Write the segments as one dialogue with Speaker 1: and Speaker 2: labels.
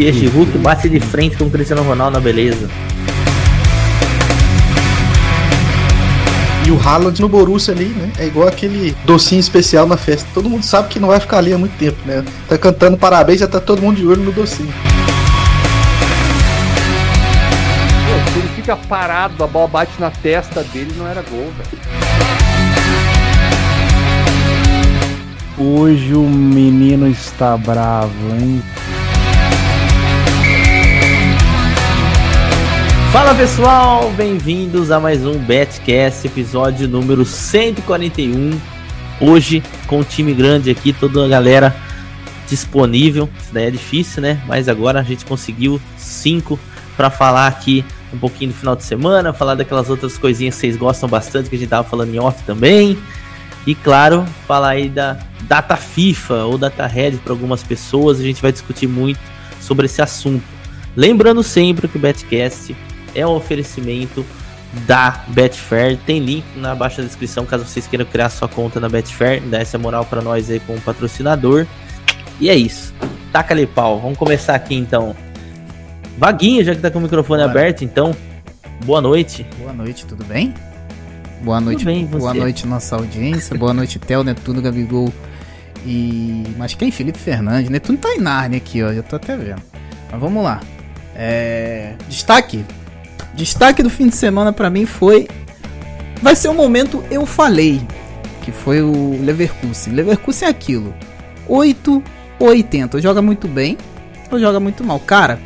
Speaker 1: PSG Hulk bate de frente com o Cristiano Ronaldo na beleza.
Speaker 2: E o Haaland no Borussia ali, né? É igual aquele docinho especial na festa. Todo mundo sabe que não vai ficar ali há muito tempo, né? Tá cantando parabéns, já tá todo mundo de olho no docinho.
Speaker 3: Pô, se ele fica parado, a bola bate na testa dele, não era gol, velho.
Speaker 4: Hoje o menino está bravo, hein?
Speaker 1: Fala pessoal, bem-vindos a mais um Betcast, episódio número 141. Hoje com um time grande aqui, toda a galera disponível. Isso daí é difícil, né? Mas agora a gente conseguiu cinco para falar aqui um pouquinho do final de semana, falar daquelas outras coisinhas que vocês gostam bastante que a gente tava falando em off também. E claro, falar aí da data FIFA ou data Red para algumas pessoas, a gente vai discutir muito sobre esse assunto. Lembrando sempre que o Betcast é um oferecimento da Betfair. Tem link na baixa descrição caso vocês queiram criar sua conta na Betfair. Dá essa moral para nós aí como patrocinador. E é isso. Taca ali pau. Vamos começar aqui então. Vaguinho, já que tá com o microfone
Speaker 5: Bora.
Speaker 1: aberto, então. Boa noite.
Speaker 5: Boa noite, tudo bem? Boa noite,
Speaker 1: bem,
Speaker 5: boa noite nossa audiência, boa noite Theo, Netuno, Gabigol e... Mas quem? Felipe Fernandes, Netuno tá em Narnia aqui, ó, já tô até vendo. Mas vamos lá. É... Destaque. Destaque do fim de semana pra mim foi... Vai ser o momento eu falei, que foi o Leverkusen. Leverkusen é aquilo, 8 ou 80, ou joga muito bem ou joga muito mal. Cara,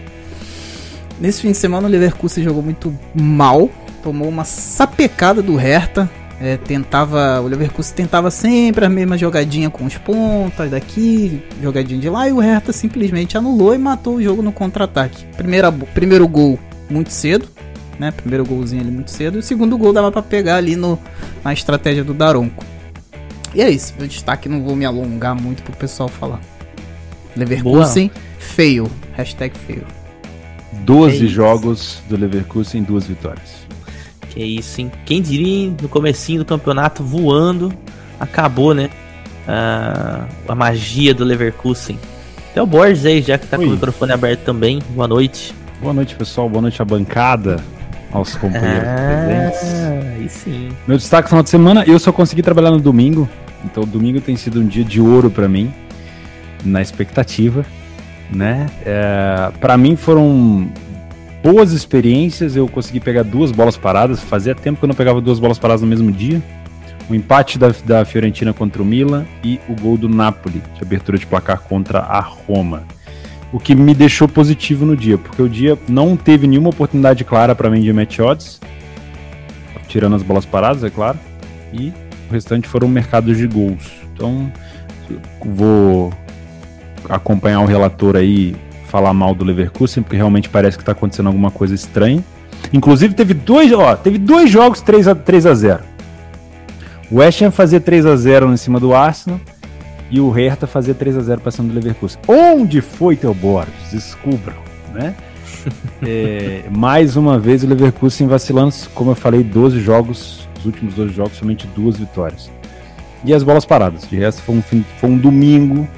Speaker 5: nesse fim de semana o Leverkusen jogou muito mal, tomou uma sapecada do Hertha. É, tentava, o Leverkusen tentava sempre a mesma jogadinha com os pontas daqui, jogadinha de lá, e o Hertha simplesmente anulou e matou o jogo no contra-ataque. Primeiro gol muito cedo, né? Primeiro golzinho ali muito cedo, e o segundo gol dava pra pegar ali no, na estratégia do Daronco. E é isso, meu destaque, não vou me alongar muito pro pessoal falar. Leverkusen, feio. Hashtag feio.
Speaker 4: 12
Speaker 1: É
Speaker 4: jogos do Leverkusen, duas vitórias.
Speaker 1: Que isso, hein? Quem diria hein? no comecinho do campeonato voando, acabou, né? Ah, a magia do Leverkusen. Até o Borges aí, já que tá com
Speaker 4: Oi.
Speaker 1: o microfone aberto também. Boa noite.
Speaker 4: Boa noite, pessoal. Boa noite à bancada, aos companheiros presentes.
Speaker 1: Ah, aí sim.
Speaker 4: Meu destaque final de semana, eu só consegui trabalhar no domingo. Então, domingo tem sido um dia de ouro pra mim, na expectativa, né? É, para mim foram boas experiências. Eu consegui pegar duas bolas paradas. Fazia tempo que eu não pegava duas bolas paradas no mesmo dia. O empate da, da Fiorentina contra o Milan e o gol do Napoli, de abertura de placar contra a Roma. O que me deixou positivo no dia, porque o dia não teve nenhuma oportunidade clara para mim de match odds, tirando as bolas paradas, é claro, e o restante foram mercados de gols. Então, vou acompanhar o relator aí falar mal do Leverkusen, porque realmente parece que está acontecendo alguma coisa estranha. Inclusive teve dois, ó, teve dois jogos 3 a 3 a 0. O West Ham fazia 3 a 0 em cima do Arsenal e o Hertha fazia 3 a 0 para cima do Leverkusen. Onde foi teu Borges? Descubram, né? É, mais uma vez o Leverkusen vacilando, como eu falei, 12 jogos, os últimos 12 jogos, somente duas vitórias. E as bolas paradas. De resto, foi um, fim- foi um domingo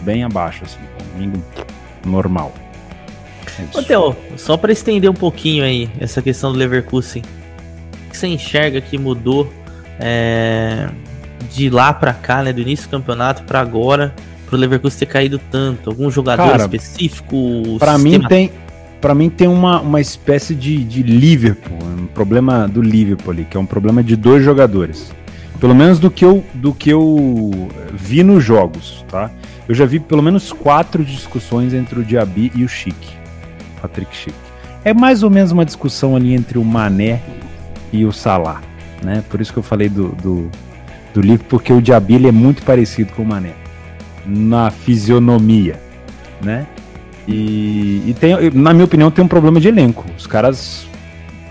Speaker 4: bem abaixo, assim, um domingo normal. É.
Speaker 1: Ô, Theo, só pra estender um pouquinho aí essa questão do Leverkusen. O que você enxerga que mudou é, de lá pra cá, né? Do início do campeonato pra agora, pro Leverkusen ter caído tanto? Algum jogador
Speaker 4: Cara,
Speaker 1: específico?
Speaker 4: Pra mim tem, para mim tem uma, uma espécie de, de Liverpool, um problema do Liverpool ali, que é um problema de dois jogadores. Pelo menos do que eu do que eu vi nos jogos, tá? Eu já vi pelo menos quatro discussões entre o Diaby e o Chique, Patrick Chique. É mais ou menos uma discussão ali entre o Mané e o Salah, né? Por isso que eu falei do, do, do Liverpool, porque o Diaby é muito parecido com o Mané na fisionomia, né? E, e tem, na minha opinião, tem um problema de elenco. Os caras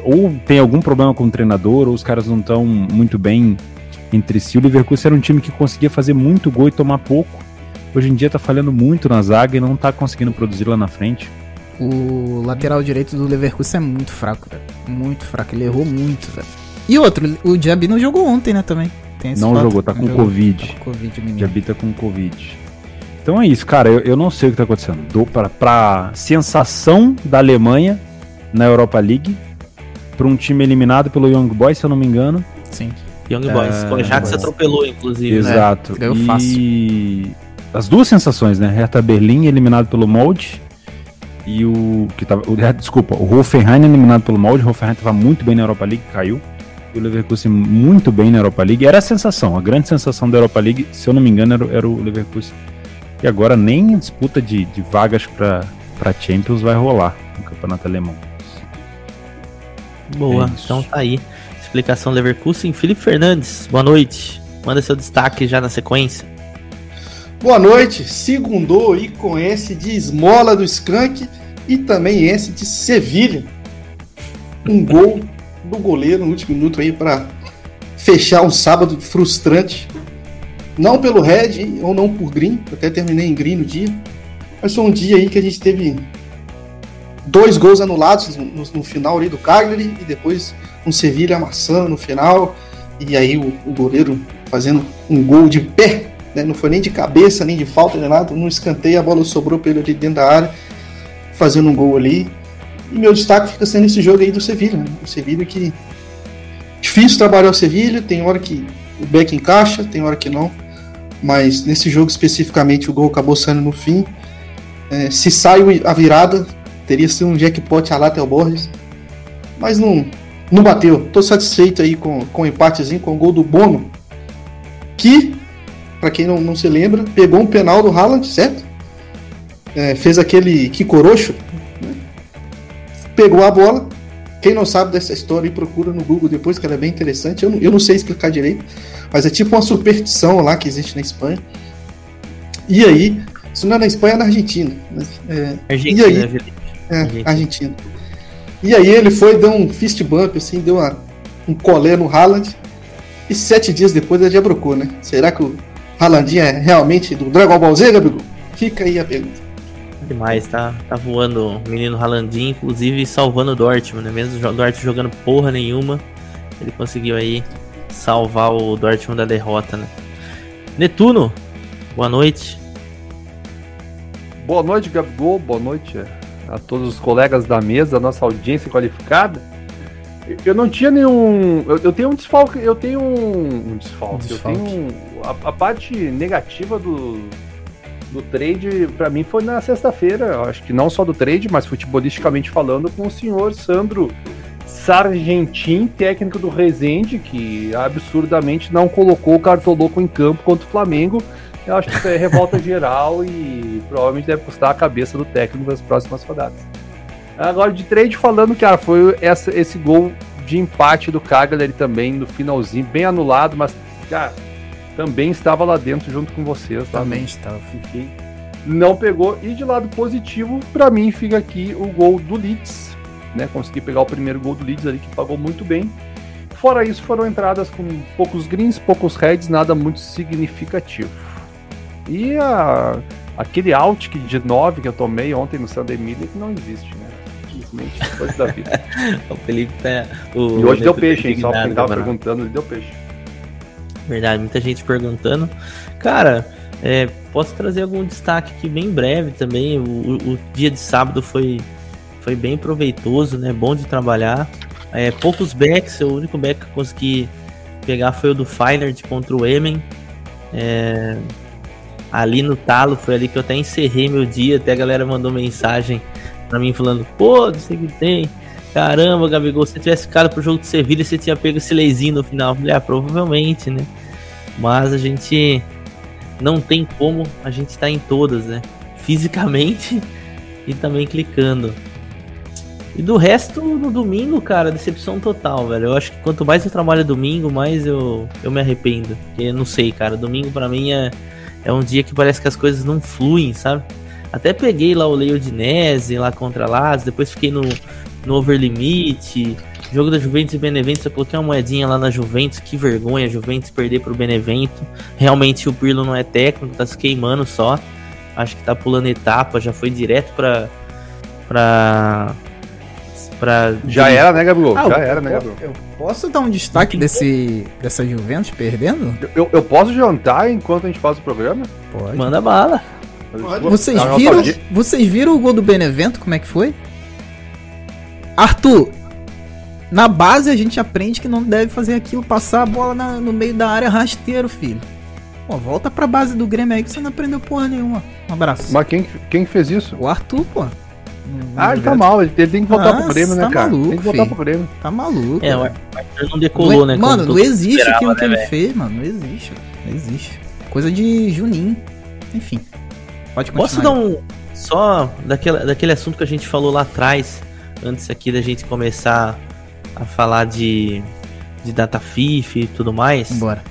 Speaker 4: ou tem algum problema com o treinador, ou os caras não estão muito bem entre si. O Leverkusen era um time que conseguia fazer muito gol e tomar pouco. Hoje em dia tá falhando muito na zaga e não tá conseguindo produzir lá na frente.
Speaker 5: O lateral direito do Leverkusen é muito fraco, velho. Muito fraco. Ele errou muito, velho. E outro, o Diaby não jogou ontem, né, também. Tem esse
Speaker 4: Não
Speaker 5: fato.
Speaker 4: jogou, tá com
Speaker 5: jogou.
Speaker 4: Covid.
Speaker 5: Tá com Covid, menino.
Speaker 4: Diaby tá com Covid. Então é isso, cara. Eu, eu não sei o que tá acontecendo. Dou pra, pra sensação da Alemanha na Europa League, pra um time eliminado pelo Young Boys, se eu não me engano.
Speaker 5: Sim.
Speaker 1: Young Boys.
Speaker 4: É,
Speaker 1: Com o Ajax
Speaker 5: Boys.
Speaker 1: atropelou, inclusive. né?
Speaker 4: Exato.
Speaker 5: ganhou
Speaker 4: e as duas sensações, né? Hertha Berlim eliminado pelo Molde e o que tava, o, desculpa, o Hoffenheim eliminado pelo Molde, o Hoffenheim tava muito bem na Europa League, caiu. E o Leverkusen muito bem na Europa League. Era a sensação, a grande sensação da Europa League, se eu não me engano, era, era o Leverkusen. E agora nem disputa de, de vagas para Champions vai rolar no campeonato alemão.
Speaker 1: Boa,
Speaker 4: É
Speaker 1: então tá aí. Explicação Leverkusen. Felipe Fernandes, boa noite. Manda seu destaque já na sequência.
Speaker 2: Boa noite, segundou e com esse de esmola do Skank e também esse de Sevilha. Um gol do goleiro no último minuto aí para fechar um sábado frustrante. Não pelo Red ou não por Green, até terminei em Green no dia, mas foi um dia aí que a gente teve dois gols anulados no, no- final ali do Cagliari e depois um Sevilha amassando no final e aí o, o goleiro fazendo um gol de pé né? Não foi nem de cabeça, nem de falta, nem nada. Num escanteio, a bola sobrou pra ele dentro da área, fazendo um gol ali. E meu destaque fica sendo esse jogo aí do Sevilha. Né? O Sevilha que. Difícil trabalhar o Sevilha, tem hora que o Beck encaixa, tem hora que não. Mas nesse jogo especificamente o gol acabou saindo no fim. É, se sai a virada, teria sido um jackpot a Latel Borges. Mas não, não bateu. Tô satisfeito aí com, com o empatezinho, com o gol do Bono. Que Pra quem não, não se lembra, pegou um penal do Haaland, certo? É, fez aquele Kikorocho? Pegou a bola. Quem não sabe dessa história, aí, procura no Google depois, que ela é bem interessante. Eu não, eu não sei explicar direito, mas é tipo uma superstição lá que existe na Espanha. E aí, isso não é na Espanha, é na Argentina. mas, é,
Speaker 1: Argentina,
Speaker 2: E aí? É,
Speaker 1: Argentina.
Speaker 2: Argentina. E aí ele foi, deu um fist bump, assim, deu uma- um colé no Haaland. E sete dias depois ele já brocou, né? Será que o Haalandinho é realmente do Dragon Ball Z, Gabigol? Fica aí a pergunta.
Speaker 1: Demais, tá, tá voando o menino Ralandinho, inclusive salvando o Dortmund, né? Mesmo o Dortmund jogando porra nenhuma, ele conseguiu aí salvar o Dortmund da derrota, né? Netuno, boa noite.
Speaker 3: Boa noite, Gabigol. Boa noite a todos os colegas da mesa, a nossa audiência qualificada. Eu- Eu não tinha nenhum. Eu, eu tenho um desfalque. Eu tenho um, um desfalque.
Speaker 5: Desfalque.
Speaker 3: Eu tenho um- a, a parte negativa do, do trade, pra mim, foi na sexta-feira. Acho que não só do trade, mas futebolisticamente falando, com o senhor Sandro Sargentin, técnico do Resende, que absurdamente não colocou o Cartoloco em campo contra o Flamengo. Eu acho que isso é revolta geral e provavelmente deve custar a cabeça do técnico nas próximas rodadas. Agora de trade falando, cara, foi essa, esse gol de empate do Cagliari também no finalzinho, bem anulado, mas cara, também estava lá dentro junto com vocês. Tá?
Speaker 5: Também estava.
Speaker 3: Fiquei. Não pegou. E de lado positivo, pra mim fica aqui o gol do Leeds. Né? Consegui pegar o primeiro gol do Leeds ali, que pagou muito bem. Fora isso, foram entradas com poucos greens, poucos reds, nada muito significativo. E a, aquele out que- de 9 que eu tomei ontem no Sunday Media que não existe, né? Infelizmente, coisa da vida.
Speaker 1: O Felipe tá. O
Speaker 3: E hoje deu
Speaker 1: Netuno
Speaker 3: peixe, hein? Só quem tava perguntando, ele deu peixe.
Speaker 1: Verdade, muita gente perguntando. Cara, é, posso trazer algum destaque aqui bem breve também. O, o- dia de sábado foi, foi bem proveitoso, né? Bom de trabalhar. É, poucos backs, o único back que eu consegui pegar foi o do Feyenoord contra o Emen. É, ali no talo, foi ali que eu até encerrei meu dia. Até a galera mandou mensagem pra mim falando: pô, não sei o que tem. Caramba, Gabigol, se tivesse ficado pro jogo de Sevilha, você tinha pego esse leizinho no final. Eu falei, ah, provavelmente, né? Mas a gente não tem como a gente estar em todas, né? Fisicamente e também clicando. E do resto, no domingo, cara, decepção total, velho. Eu acho que quanto mais eu trabalho domingo, mais eu, eu me arrependo. Porque não sei, cara. Domingo pra mim é, é um dia que parece que as coisas não fluem, sabe? Até peguei lá o Leo Dinese lá contra Lazio, depois fiquei no, no Over Limite. Jogo da Juventus e Benevento, eu coloquei uma moedinha lá na Juventus, que vergonha, a Juventus perder pro Benevento. Realmente o Pirlo não é técnico, tá se queimando só. Acho que tá pulando etapa, já foi direto pra. pra. pra.
Speaker 3: Já era, né, Gabriel?
Speaker 5: Ah,
Speaker 3: Já
Speaker 5: eu-
Speaker 3: era, né, Gabriel?
Speaker 5: Eu posso dar um destaque desse, dessa Juventus perdendo?
Speaker 3: Eu, eu posso jantar enquanto a gente faz o programa?
Speaker 5: Pode.
Speaker 1: Manda bala.
Speaker 5: Vocês
Speaker 3: Não,
Speaker 5: viram, vocês viram o gol do Benevento? Como é que foi? Arthur, na base a gente aprende que não deve fazer aquilo, passar a bola na- no meio da área rasteiro, filho. Pô, volta pra base do Grêmio aí que você não aprendeu porra nenhuma. Um abraço.
Speaker 3: Mas quem, quem fez isso?
Speaker 5: O Arthur, pô.
Speaker 3: Ah, ele tá mal, ele ele tem que voltar
Speaker 5: Ah,
Speaker 3: pro Grêmio, né,
Speaker 5: tá
Speaker 3: cara?
Speaker 5: maluco,
Speaker 3: tem que voltar
Speaker 5: filho.
Speaker 3: pro Grêmio.
Speaker 5: Tá maluco.
Speaker 1: É, o. Arthur não decolou, né?
Speaker 5: Mano,
Speaker 1: como
Speaker 5: não existe
Speaker 1: esperava,
Speaker 5: aquilo que
Speaker 1: né,
Speaker 5: ele
Speaker 1: velho?
Speaker 5: fez, mano. Não existe. Não existe. Coisa de Juninho. Enfim. Pode continuar.
Speaker 1: Posso dar um. Só daquele, daquele assunto que a gente falou lá atrás, antes aqui da gente começar a falar de, de data FIFA e tudo mais.
Speaker 5: Bora.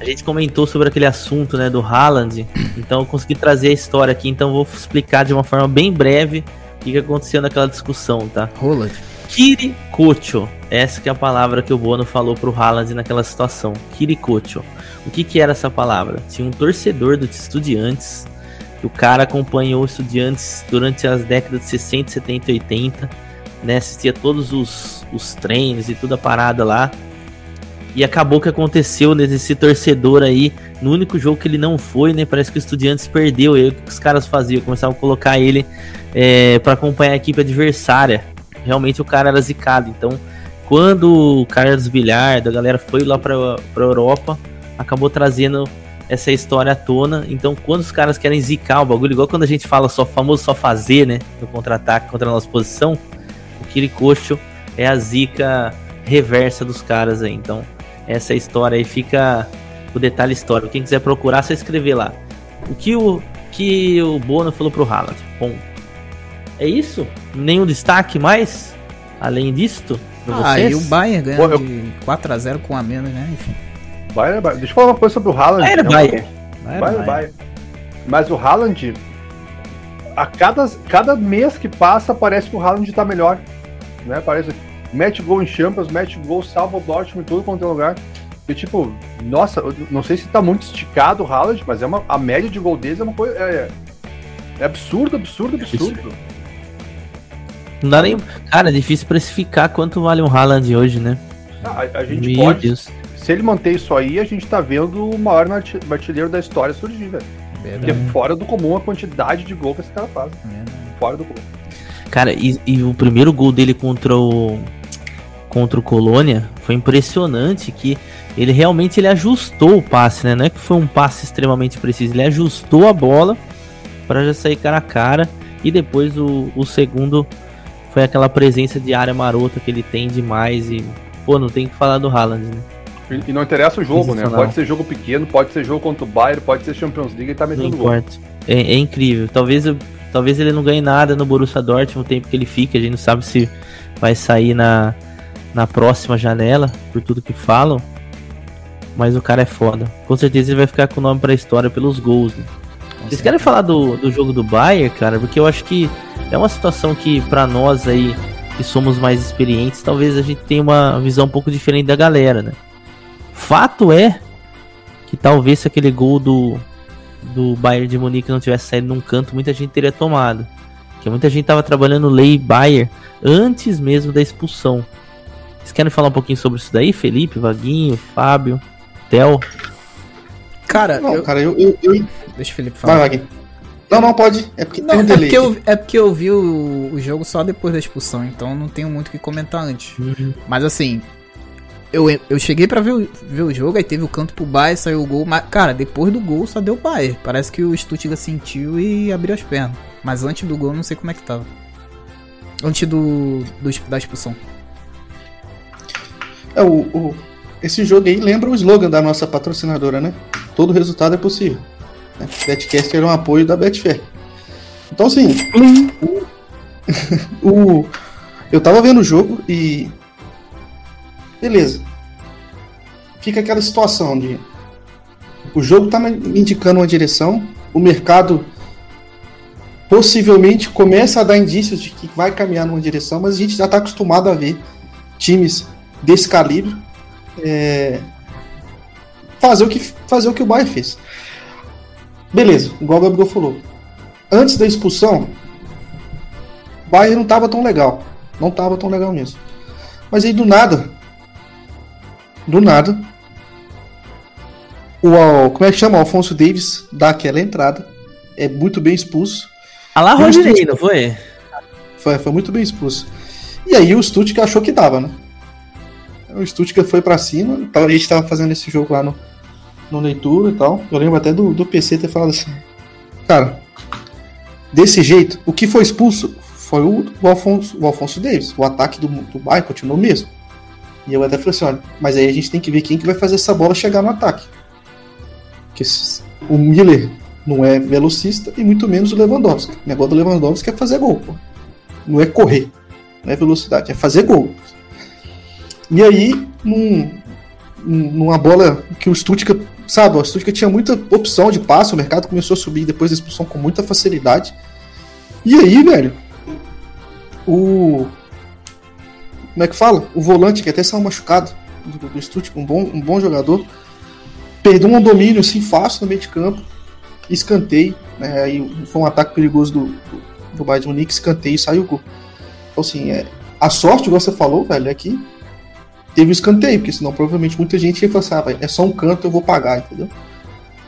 Speaker 1: A gente comentou sobre aquele assunto, né, do Haaland. Então eu consegui trazer a história aqui, então eu vou explicar de uma forma bem breve o que aconteceu naquela discussão, tá?
Speaker 5: Rola.
Speaker 1: Kirikocho. Essa que é a palavra que o Bono falou pro Haaland naquela situação. Kirikocho. O que que era essa palavra? Tinha um torcedor do Estudiantes, que o cara acompanhou o Estudiantes durante as décadas de 60, 70 e 80, né? Assistia todos os, os treinos e toda a parada lá. E acabou que aconteceu nesse torcedor aí, no único jogo que ele não foi, né? Parece que o Estudiantes perdeu. E o que os caras faziam? Começavam a colocar ele é, para acompanhar a equipe adversária. Realmente o cara era zicado. Então, quando o Carlos Bilhar, da galera foi lá pra, pra Europa, acabou trazendo essa história à tona. Então, quando os caras querem zicar o bagulho, igual quando a gente fala só famoso só fazer, né? No contra-ataque contra a nossa posição, Kirikocho é a zica reversa dos caras aí. Então, essa história aí fica o detalhe histórico. Quem quiser procurar, só escrever lá. O que o que o Bono falou pro Haaland. Ponto. É isso? Nenhum destaque mais? Além disto? pra
Speaker 5: Ah,
Speaker 1: vocês?
Speaker 5: e o Bayern ganhando
Speaker 3: Pô, eu-
Speaker 5: de 4x0 com a menos, né? Enfim.
Speaker 3: Bayern, Bayern. Deixa eu falar uma coisa sobre o Haaland.
Speaker 1: Bayern,
Speaker 3: É uma-
Speaker 1: Bayern.
Speaker 3: Bayern, Bayern. Mas o Haaland, a cada, cada mês que passa, parece que o Haaland tá melhor. Né? Parece. Mete gol em Champions, mete gol, salva o Dortmund em tudo quanto é lugar. E tipo, nossa, não sei se tá muito esticado o Haaland, mas é uma, a média de gol deles é uma coisa. É, é absurdo, absurdo, absurdo.
Speaker 1: Não dá nem. Cara, é difícil precificar quanto vale um Haaland hoje, né?
Speaker 3: Ah, A, a gente
Speaker 1: Meu
Speaker 3: pode.
Speaker 1: Deus.
Speaker 3: Se ele manter isso aí, a gente tá vendo o maior arti- artilheiro da história surgir, velho. Porque é fora do comum a quantidade de gol que esse cara faz. Fora do comum.
Speaker 1: Cara, e, e o primeiro gol dele contra o. Contra o Colônia foi impressionante que ele realmente ele ajustou o passe, né? Não é que foi um passe extremamente preciso, ele ajustou a bola para já sair cara a cara. E depois o, o segundo foi aquela presença de área marota que ele tem demais. E, pô, não tem que falar do Haaland, né?
Speaker 3: E, e não interessa o jogo, né? Pode ser jogo pequeno, pode ser jogo contra o Bayern, pode ser Champions League, ele tá
Speaker 1: Não
Speaker 3: metendo gol.
Speaker 1: É, é incrível. Talvez, eu- talvez ele não ganhe nada no Borussia Dortmund o tempo que ele fica. A gente não sabe se vai sair na, na próxima janela, por tudo que falam. Mas o cara é foda. Com certeza ele vai ficar com o nome pra história pelos gols. Né? Vocês querem falar do, do jogo do Bayern, cara? Porque eu acho que é uma situação que, pra nós aí, que somos mais experientes, talvez a gente tenha uma visão um pouco diferente da galera, né? Fato é que talvez se aquele gol do, do Bayern de Munique não tivesse saído num canto, muita gente teria tomado. Porque muita gente tava trabalhando lei Bayern antes mesmo da expulsão. Vocês querem falar um pouquinho sobre isso daí, Felipe, Vaguinho, Fábio, Theo?
Speaker 5: Cara,
Speaker 2: Não,
Speaker 5: eu-
Speaker 2: cara, eu. eu, eu...
Speaker 5: deixa o Felipe
Speaker 2: Vai,
Speaker 5: falar.
Speaker 2: Wagner. Não, não, pode. É porque
Speaker 5: Não,
Speaker 2: tem um
Speaker 5: é porque, eu, é porque eu vi o, o jogo só depois da expulsão, então não tenho muito o que comentar antes. Mas assim, eu, eu cheguei pra ver, o- ver o jogo, aí teve o canto pro Bayern, saiu o gol, mas, cara, depois do gol só deu Bayern. Parece que o Stuttgart sentiu e abriu as pernas. Mas antes do gol, não sei como é que tava. Antes do, do da expulsão.
Speaker 2: É, o, o- esse jogo aí lembra o slogan da nossa patrocinadora, né? Todo resultado é possível. Né? Betcast era um apoio da Betfair. Então, assim, o, o- eu tava vendo o jogo e. Beleza. Fica aquela situação de. O jogo tá me indicando uma direção, o mercado possivelmente começa a dar indícios de que vai caminhar numa direção, mas a gente já tá acostumado a ver times desse calibre é, fazer o que fazer o que o Bayern fez. Beleza, igual o Gabriel falou. Antes da expulsão, o Bayern não tava tão legal. Não tava tão legal mesmo. Mas aí do nada, do nada, o como é que chama? O Alfonso Davis dá aquela entrada. é muito bem expulso.
Speaker 1: Ah lá,
Speaker 2: Stuttgart-
Speaker 1: não foi?
Speaker 2: Foi, foi muito bem expulso. E aí o Stuttgart achou que dava, né? O Stuttgart foi pra cima, a gente tava fazendo esse jogo lá no, no leitura e tal. Eu lembro até do, do PC ter falado assim, cara, desse jeito, o que foi expulso foi o, o Alfonso, o Alfonso Davis. O ataque do, do Bayern continuou mesmo. E eu até falei assim, olha, mas aí a gente tem que ver quem que vai fazer essa bola chegar no ataque. Porque o Miller não é velocista e muito menos o Lewandowski. O negócio do Lewandowski é fazer gol, pô. Não é correr, não é velocidade, é fazer gol. E aí, num- numa bola que o Stuttgart, sabe, o Stuttgart tinha muita opção de passe, o mercado começou a subir depois da expulsão com muita facilidade. E aí, velho, o. Como é que fala? O volante, que até saiu machucado do, do um bom, um bom jogador, perdeu um domínio assim fácil no meio de campo, escanteio, né, aí foi um ataque perigoso do, do, do Bayern de Munique, escanteio e saiu o gol. Então, assim, é, a sorte, igual você falou, velho, é que teve o escanteio, porque senão provavelmente muita gente ia falar assim, ah, é só um canto, eu vou pagar, entendeu?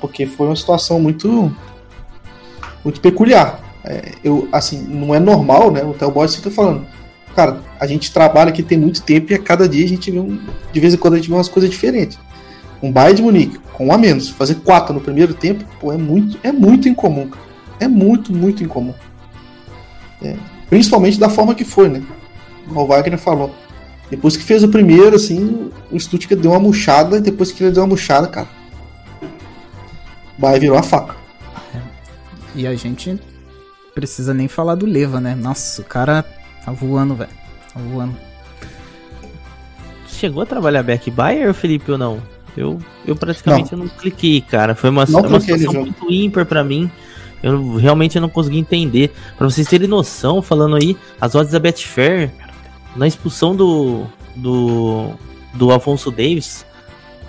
Speaker 2: Porque foi uma situação muito muito peculiar. É, eu, assim, não é normal, né? O Theo Boys fica falando, cara, a gente trabalha aqui tem muito tempo e a cada dia a gente vê um, de vez em quando a gente vê umas coisas diferentes. Um Bayern de Munique com um a menos, fazer quatro no primeiro tempo, pô, é muito, é muito incomum, cara. É muito, muito incomum. É, principalmente da forma que foi, né? O Wagner falou. Depois que fez o primeiro, assim, o Stuttgart deu uma murchada, e depois que ele deu uma murchada, cara, o Bayern virou a faca.
Speaker 5: E a gente precisa nem falar do Leva, né? Nossa, o cara tá voando, velho. Tá voando.
Speaker 1: Chegou a trabalhar back buyer, Felipe, ou não? Eu, eu praticamente não. cliquei, cara. Foi uma, uma situação muito ímpar pra mim. Eu realmente não consegui entender. Pra vocês terem noção, falando aí, as odds da Betfair, na expulsão do, do, do Alfonso Davis,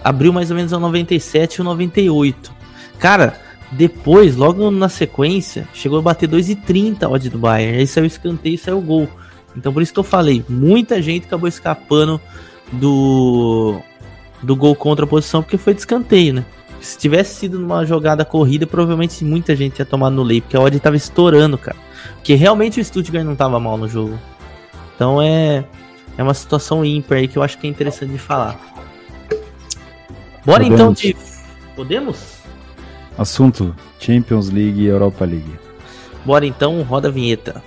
Speaker 1: abriu mais ou menos a 97 e o 98. Cara, depois, logo na sequência, chegou a bater 2,30 a odd do Bayern. Aí saiu o escanteio e saiu o gol. Então por isso que eu falei, muita gente acabou escapando do, do gol contra a posição porque foi de escanteio, né? Se tivesse sido numa jogada corrida, provavelmente muita gente ia tomar no lei, porque a odd tava estourando, cara. Porque realmente o Stuttgart não tava mal no jogo. Então é, é uma situação ímpar aí que eu acho que é interessante de falar. Bora
Speaker 4: Podemos.
Speaker 1: então de. Podemos?
Speaker 4: Assunto: Champions League e Europa League.
Speaker 1: Bora então, roda a vinheta.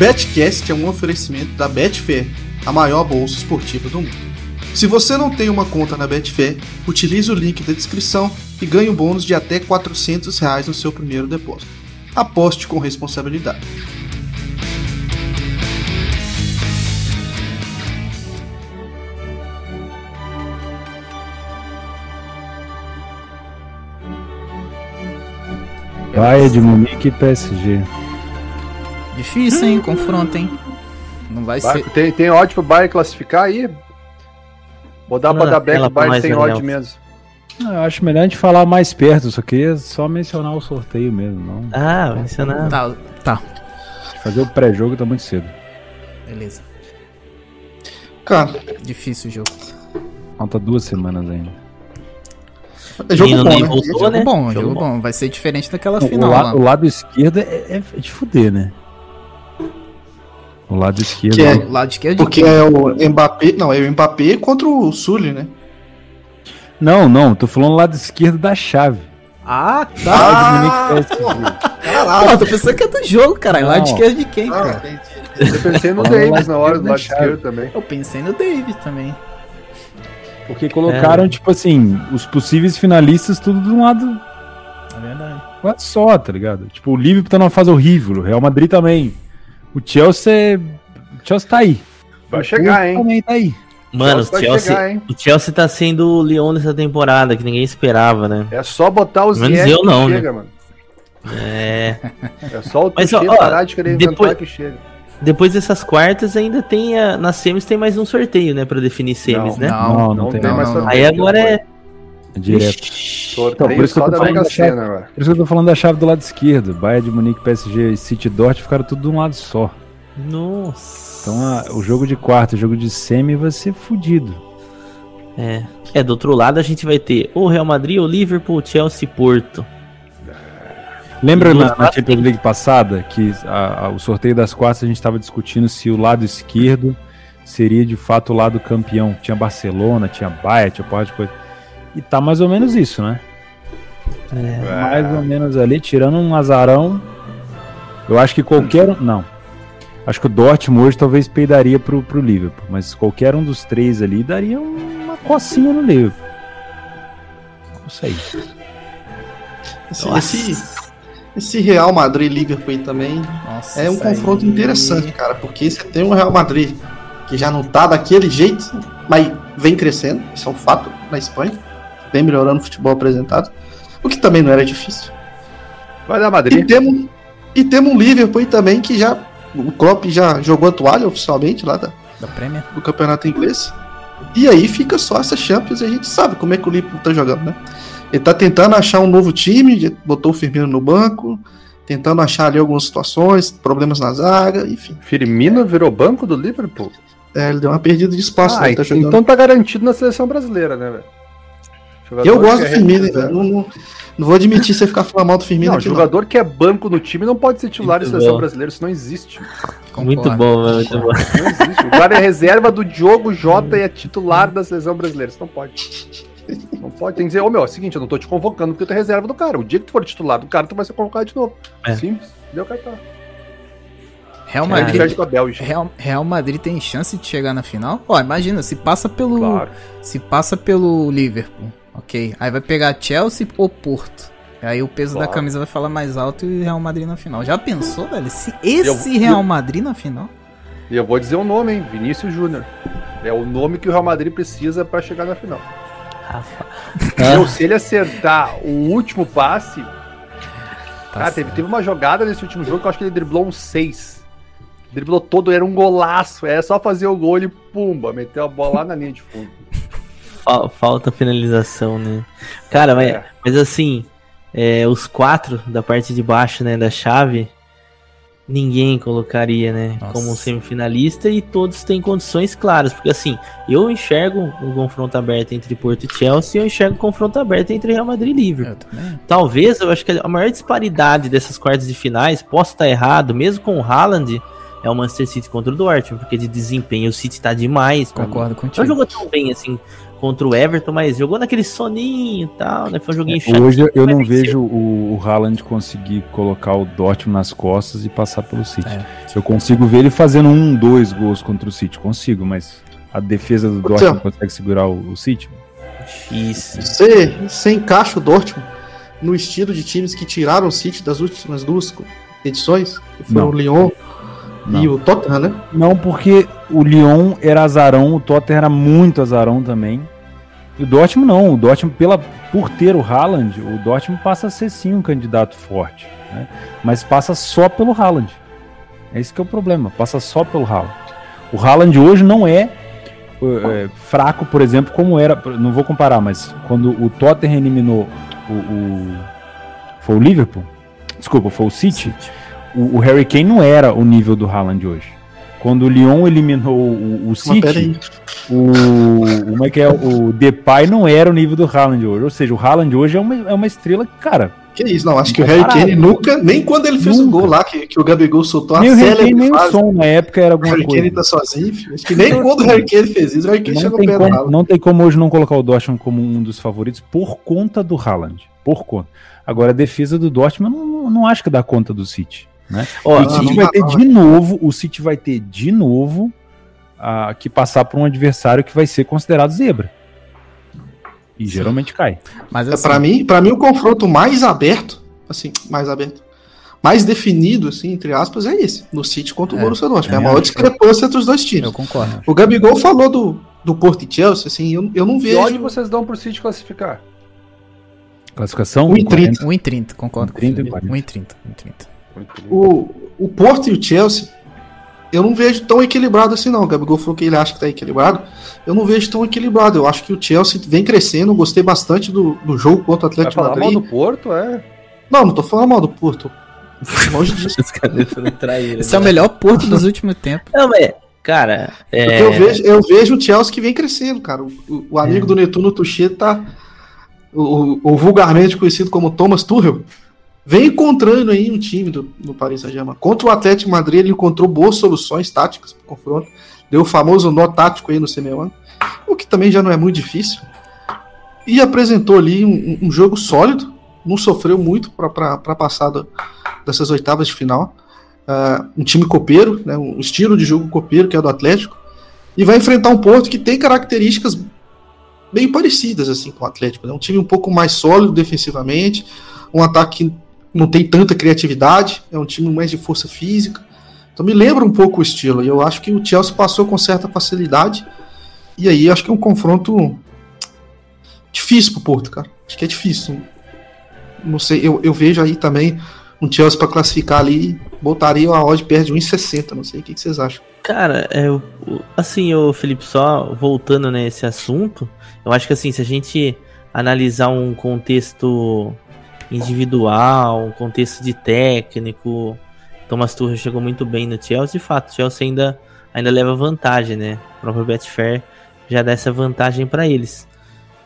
Speaker 2: Betcast é um oferecimento da Betfair, a maior bolsa esportiva do mundo. Se você não tem uma conta na Betfair, utilize o link da descrição e ganhe um bônus de até 400 reais no seu primeiro depósito. Aposte com responsabilidade.
Speaker 4: Bayern de e PSG.
Speaker 5: Difícil, hein? Confronto, hein? Não vai ser.
Speaker 3: Tem, tem odd pro Bayern classificar aí? Vou dar pra
Speaker 1: Manda
Speaker 3: dar back, o Bayern tem odd mesmo.
Speaker 4: Eu acho melhor a gente falar mais perto, só queria só mencionar o sorteio mesmo, não.
Speaker 1: Ah, mencionar.
Speaker 5: Tá, tá,
Speaker 4: Fazer o pré-jogo tá muito cedo.
Speaker 5: beleza.
Speaker 2: Cara,
Speaker 5: Difícil o jogo.
Speaker 4: Falta duas semanas ainda.
Speaker 2: é jogo
Speaker 1: Menino
Speaker 2: bom, né?
Speaker 1: voltou,
Speaker 2: Jogo
Speaker 1: né?
Speaker 5: bom,
Speaker 1: Jogo
Speaker 5: jogo
Speaker 1: bom.
Speaker 5: bom. Vai ser diferente daquela
Speaker 4: O,
Speaker 5: final
Speaker 4: la-
Speaker 5: lá.
Speaker 4: o lado esquerdo é, é de fuder, né? O lado esquerdo.
Speaker 2: Que é-
Speaker 5: O lado esquerdo
Speaker 2: Porque é o Mbappé. Não, é o Mbappé contra o Sully, né?
Speaker 4: Não, não, tô falando o lado esquerdo da chave.
Speaker 5: Ah, tá.
Speaker 4: De e PSG.
Speaker 5: Pô, tô pensando que é do jogo, caralho. Lado esquerdo de quem,
Speaker 2: Ah,
Speaker 5: cara?
Speaker 2: entendi.
Speaker 3: Eu pensei no Davis na hora do lado esquerdo também.
Speaker 5: Eu pensei no David também.
Speaker 4: Porque colocaram, tipo assim, os possíveis finalistas tudo de um lado,
Speaker 5: É verdade.
Speaker 4: um lado só, tá ligado? Tipo, o Liverpool tá numa fase horrível, o Real Madrid também. O Chelsea. O Chelsea tá aí.
Speaker 3: Vai
Speaker 4: O
Speaker 3: chegar, hein?
Speaker 4: Também tá aí.
Speaker 1: Mano, o
Speaker 3: Chelsea vai
Speaker 1: Chelsea,
Speaker 3: chegar,
Speaker 1: o Chelsea tá sendo o Leão nessa temporada, que ninguém esperava, né?
Speaker 3: É só botar os
Speaker 1: Menos eu
Speaker 3: que
Speaker 1: não, né?
Speaker 3: chega, mano.
Speaker 1: É.
Speaker 3: É só o
Speaker 1: Mas,
Speaker 3: Tuchel
Speaker 1: ó,
Speaker 3: parar de querer inventar
Speaker 1: depois-
Speaker 3: que chega.
Speaker 1: Depois dessas quartas, ainda tem. A, nas semis tem mais um sorteio, né? Pra definir semis,
Speaker 3: Não,
Speaker 1: né?
Speaker 5: Não,
Speaker 4: Não, não,
Speaker 3: Não
Speaker 4: tem.
Speaker 3: tem
Speaker 5: não,
Speaker 3: mais
Speaker 5: não,
Speaker 3: sorteio.
Speaker 1: Aí agora é.
Speaker 4: É direto.
Speaker 1: Ixi.
Speaker 4: Então, por isso que eu tô
Speaker 3: da Mega. Sena agora.
Speaker 4: Por isso que eu tô falando da chave do lado esquerdo. Bayern de Munique, PSG e City Dortmund ficaram tudo de um lado só.
Speaker 1: Nossa.
Speaker 4: Então a- o jogo de quarto, o jogo de semi vai ser fudido.
Speaker 1: É. É, do outro lado a gente vai ter o Real Madrid, o Liverpool, Chelsea e Porto.
Speaker 4: Lembra na, na Champions League passada que a- a- o sorteio das quartas a gente estava discutindo se o lado esquerdo seria de fato o lado campeão? Tinha Barcelona, tinha Bayern, tinha porra de coisa. E tá mais ou menos isso, né?
Speaker 1: É.
Speaker 4: Mais ou menos ali, tirando um azarão. Eu acho que qualquer um. Não. Acho que o Dortmund hoje talvez peidaria pro, pro Liverpool. Mas qualquer um dos três ali daria uma cocinha no Liverpool. Não sei.
Speaker 2: Esse, esse, esse Real Madrid Liverpool aí também
Speaker 5: Nossa,
Speaker 2: é um
Speaker 5: isso aí-
Speaker 2: confronto interessante, cara, porque você tem um Real Madrid que já não tá daquele jeito, mas vem crescendo, isso é um fato na Espanha, vem melhorando o futebol apresentado, o que também não era difícil.
Speaker 3: Vai dar
Speaker 2: E
Speaker 3: Madrid.
Speaker 2: temos, e temos um Liverpool aí também que já o Klopp já jogou a toalha oficialmente lá da,
Speaker 5: Da Premier.
Speaker 2: do campeonato inglês. E aí fica só essa Champions e a gente sabe como é que o Liverpool tá jogando, né? Ele tá tentando achar um novo time, botou o Firmino no banco, tentando achar ali algumas situações, problemas na zaga, enfim.
Speaker 3: Firmino virou banco do Liverpool?
Speaker 2: É, ele deu uma perdida de espaço,
Speaker 3: Ah,
Speaker 2: né? Tá
Speaker 3: então tá garantido na seleção brasileira, né, velho? Jogador
Speaker 2: eu gosto
Speaker 3: que
Speaker 2: do
Speaker 3: é
Speaker 2: Firmino, velho. Não, não, não vou admitir você ficar falando mal do Firmino
Speaker 3: Não,
Speaker 2: aqui, não.
Speaker 3: jogador que é banco no time não pode ser titular da
Speaker 1: Muito
Speaker 3: seleção
Speaker 1: bom.
Speaker 3: brasileira, isso não existe.
Speaker 1: Muito
Speaker 5: Concordo.
Speaker 1: bom, velho, muito bom.
Speaker 3: Não existe. O cara é reserva do Diogo Jota e é titular da seleção brasileira. Isso não pode. Não pode. Tem que dizer, ô meu, é o seguinte, eu não tô te convocando porque tu é reserva do cara. O dia que tu for titular do cara, tu vai ser convocado de novo.
Speaker 1: É.
Speaker 3: Simples. Deu cartão.
Speaker 5: Real
Speaker 3: gente
Speaker 5: Madrid. Real, Real Madrid tem chance de chegar na final? Ó, imagina, se passa pelo.
Speaker 3: Claro.
Speaker 5: Se passa pelo Liverpool, ok. Aí vai pegar Chelsea ou Porto. Aí o peso da
Speaker 3: Claro.
Speaker 5: camisa vai falar mais alto e Real Madrid na final. Já pensou, velho? Se esse
Speaker 3: Eu-
Speaker 5: Real Madrid na final?
Speaker 3: E eu vou dizer o nome, hein? Vinícius Júnior. É o nome que o Real Madrid precisa pra chegar na final. Meu, se ele acertar o último passe.
Speaker 5: Tá
Speaker 3: cara, teve, teve uma jogada nesse último jogo que eu acho que ele driblou um 6. Driblou todo, era um golaço. Era só fazer o gol e pumba, meteu a bola lá na linha de fundo.
Speaker 1: Fal- Falta finalização, né? Cara, mas,
Speaker 3: É.
Speaker 1: mas assim, é, os quatro da parte de baixo, né, da chave, ninguém colocaria, né,
Speaker 5: Nossa.
Speaker 1: como semifinalista e todos têm condições claras, porque assim, eu enxergo um confronto aberto entre Porto e Chelsea, e eu enxergo um confronto aberto entre Real Madrid e Liverpool.
Speaker 5: Eu.
Speaker 1: Talvez, eu acho que a maior disparidade dessas quartas de finais, posso estar errado, mesmo com o Haaland, é o Manchester City contra o Dortmund, porque de desempenho o City tá demais.
Speaker 5: Concordo
Speaker 1: Não
Speaker 5: contigo.
Speaker 1: jogou tão bem assim contra o Everton, mas jogou naquele soninho e tal, né? Foi um joguinho chato.
Speaker 4: Hoje eu não vejo o, o Haaland conseguir colocar o Dortmund nas costas e passar pelo City.
Speaker 5: É.
Speaker 4: Eu consigo ver ele fazendo um, dois gols contra o City, consigo, mas a defesa do Dortmund consegue segurar o, o City?
Speaker 1: Difícil.
Speaker 2: Você, você encaixa o Dortmund no estilo de times que tiraram o City das últimas duas edições, que foram
Speaker 4: Não.
Speaker 2: o Lyon
Speaker 4: Não.
Speaker 2: e o Tottenham, né?
Speaker 4: Não, porque o Lyon era azarão, o Tottenham era muito azarão também. E o Dortmund não, o Dortmund, pela, por ter o Haaland, o Dortmund passa a ser sim um candidato forte, né? mas passa só pelo Haaland. É esse que é o problema, passa só pelo Haaland. O Haaland hoje não é, é, fraco, por exemplo, como era, não vou comparar, mas quando o Tottenham eliminou o, o foi o Liverpool, desculpa, foi o City, o, o Harry Kane não era o nível do Haaland hoje. Quando o Lyon eliminou o, o City, o, como é que é? O Depay não era o nível do Haaland hoje. Ou seja, o Haaland hoje é uma, é uma estrela que, cara,
Speaker 2: Que isso, não. Acho que o Harry. Kane nunca, nem quando ele fez o gol lá, que, que o Gabigol soltou a
Speaker 4: nem o Harry Kane,
Speaker 2: célebre
Speaker 4: nem o som na época era
Speaker 2: o
Speaker 4: alguma
Speaker 2: Harry
Speaker 4: coisa.
Speaker 2: Kane tá sozinho. filho. Acho que nem quando o Harry Kane fez isso, o Harry Kane
Speaker 4: Não
Speaker 2: chegou perto
Speaker 4: como,
Speaker 2: Haaland.
Speaker 4: não tem como hoje não colocar o Dortmund como um dos favoritos por conta do Haaland. Por conta. Agora, a defesa do Dortmund, eu não, não acho que dá conta do City. Né?
Speaker 1: Ó,
Speaker 4: o City vai ter de novo, o City vai ter de novo ah, que passar por um adversário que vai ser considerado zebra. E geralmente cai.
Speaker 5: Mas
Speaker 2: É,
Speaker 5: assim,
Speaker 2: Pra mim, para mim o confronto mais aberto, assim, mais aberto, mais definido, assim, entre aspas, é esse, no City contra o
Speaker 5: É,
Speaker 2: Borussia Dortmund. É a
Speaker 4: também
Speaker 2: maior discrepância entre os dois times.
Speaker 5: eu concordo.
Speaker 2: O Gabigol falou do, do Porto e Chelsea, assim, eu, eu não
Speaker 3: E
Speaker 2: vejo...
Speaker 3: onde vocês dão pro City classificar?
Speaker 4: Classificação?
Speaker 2: 1,30.
Speaker 5: 1,30, concordo com o
Speaker 4: 1,30 e
Speaker 5: Felipe.
Speaker 4: 40.
Speaker 5: 1,30. 1,30.
Speaker 2: O, o Porto e o Chelsea, eu não vejo tão equilibrado assim, não. O Gabigol falou que ele acha que tá equilibrado. Eu não vejo tão equilibrado. Eu acho que o Chelsea vem crescendo. Gostei bastante do, do jogo contra o
Speaker 3: Vai
Speaker 2: Atlético de
Speaker 3: falar mal
Speaker 2: Madrid.
Speaker 3: do Porto, é?
Speaker 2: Não, não tô falando mal do Porto. Longe disso.
Speaker 1: Traíra,
Speaker 5: Esse é o
Speaker 1: né?
Speaker 5: melhor Porto dos últimos tempos.
Speaker 1: Não, mas, cara, é,
Speaker 2: eu vejo, eu vejo o Chelsea que vem crescendo, cara. O, o- amigo do Netuno Tuchê tá. O, o- o vulgarmente conhecido como Thomas Tuchel. Vem encontrando aí um time do, do Paris Saint-Germain. Contra o Atlético Madrid, ele encontrou boas soluções táticas para confronto. Deu o famoso nó tático aí no Simeone, o que também já não é muito difícil. E apresentou ali um, um jogo sólido. Não sofreu muito para passar da- dessas oitavas de final. Ah, um time copeiro, né, um estilo de jogo copeiro que é do Atlético e vai enfrentar um Porto que tem características bem parecidas assim com o Atlético. É né? um time um pouco mais sólido defensivamente, um ataque que não tem tanta criatividade, é um time mais de força física. Então me lembra um pouco o estilo. E eu acho que o Chelsea passou com certa facilidade. E aí acho que é um confronto difícil pro Porto, cara. Acho que é difícil. Não sei, eu, eu vejo aí também um Chelsea para classificar ali, botaria a odd perto de 1,60. Não sei o que, que vocês acham.
Speaker 1: Cara, é, assim, o Felipe, só voltando nesse assunto, eu acho que assim, se a gente analisar um contexto individual, contexto de técnico, Thomas Tuchel chegou muito bem no Chelsea, de fato, o Chelsea ainda, ainda leva vantagem, né? O próprio Betfair já dá essa vantagem para eles.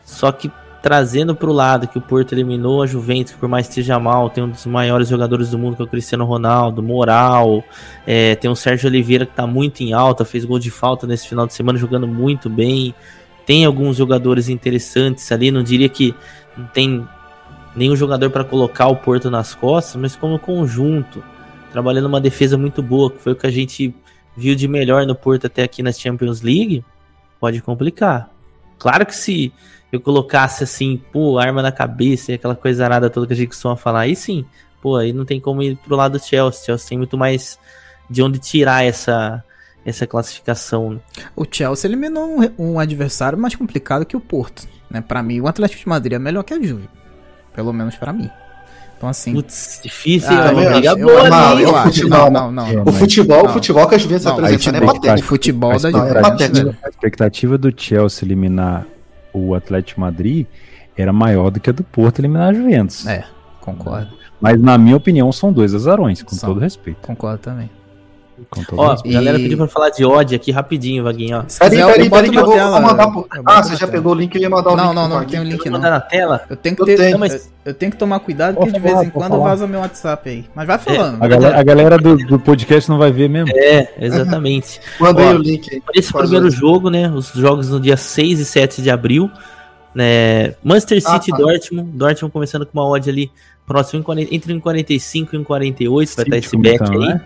Speaker 1: Só que trazendo para o lado que o Porto eliminou a Juventus, que por mais que esteja mal, tem um dos maiores jogadores do mundo, que é o Cristiano Ronaldo, moral, é, tem o Sérgio Oliveira que tá muito em alta, fez gol de falta nesse final de semana, jogando muito bem. Tem alguns jogadores interessantes ali, não diria que tem nenhum jogador para colocar o Porto nas costas, mas como conjunto, trabalhando uma defesa muito boa, que foi o que a gente viu de melhor no Porto até aqui na Champions League, pode complicar. Claro que se eu colocasse assim, pô, arma na cabeça e aquela coisa arada toda que a gente costuma falar, aí sim, pô, aí não tem como ir pro lado do Chelsea. O Chelsea tem muito mais de onde tirar essa, essa classificação. né?
Speaker 5: O Chelsea eliminou um, um adversário mais complicado que o Porto. Né? Para mim, o Atlético de Madrid é melhor que a Juve. Pelo menos pra mim. Então, assim.
Speaker 1: Putz, difícil,
Speaker 5: Ah,
Speaker 1: é uma briga boa
Speaker 2: não, eu
Speaker 5: acho.
Speaker 2: futebol,
Speaker 5: Não, não, não.
Speaker 2: O futebol,
Speaker 5: não.
Speaker 2: o futebol que a Juventus
Speaker 5: Não,
Speaker 2: apresentando é
Speaker 4: aí,
Speaker 2: patético.
Speaker 5: O futebol
Speaker 4: Mas
Speaker 5: da
Speaker 4: não,
Speaker 2: é
Speaker 5: Juventus.
Speaker 2: patético.
Speaker 4: A expectativa do Chelsea eliminar o Atlético Madrid era maior do que a do Porto eliminar a Juventus.
Speaker 5: É, concordo.
Speaker 4: Mas na minha opinião são dois azarões, com
Speaker 5: São.
Speaker 4: todo respeito.
Speaker 5: Concordo também.
Speaker 1: Ó, galera
Speaker 5: E-
Speaker 1: pediu pra falar de odd aqui rapidinho, Vaguinho, ó.
Speaker 2: Peraí, peraí, peraí, que eu vou,
Speaker 5: tela,
Speaker 2: vou mandar pro... Ah, você já
Speaker 5: tela.
Speaker 2: pegou o link, eu ia mandar o
Speaker 5: Não,
Speaker 2: link
Speaker 5: não, não
Speaker 2: Vaguinho.
Speaker 5: tem o link não.
Speaker 1: mandar na tela?
Speaker 5: Eu tenho que
Speaker 2: Eu
Speaker 5: ter.
Speaker 2: tenho.
Speaker 1: Não, mas-
Speaker 5: eu, tenho que tomar cuidado porque de vez em quando vaza meu WhatsApp aí. Mas vai falando.
Speaker 4: A galera, a galera do, do podcast não vai ver mesmo.
Speaker 1: É, exatamente.
Speaker 2: Mandei o link aí.
Speaker 1: Esse primeiro jogo, né? Os jogos no dia 6 e 7 de abril. Né, Manchester
Speaker 2: Ah,
Speaker 1: City e
Speaker 2: tá.
Speaker 1: Dortmund. Dortmund começando com uma odd ali próximo em 40 entre 1,45 e 1,48. Vai estar esse bet
Speaker 4: começando,
Speaker 1: aí.
Speaker 4: né?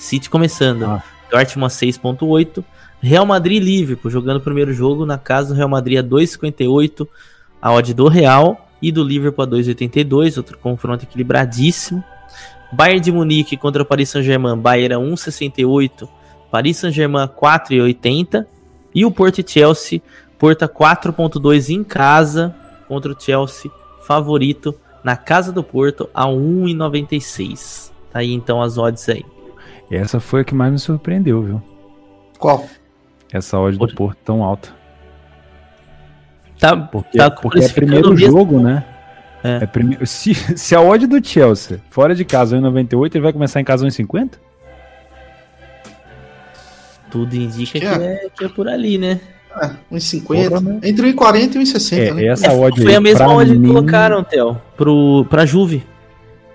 Speaker 1: City começando.
Speaker 4: Ah.
Speaker 1: Dortmund a 6,8. Real Madrid e Liverpool jogando o primeiro jogo na casa do Real Madrid a 2,58. A odd do Real e do Liverpool a 2,82. Outro confronto equilibradíssimo. Bayern de Munique contra o Paris Saint-Germain. Bayern a 1,68. Paris Saint-Germain 4,80. E o Porto e Chelsea. Porto a 4,2 em casa contra o Chelsea. Favorito na casa do Porto a 1,96. Tá aí então as odds aí.
Speaker 4: Essa foi a que mais me surpreendeu, viu?
Speaker 2: Qual?
Speaker 4: Essa odd do
Speaker 1: Porto.
Speaker 4: Tão alta.
Speaker 1: Tá,
Speaker 4: Porque,
Speaker 1: tá
Speaker 4: porque é primeiro
Speaker 1: mesmo-
Speaker 4: jogo, né?
Speaker 1: É.
Speaker 4: É prime... se, se a odd do Chelsea fora de casa é 1,98, ele vai começar em casa 1,50?
Speaker 1: Tudo indica
Speaker 2: Que
Speaker 1: que
Speaker 2: é.
Speaker 1: é, que é por ali, né?
Speaker 2: É, 1,50.
Speaker 4: Porra, né?
Speaker 2: Entre 1,40 e 1,60,
Speaker 4: É,
Speaker 2: né?
Speaker 4: essa odd
Speaker 1: foi
Speaker 4: aí,
Speaker 1: a mesma odd que
Speaker 4: mim,
Speaker 1: colocaram, Theo, pro, pra Juve.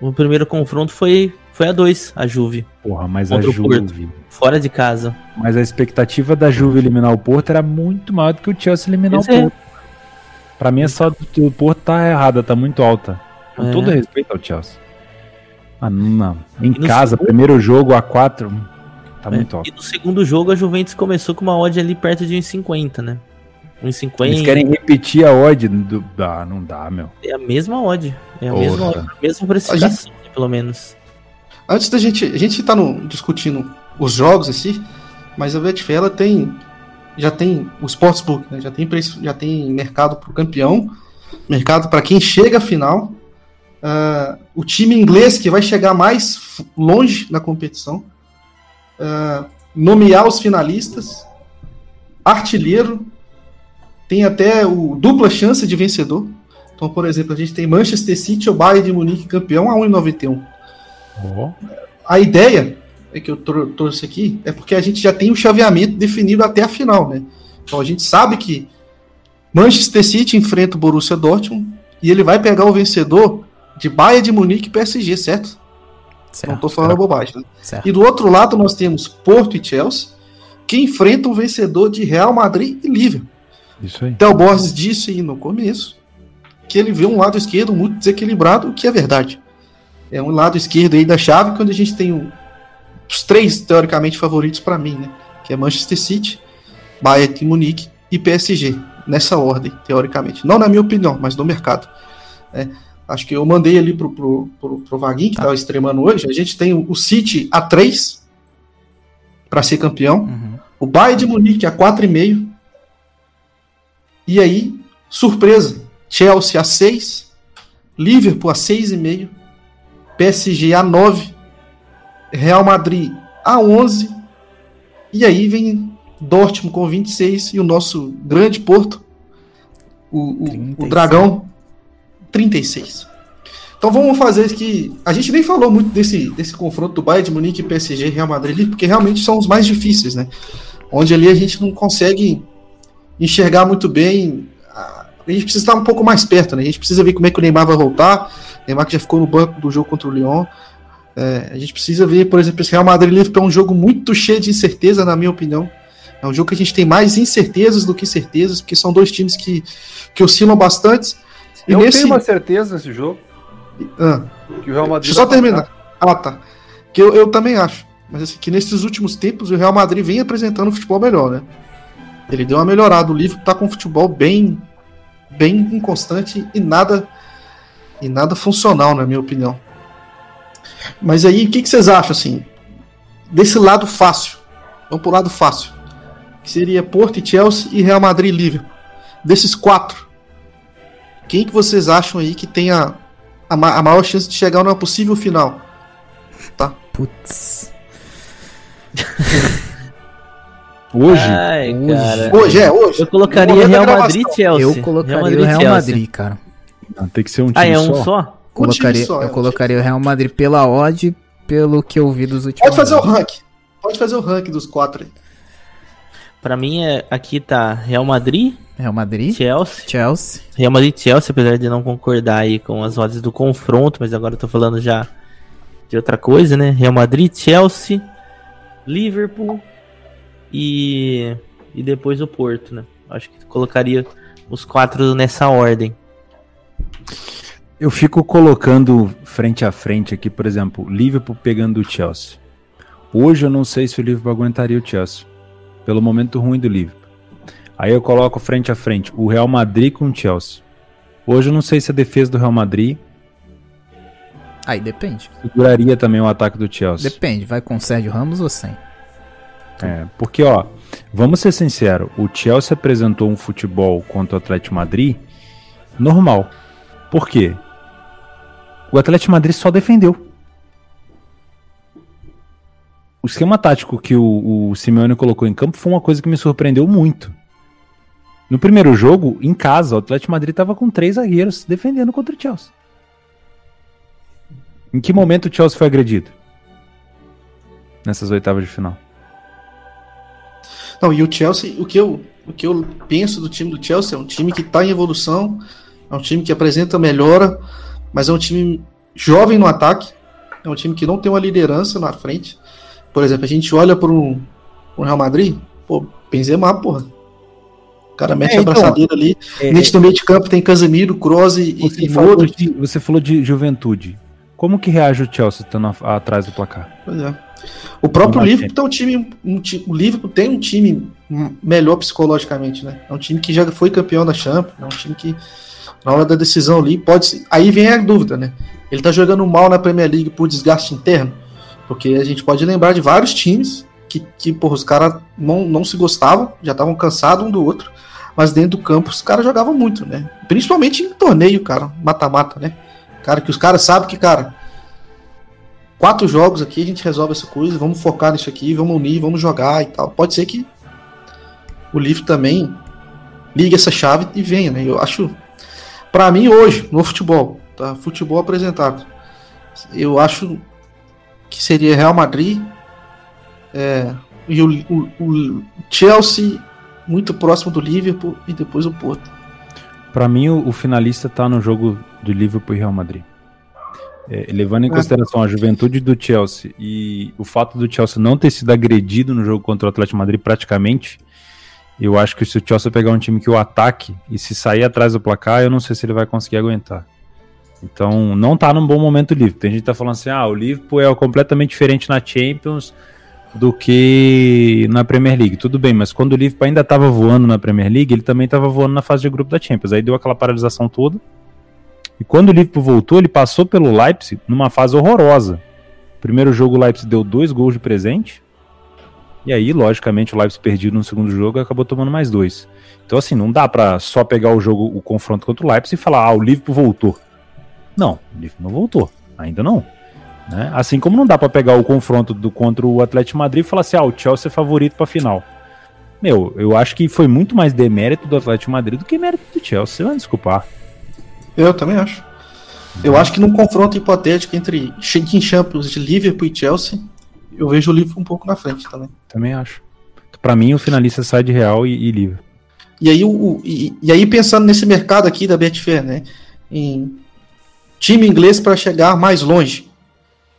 Speaker 1: O primeiro confronto foi, foi a 2, a Juve,
Speaker 4: Porra, mas a
Speaker 1: o Porto.
Speaker 4: Juve.
Speaker 1: fora de casa.
Speaker 4: Mas a expectativa da Juve eliminar o Porto era muito maior do que o Chelsea eliminar
Speaker 1: Pois
Speaker 4: o
Speaker 1: é.
Speaker 4: Porto. Pra mim, essa do Porto tá errada, tá muito alta. Com
Speaker 1: É.
Speaker 4: todo respeito ao Chelsea. Ah, não. Em
Speaker 1: E
Speaker 4: casa,
Speaker 1: segundo-
Speaker 4: primeiro jogo a 4, tá
Speaker 1: É.
Speaker 4: muito alto.
Speaker 1: E no segundo jogo a Juventus começou com uma odd ali perto de 1,50, né? 1,50
Speaker 4: Eles querem repetir a odd do. Ah, não dá, meu.
Speaker 1: é a mesma odd. É a
Speaker 4: Porra.
Speaker 1: mesma odd, a mesma precificação, né, pelo menos.
Speaker 2: Antes da gente. A gente tá no, discutindo os jogos si, mas a Betfair ela tem. Já tem o Sportsbook, né? já, tem preço, já tem mercado pro campeão, mercado para quem chega à final. ah, o time inglês que vai chegar mais longe na competição. ah, nomear os finalistas. Artilheiro. Tem até o dupla chance de vencedor. Então, por exemplo, a gente tem Manchester City ou Bayern de Munique campeão a 1,91. Oh. A ideia é que eu trouxe aqui é porque a gente já tem o chaveamento definido até a final, né? Então a gente sabe que Manchester City enfrenta o Borussia Dortmund e ele vai pegar o vencedor de Bayern de Munique e PSG, certo? certo Não estou falando certo. bobagem. Né? E do outro lado nós temos Porto e Chelsea, que enfrentam o vencedor de Real Madrid e Liverpool. Isso aí. Borges disse aí no começo que ele vê um lado esquerdo muito desequilibrado, o que é verdade. É um lado esquerdo aí da chave, quando a gente tem um, os três, teoricamente, favoritos para mim, né? Que é Manchester City, Bayern de Munique e PSG. Nessa ordem, teoricamente. Não na minha opinião, mas no mercado. É, acho que eu mandei ali pro, pro, pro, pro Vaguinho, que tá. extremando hoje. A gente tem o City a 3 para ser campeão. Uhum. O Bayern de Munique a 4,5. E aí, surpresa, Chelsea a 6, Liverpool a 6,5, PSG a 9, Real Madrid a 11, e aí vem Dortmund com 26 e o nosso grande Porto, o, o, o Dragão, 36. Então vamos fazer que a gente nem falou muito desse, desse confronto do Bayern de Munique, PSG, Real Madrid, porque realmente são os mais difíceis, né? Onde ali a gente não consegue enxergar muito bem. A gente precisa estar um pouco mais perto, né? A gente precisa ver como é que o Neymar vai voltar. O Neymar que já ficou no banco do jogo contra o Lyon. É, a gente precisa ver, por exemplo, esse Real Madrid Liverpool é um jogo muito cheio de incerteza, na minha opinião. É um jogo que a gente tem mais incertezas do que certezas, porque são dois times que, que oscilam bastante.
Speaker 3: E eu nesse... tenho uma certeza nesse jogo.
Speaker 2: Ah, que o Real Madrid. Deixa eu só terminar. Ah, tá. Que eu, eu também acho. Mas assim, que nesses últimos tempos o Real Madrid vem apresentando um futebol melhor, né? Ele deu uma melhorada. O livro tá com um futebol bem, bem inconstante e nada e nada funcional, na minha opinião. Mas aí, o que, que vocês acham assim? Desse lado fácil. Vamos pro lado fácil. Que seria Porto e Chelsea e Real Madrid e Liverpool. Desses quatro, quem que vocês acham aí que tem a, a, a maior chance de chegar numa possível final? Tá? Putz.
Speaker 1: Hoje? Ai, hoje.
Speaker 2: hoje, é, hoje.
Speaker 1: Eu colocaria Real Madrid e Chelsea.
Speaker 5: Eu colocaria Real Madrid, o Real. Madrid, cara.
Speaker 4: Não, tem que ser um time só. Ah, é um só? só?
Speaker 5: Colocaria, só, eu é colocaria o Real Madrid pela odd, pelo que eu vi dos últimos
Speaker 2: Pode fazer anos. o rank. Pode fazer o rank dos quatro aí.
Speaker 1: Pra mim, é, aqui tá Real Madrid.
Speaker 5: Real Madrid.
Speaker 1: Chelsea.
Speaker 5: Chelsea.
Speaker 1: Real Madrid e Chelsea, apesar de não concordar aí com as odds do confronto, mas agora eu tô falando já de outra coisa, né? Real Madrid, Chelsea, Liverpool e, e depois o Porto, né? Acho que colocaria os quatro nessa ordem.
Speaker 4: Eu fico colocando frente a frente aqui, por exemplo, Liverpool pegando o Chelsea. Hoje eu não sei se o Liverpool aguentaria o Chelsea, pelo momento ruim do Liverpool. Aí eu coloco frente a frente o Real Madrid com o Chelsea. Hoje eu não sei se a defesa do Real Madrid.
Speaker 5: Aí depende.
Speaker 4: Seguraria também o ataque do Chelsea.
Speaker 5: Depende, vai com o Sérgio Ramos ou sem?
Speaker 4: É, porque ó, vamos ser sinceros, o Chelsea apresentou um futebol contra o Atlético Madrid normal. Por quê? O Atlético Madrid só defendeu. O esquema tático que o, o Simeone colocou em campo foi uma coisa que me surpreendeu muito. No primeiro jogo, em casa, o Atlético Madrid estava com três zagueiros defendendo contra o Chelsea. Em que momento o Chelsea foi agredido? Nessas oitavas de final.
Speaker 2: Não, e o Chelsea, o que eu, o que eu penso do time do Chelsea é um time que está em evolução, é um time que apresenta melhora, mas é um time jovem no ataque, é um time que não tem uma liderança na frente. Por exemplo, a gente olha para um, um Real Madrid, pô, Benzema, porra. O cara mete é, a então, abraçadeira ali. É, Neste no meio de campo tem Casemiro, Kroos e,
Speaker 4: você, e de, você falou de juventude. Como que reage o Chelsea estando atrás do placar?
Speaker 2: Pois é. O próprio Liverpool tem um time, um, o Liverpool tem um time melhor psicologicamente, né? É um time que já foi campeão da Champions, é um time que na hora da decisão ali pode, aí vem a dúvida, né? Ele tá jogando mal na Premier League por desgaste interno, porque a gente pode lembrar de vários times que, que porra, os caras não, não se gostavam, já estavam cansados um do outro, mas dentro do campo os caras jogavam muito, né? Principalmente em torneio, cara, mata-mata, né? Cara, que os caras sabem que, cara, quatro jogos aqui, a gente resolve essa coisa, vamos focar nisso aqui, vamos unir, vamos jogar e tal. Pode ser que o livro também ligue essa chave e venha, né? Eu acho para mim, hoje, no futebol, tá? Futebol apresentado. Eu acho que seria Real Madrid, é, e o, o, o Chelsea muito próximo do Liverpool e depois o Porto.
Speaker 4: Pra mim, o, o finalista tá no jogo do Liverpool e Real Madrid. É, levando em
Speaker 2: É.
Speaker 4: consideração a juventude do Chelsea e o fato do Chelsea não ter sido agredido no jogo contra o Atlético Madrid praticamente, eu acho que se o Chelsea pegar um time que o ataque e se sair atrás do placar, eu não sei se ele vai conseguir aguentar. Então, não tá num bom momento o Liverpool. Tem gente que tá falando assim, ah, o Liverpool é completamente diferente na Champions do que na Premier League. Tudo bem, mas quando o Liverpool ainda tava voando na Premier League, ele também tava voando na fase de grupo da Champions. Aí deu aquela paralisação toda. E quando o Liverpool voltou, ele passou pelo Leipzig numa fase horrorosa. Primeiro jogo, o Leipzig deu dois gols de presente. E aí, logicamente, o Leipzig perdido no segundo jogo e acabou tomando mais dois. Então, assim, não dá pra só pegar o jogo, o confronto contra o Leipzig e falar, ah, o Liverpool voltou. Não, o Liverpool não voltou. Ainda não. Né? Assim como não dá pra pegar o confronto do, contra o Atlético Madrid e falar assim, ah, o Chelsea é favorito pra final. Meu, eu acho que foi muito mais demérito do Atlético Madrid do que mérito do Chelsea. Você vai me desculpar.
Speaker 2: Eu também acho. Eu acho que num confronto hipotético entre Shaking Champions de Liverpool e Chelsea, eu vejo o Liverpool um pouco na frente também.
Speaker 4: Também acho. Pra mim, o finalista sai de Real e, e livre.
Speaker 2: E aí, o- e, e aí pensando nesse mercado aqui da Betfair, né? Em time inglês para chegar mais longe.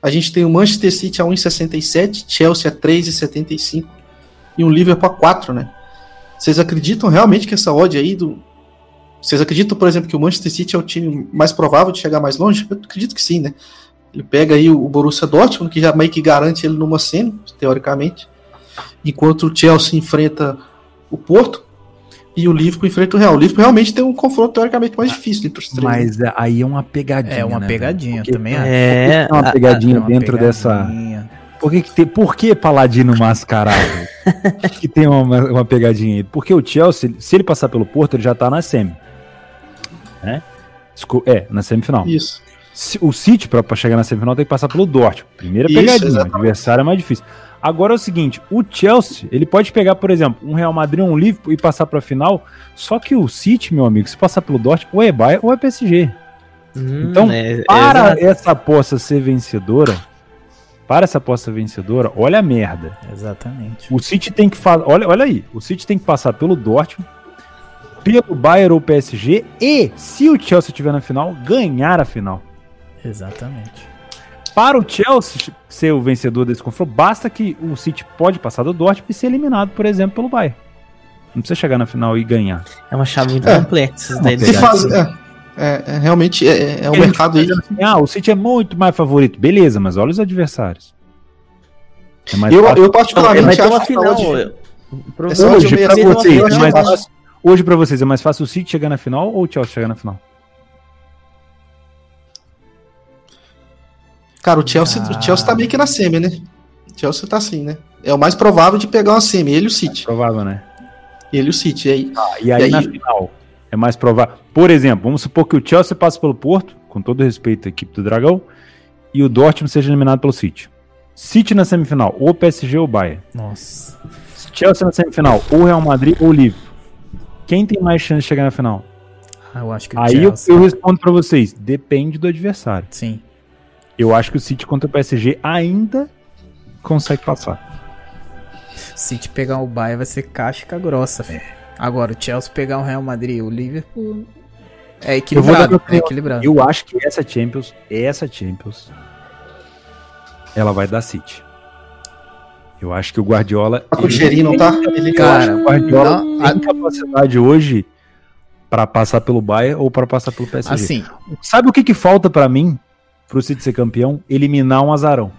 Speaker 2: A gente tem o Manchester City a 1,67, Chelsea a 3,75 e um Liverpool a 4, né? Vocês acreditam realmente que essa odd aí do Vocês acreditam, por exemplo, que o Manchester City é o time mais provável de chegar mais longe? Eu acredito que sim, né? Ele pega aí o Borussia Dortmund, que já meio que garante ele numa semi, teoricamente. Enquanto o Chelsea enfrenta o Porto e o Liverpool enfrenta o Real. O Liverpool realmente tem um confronto teoricamente mais difícil entre os três. né?
Speaker 4: Mas é- aí é uma pegadinha.
Speaker 5: É uma
Speaker 4: né,
Speaker 5: pegadinha?
Speaker 4: Porque
Speaker 5: também acho.
Speaker 1: É,
Speaker 4: Tem uma pegadinha
Speaker 5: É uma
Speaker 4: dentro dessa.
Speaker 5: pegadinha.
Speaker 4: Por que, que tem, por que Paladino mascarado? que tem uma, uma pegadinha aí? Porque o Chelsea, se ele passar pelo Porto, ele já tá na semi. Né? É, na semifinal.
Speaker 2: Isso.
Speaker 4: O City, pra, pra chegar na semifinal, tem que passar pelo Dortmund. Primeira
Speaker 2: Isso,
Speaker 4: pegadinha, o
Speaker 2: exatamente.
Speaker 4: adversário é mais difícil. Agora é o seguinte, o Chelsea, ele pode pegar, por exemplo, um Real Madrid ou um Liverpool e passar pra final, só que o City, meu amigo, se passar pelo Dortmund, ou é Bayern ou é PSG.
Speaker 1: Hum,
Speaker 4: Então,
Speaker 1: é- é
Speaker 4: Para
Speaker 1: exato.
Speaker 4: essa aposta ser vencedora, para essa aposta vencedora, olha a merda.
Speaker 5: Exatamente.
Speaker 4: O City tem que fazer. Olha, olha aí. O City tem que passar pelo Dortmund, pelo Bayern ou PSG e, se o Chelsea estiver na final, ganhar a final.
Speaker 5: Exatamente.
Speaker 4: Para o Chelsea ser o vencedor desse confronto, basta que o City pode passar do Dortmund e ser eliminado, por exemplo, pelo Bayern. Não precisa chegar na final e ganhar.
Speaker 1: É uma chave muito
Speaker 2: É.
Speaker 1: complexa. daí, né?
Speaker 2: faz, é, é- é realmente é, é um
Speaker 4: Ele
Speaker 2: mercado aí.
Speaker 4: assim, ah, o City é muito mais favorito. Beleza, mas olha os adversários. É mais
Speaker 2: Eu, eu particularmente acho que
Speaker 1: final. eu-
Speaker 2: Essa odd
Speaker 4: Hoje, pra vocês, é hoje pra vocês é mais fácil o City chegar na final ou o Chelsea chegar na final?
Speaker 2: Cara, o Chelsea, o Chelsea tá meio que na semi, né? O Chelsea tá assim, né? É o mais provável de pegar uma semi, ele e o City.
Speaker 4: Provável, né?
Speaker 2: Ele e o City. E aí,
Speaker 4: E aí,
Speaker 2: E aí-
Speaker 4: na final é mais provável. Por exemplo, vamos supor que o Chelsea passe pelo Porto, com todo respeito à equipe do Dragão, e o Dortmund seja eliminado pelo City. City na semifinal, ou PSG ou Bayern.
Speaker 5: Nossa.
Speaker 4: Chelsea na semifinal, ou Real Madrid ou Liverpool. Quem tem mais chance de chegar na final?
Speaker 5: Ah, eu acho que o
Speaker 4: Aí eu, eu respondo pra vocês, depende do adversário.
Speaker 5: Sim.
Speaker 4: Eu acho que o City contra o PSG ainda consegue passar.
Speaker 5: Se te pegar o Bayern vai ser casca grossa, filho. Agora, o Chelsea pegar o Real Madrid o Liverpool é
Speaker 4: Eu
Speaker 5: equilibrado.
Speaker 4: minha
Speaker 5: É equilibrado.
Speaker 4: Eu acho que essa Champions, essa Champions, ela vai dar City. Eu acho que o Guardiola.
Speaker 2: tá com não tá? Ele,
Speaker 5: Cara,
Speaker 4: o Guardiola
Speaker 5: não,
Speaker 4: tem capacidade hoje pra passar pelo Bayern ou pra passar pelo PSG.
Speaker 5: assim,
Speaker 4: Sabe o que, que falta pra mim, pro City ser campeão? Eliminar um azarão.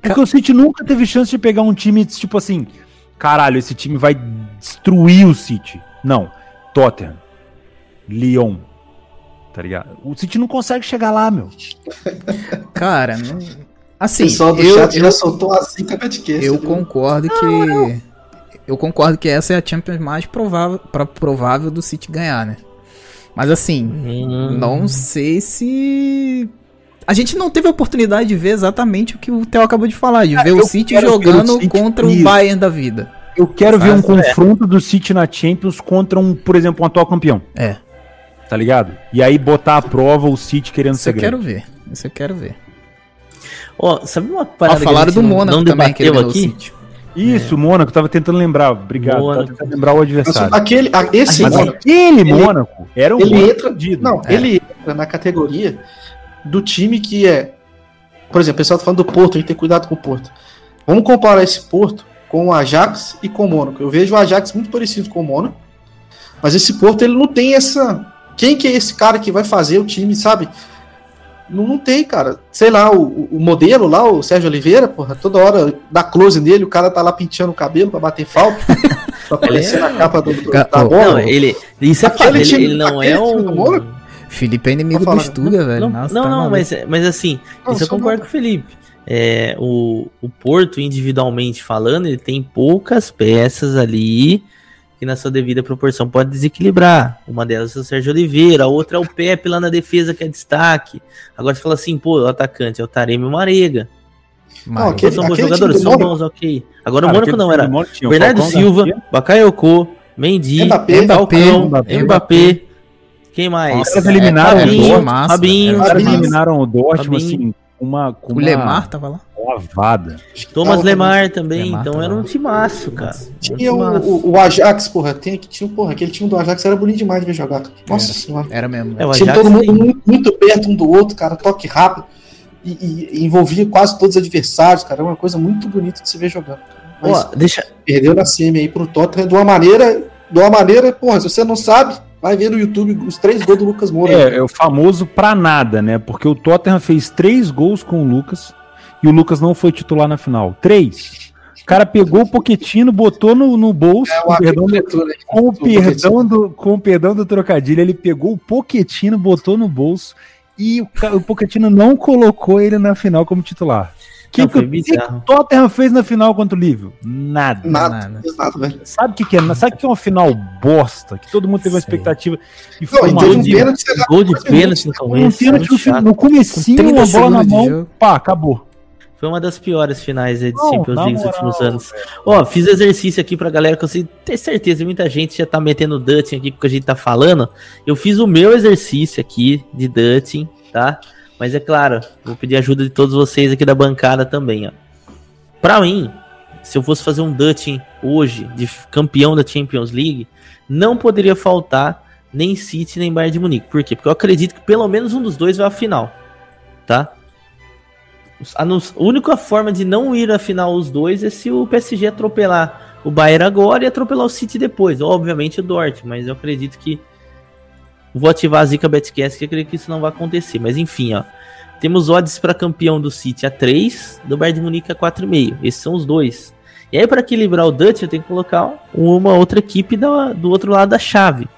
Speaker 4: Porque o City nunca teve chance de pegar um time tipo assim, caralho, esse time vai destruir o City. Não. Tottenham, Lyon, tá ligado? O City não consegue chegar lá, meu.
Speaker 5: cara, não-
Speaker 2: o
Speaker 5: assim,
Speaker 2: pessoal do
Speaker 5: eu,
Speaker 2: chat
Speaker 5: eu,
Speaker 2: já soltou a zica betcast.
Speaker 5: eu
Speaker 2: viu?
Speaker 5: concordo que eu concordo que essa é a Champions mais provável, pra, provável do City ganhar, né? Mas assim,
Speaker 1: Hum.
Speaker 5: não sei se a gente não teve a oportunidade de ver exatamente o que o Theo acabou de falar, de ver o City
Speaker 4: quero ver o
Speaker 5: jogando
Speaker 4: City
Speaker 5: contra o
Speaker 4: isso.
Speaker 5: Bayern da vida.
Speaker 4: Eu quero ver um
Speaker 1: é.
Speaker 4: confronto do City na Champions contra um, por exemplo, um atual campeão.
Speaker 5: É.
Speaker 4: Tá ligado? E aí botar à prova o City querendo
Speaker 5: Isso
Speaker 4: ser
Speaker 5: eu quero
Speaker 4: grande.
Speaker 5: ver. Isso eu quero ver.
Speaker 1: Ó, sabe uma parada que a
Speaker 5: falaram
Speaker 1: gente
Speaker 5: do
Speaker 1: não-
Speaker 5: Mônaco
Speaker 1: não
Speaker 5: também, que ele o
Speaker 1: aqui?
Speaker 4: Isso, o Mônaco, tava tentando lembrar. Obrigado.
Speaker 1: Mônaco.
Speaker 4: Tava tentando lembrar o
Speaker 2: Mas
Speaker 4: adversário.
Speaker 2: Aquele, a- esse
Speaker 4: Mas
Speaker 2: Mônaco,
Speaker 4: aquele
Speaker 2: ele-
Speaker 4: Mônaco era um
Speaker 2: ele
Speaker 4: Mônaco
Speaker 2: entra, não,
Speaker 5: É.
Speaker 2: ele entra na categoria do time que é, por exemplo, o pessoal tá falando do Porto, a gente tem cuidado com o Porto. Vamos comparar esse Porto com o Ajax e com o Mônaco. Eu vejo o Ajax muito parecido com o Mônaco, mas esse Porto ele não tem essa, quem que é esse cara que vai fazer o time, sabe? Não, não tem, cara. Sei lá, o, o- modelo lá, o Sérgio Oliveira, porra, toda hora dá close nele, o cara tá lá penteando o cabelo pra bater falta, pra aparecer na capa do, do- da
Speaker 5: Não,
Speaker 2: bola.
Speaker 1: Não, ele. Isso é
Speaker 2: Aquele
Speaker 1: fato, ele,
Speaker 2: time-
Speaker 1: ele não
Speaker 2: aquele
Speaker 1: é um.
Speaker 5: Felipe é inimigo
Speaker 2: Vou
Speaker 5: do. Stuga, velho.
Speaker 1: Não,
Speaker 5: Nossa,
Speaker 1: não,
Speaker 5: tá
Speaker 1: não, mas, mas assim,
Speaker 2: Não,
Speaker 1: isso eu concordo com o Felipe. É, o, o Porto, individualmente falando, ele tem poucas peças ali que na sua devida proporção pode desequilibrar. Uma delas é o Sérgio Oliveira, a outra é o Pepe lá na defesa, que é destaque. Agora você fala assim, pô, o atacante é o Taremi e o Marega.
Speaker 2: Não,
Speaker 5: Mas-
Speaker 2: aquele-
Speaker 1: são bons jogadores,
Speaker 2: do
Speaker 1: são bons, ok. Agora
Speaker 4: Cara,
Speaker 1: o Mônaco não era
Speaker 4: tinha
Speaker 1: Bernardo
Speaker 4: Falcão
Speaker 1: Silva, Bakayoko, Mendy,
Speaker 2: Mbappé,
Speaker 1: Falcão,
Speaker 5: Mbappé,
Speaker 1: Mbappé, quem mais?
Speaker 5: Nossa,
Speaker 4: Eles eliminaram
Speaker 5: é,
Speaker 4: o Dortmund, Os caras eliminaram o Dortmund,
Speaker 1: Fabinho.
Speaker 4: assim, com uma, com
Speaker 5: O
Speaker 4: uma
Speaker 5: Lemar tava lá.
Speaker 4: Lavada.
Speaker 1: Thomas
Speaker 2: Tava-
Speaker 1: Lemar também,
Speaker 5: Lemar
Speaker 1: então
Speaker 5: tá
Speaker 1: era um timaço, cara. Era um
Speaker 2: Tinha o,
Speaker 1: timaço.
Speaker 2: o, o Ajax, porra, tem, tinha, porra, aquele time do Ajax era bonito demais de ver jogar. Nossa senhora.
Speaker 5: Era mesmo.
Speaker 1: É, o
Speaker 2: Tinha
Speaker 1: Ajax
Speaker 2: todo mundo muito, muito perto um do outro, cara, toque rápido. E, e- envolvia quase todos os adversários, cara. É uma coisa muito bonita de se ver jogando. Mas
Speaker 1: Ó, deixa,
Speaker 2: perdeu na semi aí pro Tottenham de uma maneira. De uma maneira, porra, se você não sabe, vai ver no YouTube os três gols do Lucas Moura.
Speaker 4: É, é o famoso pra nada, né? Porque o Tottenham fez três gols com o Lucas e o Lucas não foi titular na final. Três. O cara pegou o Poquetino, botou no, no bolso,
Speaker 2: É, o
Speaker 4: perdão, do-
Speaker 2: né?
Speaker 4: com o perdão do, com o perdão do trocadilho, ele pegou o Poquetino, botou no bolso e o, o Poquetino não colocou ele na final como titular. O que,
Speaker 1: Não,
Speaker 4: que, o- que Tottenham fez na final contra o Liverpool? Nada.
Speaker 2: Nada,
Speaker 5: Nada.
Speaker 2: nada, velho.
Speaker 4: Sabe o que, que é? Sabe o que é uma final bosta? Que todo mundo teve uma
Speaker 5: Sei.
Speaker 4: expectativa e
Speaker 2: Não,
Speaker 4: foi uma
Speaker 2: teve um
Speaker 1: de-
Speaker 2: pênalti,
Speaker 1: Gol de pênalti no
Speaker 4: um
Speaker 1: começo.
Speaker 4: pênalti no, no comecinho,
Speaker 5: Com 30
Speaker 4: uma bola na mão, pá, acabou.
Speaker 1: Foi uma das piores finais de
Speaker 4: Não,
Speaker 1: Champions League dos
Speaker 4: moral,
Speaker 1: últimos anos. Ó, fiz exercício aqui pra galera que eu sei, tenho certeza, muita gente já tá metendo Dutting aqui com o que a gente tá falando. Eu fiz o meu exercício aqui de Dutting, tá? Mas é claro, vou pedir ajuda de todos vocês aqui da bancada também, ó. Pra mim, se eu fosse fazer um Dutting hoje, de campeão da Champions League, não poderia faltar nem City nem Bayern de Munique. Por quê? Porque eu acredito que pelo menos um dos dois vai à final, tá? A, não- a única forma de não ir à final os dois é se o PSG atropelar o Bayern agora e atropelar o City depois. Obviamente o Dortmund, mas eu acredito que vou ativar a Zica Betcast que eu acredito que isso não vai acontecer. Mas enfim, ó. Temos odds para campeão do City a 3, do Bayern de Munique a 4,5. Esses são os dois. E aí para equilibrar o Dutch, eu tenho que colocar uma outra equipe do outro lado da chave.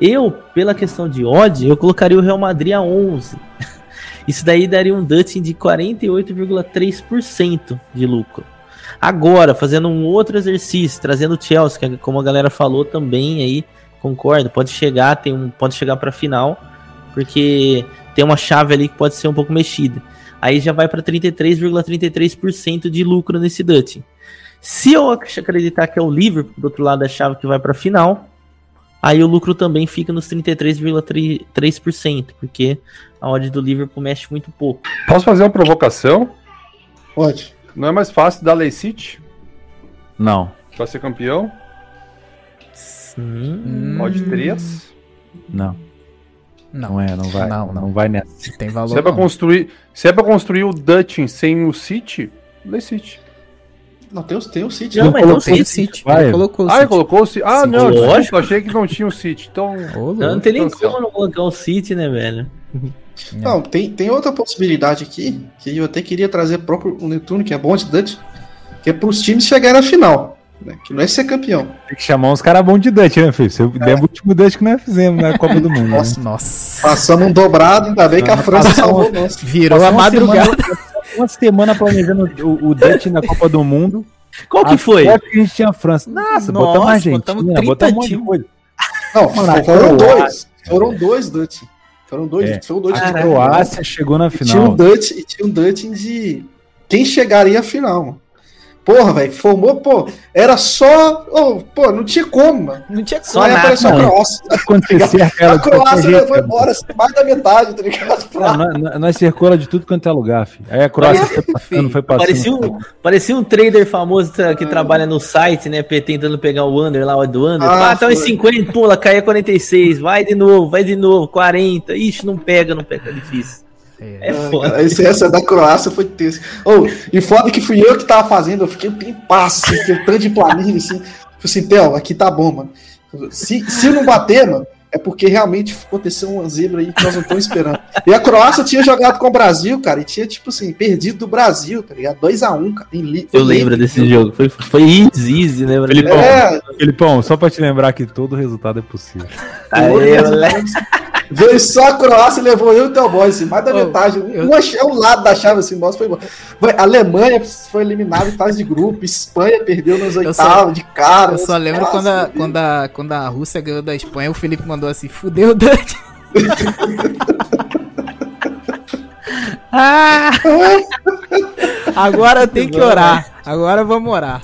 Speaker 1: Eu, pela questão de odd, eu colocaria o Real Madrid a 11. Isso daí daria um Dutch de 48,3% de lucro. Agora, fazendo um outro exercício, trazendo o Chelsea, que é como a galera falou também aí, concordo, pode chegar, tem um, pode chegar para final, porque tem uma chave ali que pode ser um pouco mexida. Aí já vai para 33,33% de lucro nesse Dutch. Se eu ac- acreditar que é o Liverpool do outro lado da chave que vai para final, aí o lucro também fica nos 33,3%, porque a odd do Liverpool mexe muito pouco.
Speaker 3: Posso fazer uma provocação?
Speaker 2: Pode.
Speaker 3: Não é mais fácil dar Lei City
Speaker 4: Não.
Speaker 3: pra ser campeão?
Speaker 1: Hum,
Speaker 3: Odd
Speaker 5: Hum,
Speaker 3: 3?
Speaker 4: Não,
Speaker 5: Não,
Speaker 4: não é, não vai.
Speaker 5: Não,
Speaker 4: Não,
Speaker 5: não.
Speaker 4: vai nessa.
Speaker 5: tem
Speaker 3: Se
Speaker 5: valor.
Speaker 3: é, pra construir, se é pra construir o Dutch sem o City, Lei City.
Speaker 2: Não, tem, o- tem o City.
Speaker 1: Não,
Speaker 2: né?
Speaker 1: mas não
Speaker 5: o
Speaker 1: tem
Speaker 5: City.
Speaker 4: Vai.
Speaker 5: Ele colocou o
Speaker 3: Ah, ele
Speaker 5: City.
Speaker 3: colocou o City. Ah,
Speaker 5: Sim,
Speaker 3: não,
Speaker 1: lógico.
Speaker 3: desculpa, achei que não tinha o City. Então,
Speaker 5: Ô, louco.
Speaker 1: Não tem nem como não colocar o City, né, velho?
Speaker 2: Não, tem, tem outra possibilidade aqui, que eu até queria trazer próprio o Netuno, que é bom de Dutch, que é para os times chegarem à final. Né? Que não é ser campeão.
Speaker 4: Tem que chamar uns caras bons de Dutch, né, filho? Você lembra o último Dutch que nós fizemos na Copa do Mundo. né?
Speaker 2: Nossa,
Speaker 5: Nossa.
Speaker 2: Passamos um dobrado, ainda bem que a França salvou nós.
Speaker 5: Virou
Speaker 4: Passou
Speaker 5: a
Speaker 4: uma
Speaker 5: madrugada.
Speaker 4: Uma semana planejando o, o Dutch na Copa do Mundo.
Speaker 1: Qual que
Speaker 4: A
Speaker 1: foi?
Speaker 4: sorte que a gente tinha a França. Nossa,
Speaker 5: Nossa,
Speaker 4: botamos a Argentina,
Speaker 5: botamos
Speaker 4: botamos,
Speaker 5: 30
Speaker 4: um monte de
Speaker 5: times.
Speaker 4: coisa.
Speaker 2: Não,
Speaker 4: Mano,
Speaker 2: foram dois. Foram dois Dutch. Foram dois.
Speaker 4: É.
Speaker 2: O Dutch
Speaker 4: A. Croácia chegou na
Speaker 2: E tinha um
Speaker 4: final.
Speaker 2: Dutch, e tinha um Dutch de quem chegaria à final. Porra, velho, formou, pô, era só. oh, pô, não tinha como, mano.
Speaker 5: Não tinha
Speaker 1: Só
Speaker 2: Só aí
Speaker 1: nada,
Speaker 2: apareceu a. Croácia.
Speaker 4: Quando você cerca ela
Speaker 2: A Croácia
Speaker 4: jeito,
Speaker 2: levou
Speaker 4: cara.
Speaker 2: embora mais da metade, tá ligado?
Speaker 4: Não, nós- nós- Nós cercou ela de tudo quanto é lugar, filho. Aí a Croácia foi passando, foi passando.
Speaker 1: Parecia um, parecia um trader famoso que trabalha no site, né? Tentando pegar o under lá, o do under.
Speaker 2: Ah,
Speaker 1: Ah, tá em
Speaker 2: foi.
Speaker 1: 50, pula, caia 46. Vai de novo, vai de novo. 40. Ixi, não pega, não pega. É difícil. É
Speaker 2: Ah,
Speaker 1: foda.
Speaker 2: cara, esse, essa da Croácia foi tenso. Oh, e foda que fui eu que tava fazendo, eu fiquei um tempasso, assim, tanto de planilha, assim. Falei assim, Theo, aqui tá bom, mano. Se, se não bater, mano, é porque realmente aconteceu uma zebra aí que nós não estamos esperando. E a Croácia tinha jogado com o Brasil, cara, e tinha, tipo assim, perdido do Brasil, tá ligado? 2x1, cara. Em li-
Speaker 1: Eu lembro desse jogo. Foi, foi easy, easy, né?
Speaker 4: Felipão,
Speaker 2: É,
Speaker 4: Felipão, só pra te lembrar que todo resultado é possível.
Speaker 1: Aê, moleque.
Speaker 2: Veio só a Croácia e levou eu e o Theo Boy, assim, mais da
Speaker 5: Oh,
Speaker 2: metade.
Speaker 5: eu-
Speaker 2: Um, ach- um lado da chave, assim, nossa, foi. Foi- A Alemanha foi eliminada em fase de grupo, Espanha perdeu nos
Speaker 5: só-
Speaker 2: oitavos de cara.
Speaker 5: Eu só lembro
Speaker 2: Nossa,
Speaker 5: quando a, quando, a, quando a Rússia ganhou da Espanha, o Felipe mandou assim, fudeu o Dante. ah! Agora tem que orar. Agora vamos orar.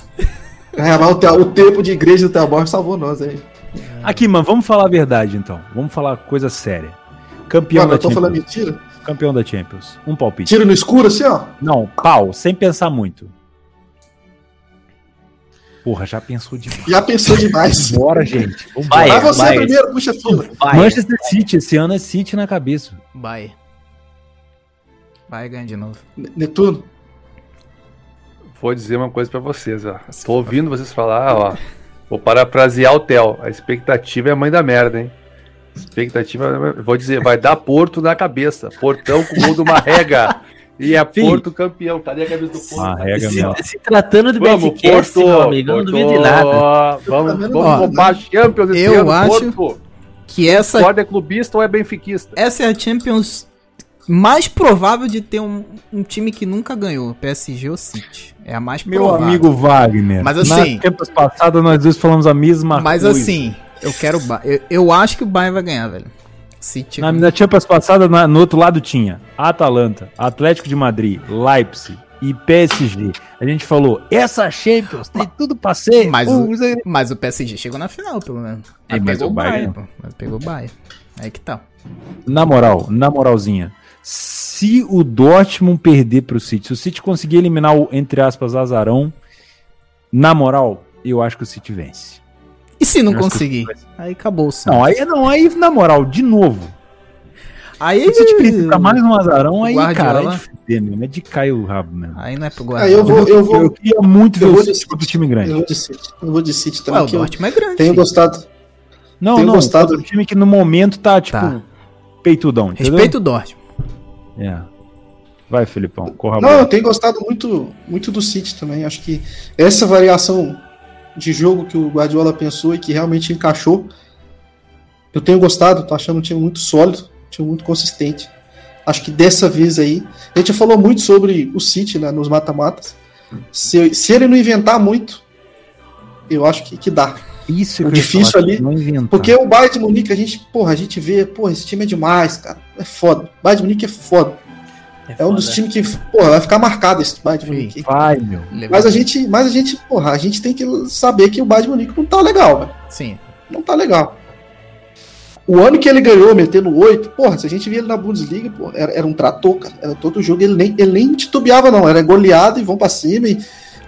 Speaker 2: É, mas o, o tempo de igreja do Theo Boy salvou nós aí.
Speaker 4: Aqui, mano, vamos falar a verdade então. Vamos falar coisa séria. Campeão
Speaker 2: Mano, eu
Speaker 4: da
Speaker 2: tô falando
Speaker 4: Champions.
Speaker 2: mentira.
Speaker 4: Campeão da Champions. Um palpite.
Speaker 2: Tiro no escuro, assim, ó.
Speaker 4: Não, pau, sem pensar muito. Porra, já pensou demais.
Speaker 2: Já pensou demais.
Speaker 4: Bora, gente.
Speaker 1: Vai,
Speaker 2: Vai você
Speaker 1: vai.
Speaker 2: primeiro, puxa a fila.
Speaker 1: Vai.
Speaker 4: Manchester City, esse ano é City na cabeça.
Speaker 5: Vai. Vai ganhar de novo.
Speaker 2: Netuno.
Speaker 3: Vou dizer uma coisa pra vocês, ó. Tô ouvindo vocês falar, ó. Vou parafrasear o Theo. A expectativa é a mãe da merda, hein? Expectativa, vou dizer, vai dar Porto na cabeça. Portão com o gol do Marrega. E é
Speaker 1: Sim.
Speaker 3: Porto campeão. Cadê a cabeça do Porto?
Speaker 4: Marrega,
Speaker 1: Se,
Speaker 4: meu.
Speaker 1: se tratando de
Speaker 3: Vamos,
Speaker 1: BFCast,
Speaker 3: Porto,
Speaker 1: meu amigo, eu não duvido de nada.
Speaker 3: Porto. Vamos, vamos roubar a Champions esse
Speaker 5: Eu
Speaker 3: ano,
Speaker 5: acho-
Speaker 3: Porto.
Speaker 5: Que essa,
Speaker 3: Ford é clubista ou é benfiquista?
Speaker 5: essa é a Champions mais provável de ter um, um time que nunca ganhou. PSG ou City. É a mais
Speaker 4: Meu
Speaker 5: provável.
Speaker 4: amigo Wagner.
Speaker 5: Mas assim-
Speaker 4: Na Champions passada nós dois falamos a mesma
Speaker 5: Mas
Speaker 4: coisa.
Speaker 5: assim, eu quero o Bayern. Eu, eu acho que o Bayern vai ganhar, velho. City.
Speaker 4: Na, na Champions passada, na- no outro lado tinha Atalanta, Atlético de Madrid, Leipzig e PSG. A gente falou, essa Champions tem tudo pra ser.
Speaker 5: Mas
Speaker 4: um,
Speaker 5: o- Mas o PSG chegou na final, pelo menos.
Speaker 4: É,
Speaker 5: Aí
Speaker 4: mas
Speaker 5: pegou
Speaker 4: o
Speaker 5: Bayern,
Speaker 4: Bayern
Speaker 5: pô. Mas pegou o Bayern. Aí que tá.
Speaker 4: Na moral, na moralzinha. Se o Dortmund perder pro City, se o City conseguir eliminar o, entre aspas, azarão, na moral, eu acho que o City vence.
Speaker 5: E se não
Speaker 4: Eu
Speaker 5: conseguir? Aí acabou o Santos.
Speaker 4: Não, aí não, aí na moral, de novo.
Speaker 5: Aí,
Speaker 4: Se o City ficar mais um azarão, aí,
Speaker 5: Guardiola-
Speaker 4: cara, é de fuder mesmo, é de cair o rabo mesmo.
Speaker 5: Aí não é pro
Speaker 2: Aí eu
Speaker 5: Guardiola.
Speaker 2: vou, eu vou,
Speaker 4: Eu queria muito ver
Speaker 2: eu
Speaker 4: o City contra o time grande.
Speaker 2: eu vou de City. Eu vou de City também,
Speaker 5: o
Speaker 2: que eu
Speaker 5: Dortmund é grande.
Speaker 2: tenho gostado.
Speaker 4: Não,
Speaker 2: Tenho
Speaker 4: não,
Speaker 2: gostado.
Speaker 4: um time que no momento tá, tipo,
Speaker 5: Tá.
Speaker 4: peitudão, entendeu?
Speaker 5: Respeito o Dortmund.
Speaker 4: É. Vai, Felipão, corra
Speaker 2: Não, eu tenho gostado muito, muito do City também. Acho que essa variação de jogo que o Guardiola pensou e que realmente encaixou, eu tenho gostado. Tô achando um time muito sólido, um time muito consistente. Acho que dessa vez aí, a gente já falou muito sobre o City né, nos mata-matas. Se, se ele não inventar muito, eu acho que, que dá.
Speaker 4: Isso
Speaker 2: o difícil
Speaker 4: falar,
Speaker 2: ali. Porque o Bayern de Munique, a gente, porra, a gente vê, porra, esse time é demais, cara. É foda. O Bayern de Munique é foda. É um dos times que, porra, vai ficar marcado esse Bayern de
Speaker 5: Sim.
Speaker 2: Munique.
Speaker 4: Vai, meu.
Speaker 2: Mas a gente, mas a gente, porra, a gente tem que saber que o Bayern de Munique não tá legal, velho.
Speaker 5: Sim.
Speaker 2: Não tá legal. O ano que ele ganhou, metendo 8, porra, se a gente via ele na Bundesliga, porra, era, era um trator, cara. Era todo jogo, ele nem, ele nem titubeava, não. Era goleado e vão pra cima. E,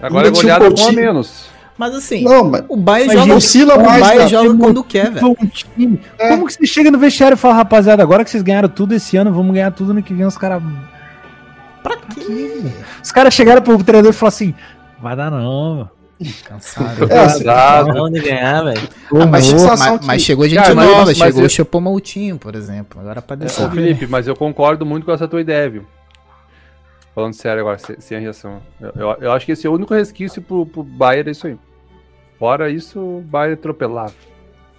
Speaker 3: Agora é
Speaker 2: tinha um
Speaker 3: goleada com a menos.
Speaker 5: Mas assim,
Speaker 2: não, mas
Speaker 5: o Bayern
Speaker 4: Mas
Speaker 5: joga,
Speaker 2: oscila
Speaker 5: o
Speaker 2: mais,
Speaker 5: Bayern joga quando quer, velho.
Speaker 4: um time.
Speaker 2: É.
Speaker 4: Como que você chega no vestiário e fala, rapaziada, agora que vocês ganharam tudo esse ano, vamos ganhar tudo ano que vem, os caras.
Speaker 5: Pra quê?
Speaker 4: Os caras chegaram pro treinador e falaram assim: vai dar não.
Speaker 5: Cansado.
Speaker 2: É, assim,
Speaker 3: Cansado.
Speaker 1: Não de ganhar, velho.
Speaker 2: Ah, mas
Speaker 5: Mas,
Speaker 2: que-
Speaker 5: mas chegou gente
Speaker 3: Cara,
Speaker 5: nova,
Speaker 3: mas
Speaker 5: chegou
Speaker 3: eu-
Speaker 5: o Choupo-Moting, por exemplo. Agora pra
Speaker 3: Ô,
Speaker 5: descer.
Speaker 3: Felipe, mas eu concordo muito com essa tua ideia, viu? Falando sério agora, sem, sem a reação. Eu, eu, eu acho que esse é o único resquício pro, pro Bayern, é isso aí. Fora isso, o Bayern atropelável.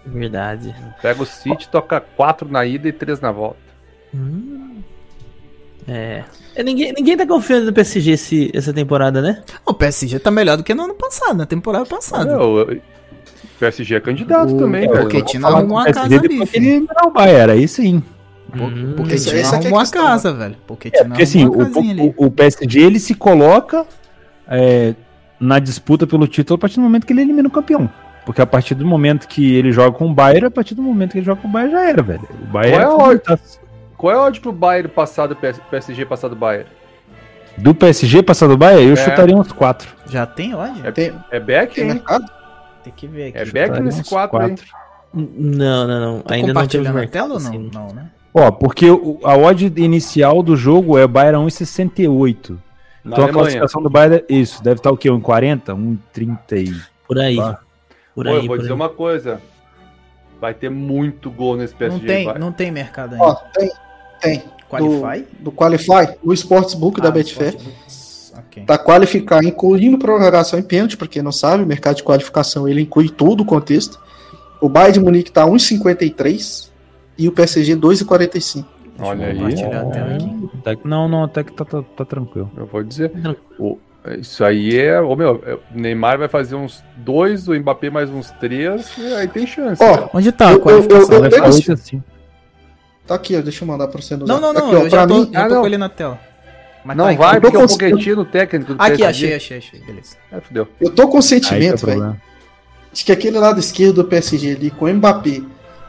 Speaker 1: Verdade.
Speaker 3: Pega o City, toca quatro na ida e três na volta.
Speaker 1: Hum. É. É, Ninguém, ninguém tá confiando no PSG esse, essa temporada, né?
Speaker 5: O PSG tá melhor do que no ano passado, na temporada passada.
Speaker 3: Não, eu- o PSG é candidato
Speaker 5: O-
Speaker 3: também,
Speaker 5: é,
Speaker 3: velho.
Speaker 5: tinha-
Speaker 4: Falar
Speaker 5: arrumou
Speaker 4: com
Speaker 5: a
Speaker 4: o PSG
Speaker 5: casa ali,
Speaker 4: ele eliminar o Bayern, aí sim.
Speaker 1: Hum.
Speaker 5: Porque
Speaker 2: que é a
Speaker 5: arrumou a
Speaker 2: questão,
Speaker 5: casa, velho. Porque
Speaker 4: É, porque assim, o,
Speaker 5: arrumou
Speaker 4: o, o PSG ele se coloca é, na disputa pelo título a partir do momento que ele elimina o campeão. Porque a partir do momento que ele joga com o Bayern, a partir do momento que ele joga com o Bayern já era, velho. O Bayern
Speaker 3: Qual é a
Speaker 4: favoritaço.
Speaker 3: Qual é a odd pro Bayern passar do PS PSG passar do Bayern?
Speaker 4: Do PSG passar do Bayern, eu
Speaker 3: É.
Speaker 4: chutaria uns 4.
Speaker 5: Já tem hoje?
Speaker 2: Tem,
Speaker 3: É back,
Speaker 2: tem
Speaker 3: hein?
Speaker 2: mercado?
Speaker 5: Tem que ver aqui.
Speaker 3: É back nesse 4 aí.
Speaker 1: Não, não, não.
Speaker 5: Tá
Speaker 1: Ainda não mercado,
Speaker 5: tela ou não?
Speaker 1: assim.
Speaker 5: Não, né?
Speaker 4: Ó, porque o- a odd inicial do jogo é Bayern 1,68.
Speaker 3: Na
Speaker 4: Então a classificação do Bayern, é isso, deve estar o quê? 1,40? 1,30 e...
Speaker 1: Por aí.
Speaker 4: Tá.
Speaker 1: Por
Speaker 3: Pô,
Speaker 1: aí,
Speaker 3: eu vou dizer
Speaker 1: aí.
Speaker 3: uma coisa. Vai ter muito gol nesse PSG.
Speaker 5: Não tem,
Speaker 3: vai.
Speaker 5: não tem mercado ainda.
Speaker 2: Ó, tem, tem.
Speaker 5: Qualify?
Speaker 2: Do, do Qualify, o Sportsbook da
Speaker 5: Ah,
Speaker 2: Betfair.
Speaker 5: Sportsbooks. Ok.
Speaker 2: Para qualificar, incluindo prorrogação e pênalti, para quem não sabe, o mercado de qualificação ele inclui todo o contexto. O Bayern de Munique tá 1,53 e o PSG 2,45.
Speaker 3: Olha aí.
Speaker 5: Compartilhar a tela aqui.
Speaker 4: Até que- Não, não, até que tá, tá, tá tranquilo.
Speaker 3: Eu vou dizer. O- isso aí é. Ô, meu, é- o Neymar vai fazer uns dois, o Mbappé mais uns três, e aí tem chance.
Speaker 2: Ó,
Speaker 5: Onde tá
Speaker 2: Eu-
Speaker 5: a
Speaker 2: eu- eu- eu-
Speaker 4: oito assim.
Speaker 2: Tá aqui, ó, deixa eu mandar para você no
Speaker 5: Não, não, não,
Speaker 2: Aqui, ó,
Speaker 5: eu já
Speaker 2: pra
Speaker 5: tô,
Speaker 2: mim,
Speaker 5: já
Speaker 3: Ah,
Speaker 5: tô
Speaker 3: não.
Speaker 5: com ele na tela. Mas
Speaker 3: não
Speaker 5: tá
Speaker 3: vai, porque é um
Speaker 2: conseguindo-
Speaker 3: foguetinho técnico do
Speaker 5: Aqui,
Speaker 3: PSG.
Speaker 5: achei, achei, achei. Beleza.
Speaker 3: É, fudeu.
Speaker 2: eu tô com
Speaker 4: o
Speaker 2: sentimento, velho, de que aquele lado esquerdo do PSG ali, com o Mbappé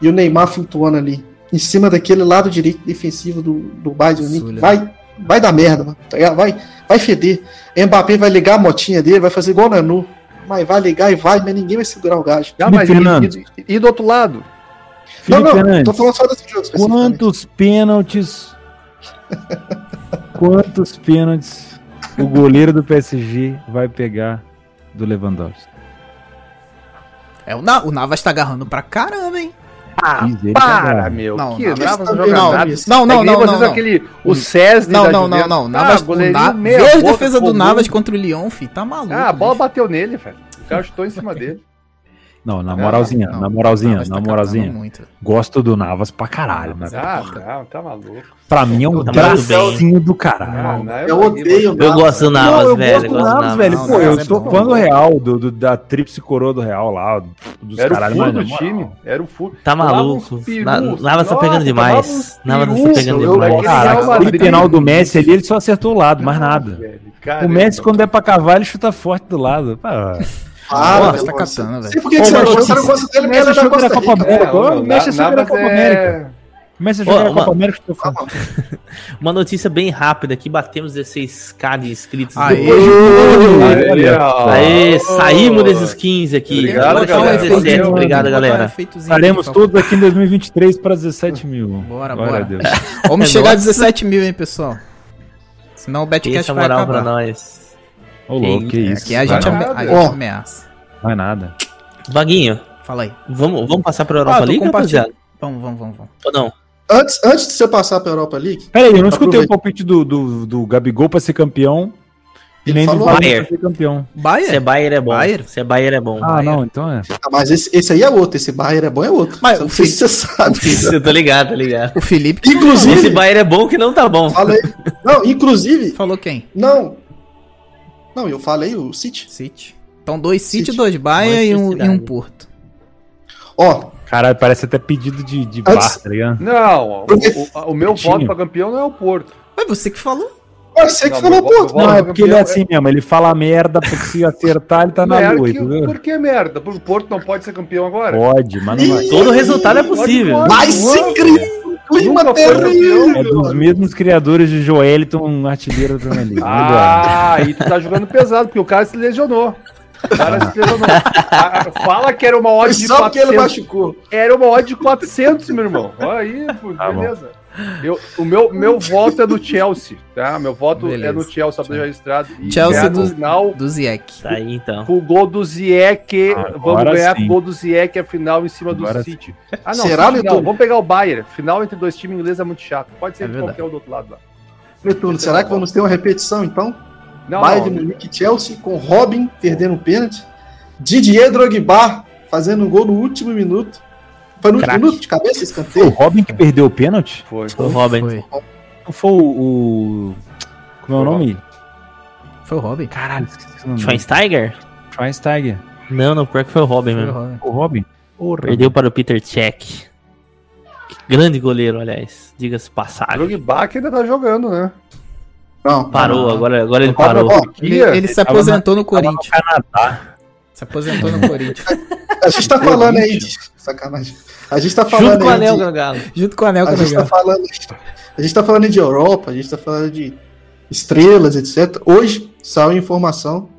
Speaker 2: e o Neymar flutuando ali, em cima daquele lado direito defensivo do, do Bayern de Munique,
Speaker 5: Sulha.
Speaker 2: vai, vai dar merda, mano. tá? Vai, vai feder. Mbappé vai ligar a motinha dele, vai fazer igual o Nanu. Mas vai ligar e vai, mas ninguém vai segurar o gajo.
Speaker 3: Ah, mas e,
Speaker 4: Fernandes.
Speaker 3: e- e do outro lado?
Speaker 2: Não,
Speaker 4: Felipe
Speaker 2: não,
Speaker 4: Fernandes,
Speaker 2: tô falando só desse jogo
Speaker 4: quantos pênaltis... quantos pênaltis o goleiro do PSG vai pegar do Lewandowski?
Speaker 5: É, o, Na, o Navas tá agarrando pra caramba, hein?
Speaker 3: Ah, para, meu.
Speaker 5: Não,
Speaker 3: que
Speaker 5: não,
Speaker 3: Navas
Speaker 2: isso
Speaker 3: não
Speaker 2: não, isso.
Speaker 5: Não, não,
Speaker 3: É vocês
Speaker 5: não,
Speaker 3: aquele, o César
Speaker 5: Não, não, não, não.
Speaker 3: Ah,
Speaker 5: Navas,
Speaker 3: meia
Speaker 5: Vê a defesa do Navas contra o Lyon, fi. Tá maluco.
Speaker 3: Ah, a bola bateu nele, velho. O cara chutou em cima dele.
Speaker 4: Não, na
Speaker 3: Não,
Speaker 4: moralzinha,
Speaker 5: Não,
Speaker 4: na moralzinha,
Speaker 5: Navas
Speaker 4: na
Speaker 5: tá
Speaker 4: moralzinha.
Speaker 5: muito.
Speaker 4: Gosto do Navas pra caralho, mas
Speaker 3: Ah, não, tá maluco.
Speaker 4: pra mim é um
Speaker 1: Tá
Speaker 4: bracinho do
Speaker 3: Ah,
Speaker 4: caralho.
Speaker 3: não,
Speaker 2: Eu odeio
Speaker 1: Eu gosto do Navas,
Speaker 4: não, eu
Speaker 1: velho. eu gosto do
Speaker 4: Navas, velho.
Speaker 5: Não,
Speaker 4: Pô, eu
Speaker 5: Navas é
Speaker 4: sou fã do Real, do, do- da tríplice coroa do Real lá, do- dos
Speaker 3: Era o
Speaker 4: caralho,
Speaker 3: furo
Speaker 4: mas
Speaker 3: do time. Era o furo.
Speaker 1: Tá maluco. Navas tá pegando demais. Navas tá pegando
Speaker 2: eu-
Speaker 1: demais.
Speaker 4: Caraca, aquele penal do Messi ali, ele só acertou o lado, mais nada. O. Messi, quando é pra cavar, ele chuta forte do lado. Pá,
Speaker 2: Ah,
Speaker 5: Navas
Speaker 2: meu
Speaker 5: tá catando, velho.
Speaker 2: Por que que você não
Speaker 4: você-
Speaker 2: gosta não gosta dele,
Speaker 4: Messi
Speaker 2: é da
Speaker 4: jogou na
Speaker 2: Costa
Speaker 4: Copa
Speaker 2: Rica.
Speaker 4: América.
Speaker 3: É,
Speaker 4: Messi
Speaker 3: Na-
Speaker 4: jogou na
Speaker 3: Navas
Speaker 4: Copa
Speaker 3: é-
Speaker 4: América. O Messi jogou na
Speaker 1: uma-
Speaker 4: Copa América.
Speaker 1: Uma notícia bem rápida aqui, batemos 16k de inscritos.
Speaker 5: Aê.
Speaker 3: Aê,
Speaker 1: saímos desses 15 aqui.
Speaker 3: Obrigado, galera.
Speaker 1: um 17,
Speaker 3: Valeu.
Speaker 1: obrigado, galera.
Speaker 5: aqui,
Speaker 4: todos aqui em 2023 para 17 mil.
Speaker 5: Bora, bora.
Speaker 4: a Deus.
Speaker 5: Vamos chegar a
Speaker 1: Nossa.
Speaker 5: 17 mil, hein, pessoal. Senão o Betcast
Speaker 1: Essa
Speaker 5: vai
Speaker 1: moral pra
Speaker 5: acabar.
Speaker 1: nós.
Speaker 4: Ô, louco, que
Speaker 5: É,
Speaker 4: isso.
Speaker 5: Aqui a gente,
Speaker 4: vai,
Speaker 5: ame-
Speaker 3: nada.
Speaker 5: a gente ameaça.
Speaker 4: vai nada.
Speaker 1: Vaguinho,
Speaker 5: Fala aí.
Speaker 1: vamos, vamos passar pra
Speaker 5: Ah,
Speaker 1: Europa
Speaker 5: tô
Speaker 1: League, rapaziada?
Speaker 5: Vamos, vamos, vamos. vamos.
Speaker 1: Ou não?
Speaker 2: Antes, antes de você passar pra Europa League,
Speaker 4: Pera aí, eu não escutei o palpite do, do, do Gabigol pra ser campeão. E nem do
Speaker 2: falou
Speaker 4: Bayern
Speaker 1: Bayern.
Speaker 4: pra ser campeão.
Speaker 1: Se é
Speaker 5: Bayern?
Speaker 1: Bayern é bom.
Speaker 5: Bayern?
Speaker 1: Se é Bayern é bom.
Speaker 4: Ah,
Speaker 5: Bayern.
Speaker 4: não, então é.
Speaker 2: ah, mas esse, esse aí é outro. Esse Bayern é bom, é outro.
Speaker 5: Mas
Speaker 2: não
Speaker 5: o
Speaker 2: sei se você sabe.
Speaker 1: Eu tô ligado, tô ligado.
Speaker 5: O Felipe
Speaker 1: Esse
Speaker 2: Inclusive,
Speaker 1: Bayern é bom que não tá bom.
Speaker 2: falei. Não, inclusive,
Speaker 5: falou quem?
Speaker 2: não. Não, eu falei o City.
Speaker 5: City. Então, dois City,
Speaker 2: City.
Speaker 5: dois Bayern e um, e um. Porto.
Speaker 2: Ó,
Speaker 4: Caralho, parece até pedido de, de
Speaker 2: Antes-
Speaker 4: bar, tá ligado?
Speaker 3: Não, o, o- o meu voto pra campeão não é o Porto.
Speaker 5: Mas você que falou.
Speaker 2: mas você que
Speaker 3: Não,
Speaker 2: falou,
Speaker 3: meu
Speaker 4: Não, é porque ele é
Speaker 3: campeão
Speaker 4: assim mesmo, ele fala merda, porque se acertar, ele tá na lua?
Speaker 3: Por que merda? Porque o Porto não pode ser campeão agora?
Speaker 4: Pode, mas não vai.
Speaker 1: Todo resultado é possível.
Speaker 3: Pode,
Speaker 2: Vai se. Clima
Speaker 3: Nunca foi
Speaker 2: terrível.
Speaker 4: É dos mesmos criadores de Joeliton, artilheiro da Premier League. Melhor.
Speaker 3: Ah, aí tu tá jogando pesado, porque o cara se lesionou. O cara se lesionou. Ah, Fala que era uma odd de
Speaker 2: só porque ele
Speaker 3: 400.
Speaker 2: machucou.
Speaker 3: Era uma odd de 400, meu irmão. Olha aí, pô,
Speaker 4: Tá bom.
Speaker 3: Eu, o meu, meu voto é no Chelsea, tá? Meu voto
Speaker 5: Beleza.
Speaker 3: é no Chelsea, só pra registrado.
Speaker 5: Chelsea do-
Speaker 3: final
Speaker 5: Do Ziek.
Speaker 1: Tá aí então.
Speaker 3: com o gol do.
Speaker 4: Agora
Speaker 3: Vamos ganhar
Speaker 4: sim.
Speaker 3: com o gol do Ziyech a final em cima do
Speaker 4: Agora
Speaker 3: City. Ah, não,
Speaker 2: Será. Netuno?
Speaker 3: Vamos pegar o Bayern. Final entre dois times ingleses é muito chato. Pode ser
Speaker 5: É
Speaker 3: de
Speaker 5: verdade.
Speaker 3: qualquer um do outro lado lá.
Speaker 2: Netuno, será que vamos ter uma repetição então?
Speaker 3: Não,
Speaker 2: Bayern
Speaker 3: não.
Speaker 2: de Munique e Chelsea com Robin perdendo um pênalti. Didier Drogba fazendo um gol no último minuto. Foi no
Speaker 1: Craque.
Speaker 2: minuto de cabeça esse
Speaker 4: Foi o? Robin que perdeu o pênalti?
Speaker 3: Foi.
Speaker 1: O Robin.
Speaker 5: Foi.
Speaker 4: Não foi o. o- Como é o
Speaker 3: Foi o
Speaker 4: nome?
Speaker 5: Foi o Robin.
Speaker 4: Caralho, esqueci o nome.
Speaker 1: Schweinsteiger?
Speaker 4: Schweinsteiger.
Speaker 1: Não, não, pior que foi o Robin
Speaker 5: Foi o
Speaker 1: mesmo.
Speaker 5: Robin.
Speaker 4: O Robin? Porra.
Speaker 1: Perdeu para o Peter Cech. Grande goleiro, aliás. Diga-se passagem.
Speaker 3: Drogba que ainda tá jogando, né?
Speaker 2: Não,
Speaker 1: Parou,
Speaker 2: não.
Speaker 1: agora, agora ele parou.
Speaker 2: ó,
Speaker 5: Ele, ele se aposentou no
Speaker 4: Tava no
Speaker 5: Corinthians.
Speaker 4: Canadá.
Speaker 5: Se aposentou no Corinthians.
Speaker 2: A gente tá falando aí de. Sacanagem. A gente tá falando
Speaker 1: Junto com o Anel,
Speaker 2: de,
Speaker 1: Galo.
Speaker 5: Junto com o Anel
Speaker 2: a gente tá falando A gente tá falando de Europa, a gente tá falando de estrelas, etc. Hoje saiu a informação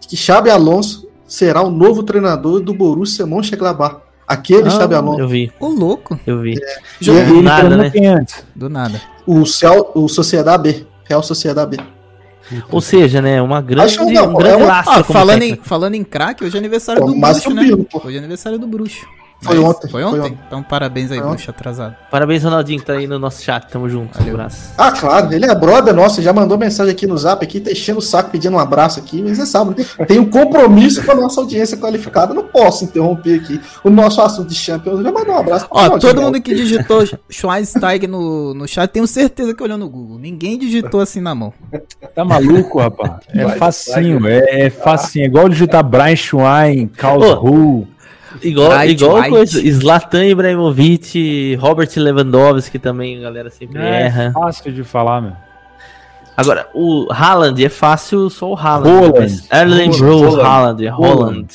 Speaker 2: de que Xabi Alonso será o novo treinador do Borussia Mönchengladbach. Aquele Xabi
Speaker 1: Ah,
Speaker 2: Alonso.
Speaker 1: eu vi,
Speaker 5: Ô, louco.
Speaker 1: eu vi.
Speaker 5: Jogou
Speaker 2: E
Speaker 1: Do nada, né?
Speaker 4: antes?
Speaker 5: do nada.
Speaker 2: O, Cel, o Sociedade B. Real Sociedade B.
Speaker 1: Ou seja, né, uma grande,
Speaker 2: Acho que não,
Speaker 1: um grande
Speaker 2: é uma-
Speaker 1: laço como
Speaker 5: falando, em, falando em craque, hoje é aniversário
Speaker 2: Pô,
Speaker 5: do Bruxo, né? Hoje é aniversário do Bruxo.
Speaker 2: Foi ontem,
Speaker 5: Foi
Speaker 2: foi
Speaker 5: ontem? Então parabéns aí,
Speaker 2: Foi
Speaker 5: Bruxo, atrasado.
Speaker 1: Parabéns, Ronaldinho, que tá aí no nosso chat. Tamo junto. Um
Speaker 5: Valeu.
Speaker 1: abraço.
Speaker 2: Ah, claro, ele é brother nosso, já mandou mensagem aqui no zap, aqui, tá enchendo o saco pedindo um abraço aqui, mas você sabe, né? tem um compromisso com a nossa audiência qualificada, não posso interromper aqui o nosso assunto de Champions, já mandou um abraço.
Speaker 5: Ó,
Speaker 2: Ronaldinho,
Speaker 5: todo mundo que digitou Schweinsteiger no, no chat, tenho certeza que olhou no Google. Ninguém digitou assim na mão.
Speaker 4: Tá maluco, rapaz? É facinho, é, é facinho. É igual digitar Brian Schwein. Hu.
Speaker 1: Igual,
Speaker 5: Bright
Speaker 1: igual
Speaker 5: White.
Speaker 1: coisa. Zlatan Ibrahimovic, Robert Lewandowski também, a galera sempre
Speaker 4: É
Speaker 1: erra.
Speaker 4: fácil de falar, meu.
Speaker 1: Agora, o Haaland é fácil só o Haaland. Erling
Speaker 2: Haaland.
Speaker 1: Bro Haaland, é Haaland.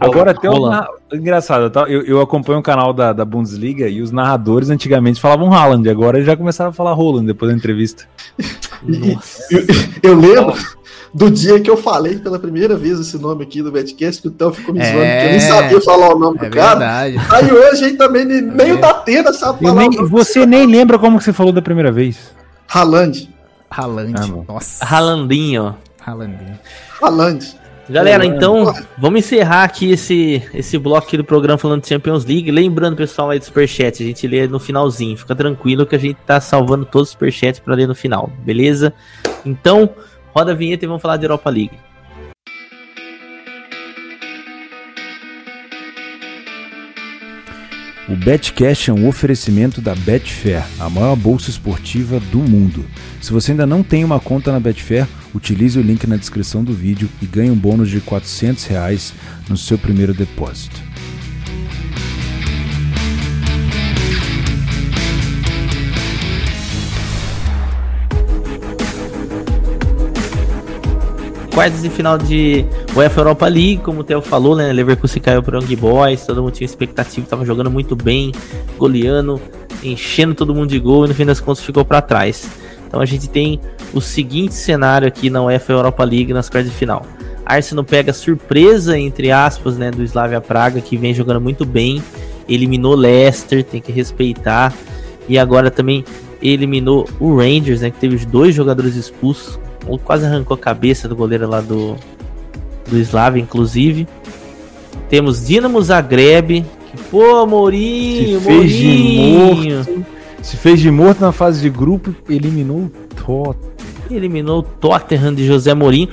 Speaker 4: Agora até o na... engraçado, tá? eu, eu acompanho o canal da, da Bundesliga e os narradores antigamente falavam Haaland, agora eles já começaram a falar Roland depois da entrevista.
Speaker 1: Nossa.
Speaker 2: Eu lembro do dia que eu falei pela primeira vez esse nome aqui do Betcast, que o Theo ficou me
Speaker 5: É.
Speaker 2: zoando, que eu nem sabia falar o nome
Speaker 5: É
Speaker 2: do cara.
Speaker 5: verdade.
Speaker 2: Aí hoje aí também nem, nem o da Tena sabe
Speaker 4: Eu
Speaker 2: falar
Speaker 4: nem-
Speaker 2: o nome.
Speaker 4: você nem lembra como que você falou da primeira vez.
Speaker 2: Haaland.
Speaker 5: Haaland.
Speaker 4: Ah.
Speaker 5: Nossa.
Speaker 1: Haalandinho.
Speaker 5: Haalandinho.
Speaker 2: Haaland.
Speaker 1: Galera, então, vamos encerrar aqui esse, esse bloco aqui do programa falando de Champions League. Lembrando, pessoal, aí do Superchat, a gente lê no finalzinho. Fica tranquilo que a gente tá salvando todos os Superchats pra ler no final, beleza? Então, roda a vinheta e vamos falar de Europa League.
Speaker 4: O Betcash é um oferecimento da Betfair, a maior bolsa esportiva do mundo. Se você ainda não tem uma conta na Betfair, utilize o link na descrição do vídeo e ganhe um bônus de 400 reais no seu primeiro depósito.
Speaker 1: Quartas de final de UEFA Europa League, como o Theo falou, né? Leverkusen caiu pro Young Boys, todo mundo tinha expectativa, tava jogando muito bem, goleando, enchendo todo mundo de gol e no fim das contas ficou para trás. Então a gente tem o seguinte cenário aqui na UEFA Europa League nas quartas de final. Arsenal pega surpresa, entre aspas, né, do Slavia Praga, que vem jogando muito bem, eliminou Leicester, tem que respeitar, e agora também eliminou o Rangers, né, que teve os dois jogadores expulsos, ou quase arrancou a cabeça do goleiro lá do, do Slavia, inclusive. Temos Dinamo Zagreb, que, pô, Mourinho, Mourinho,
Speaker 4: Se fez de morto na fase de grupo, eliminou o Tottenham.
Speaker 1: eliminou o Tottenham de José Mourinho.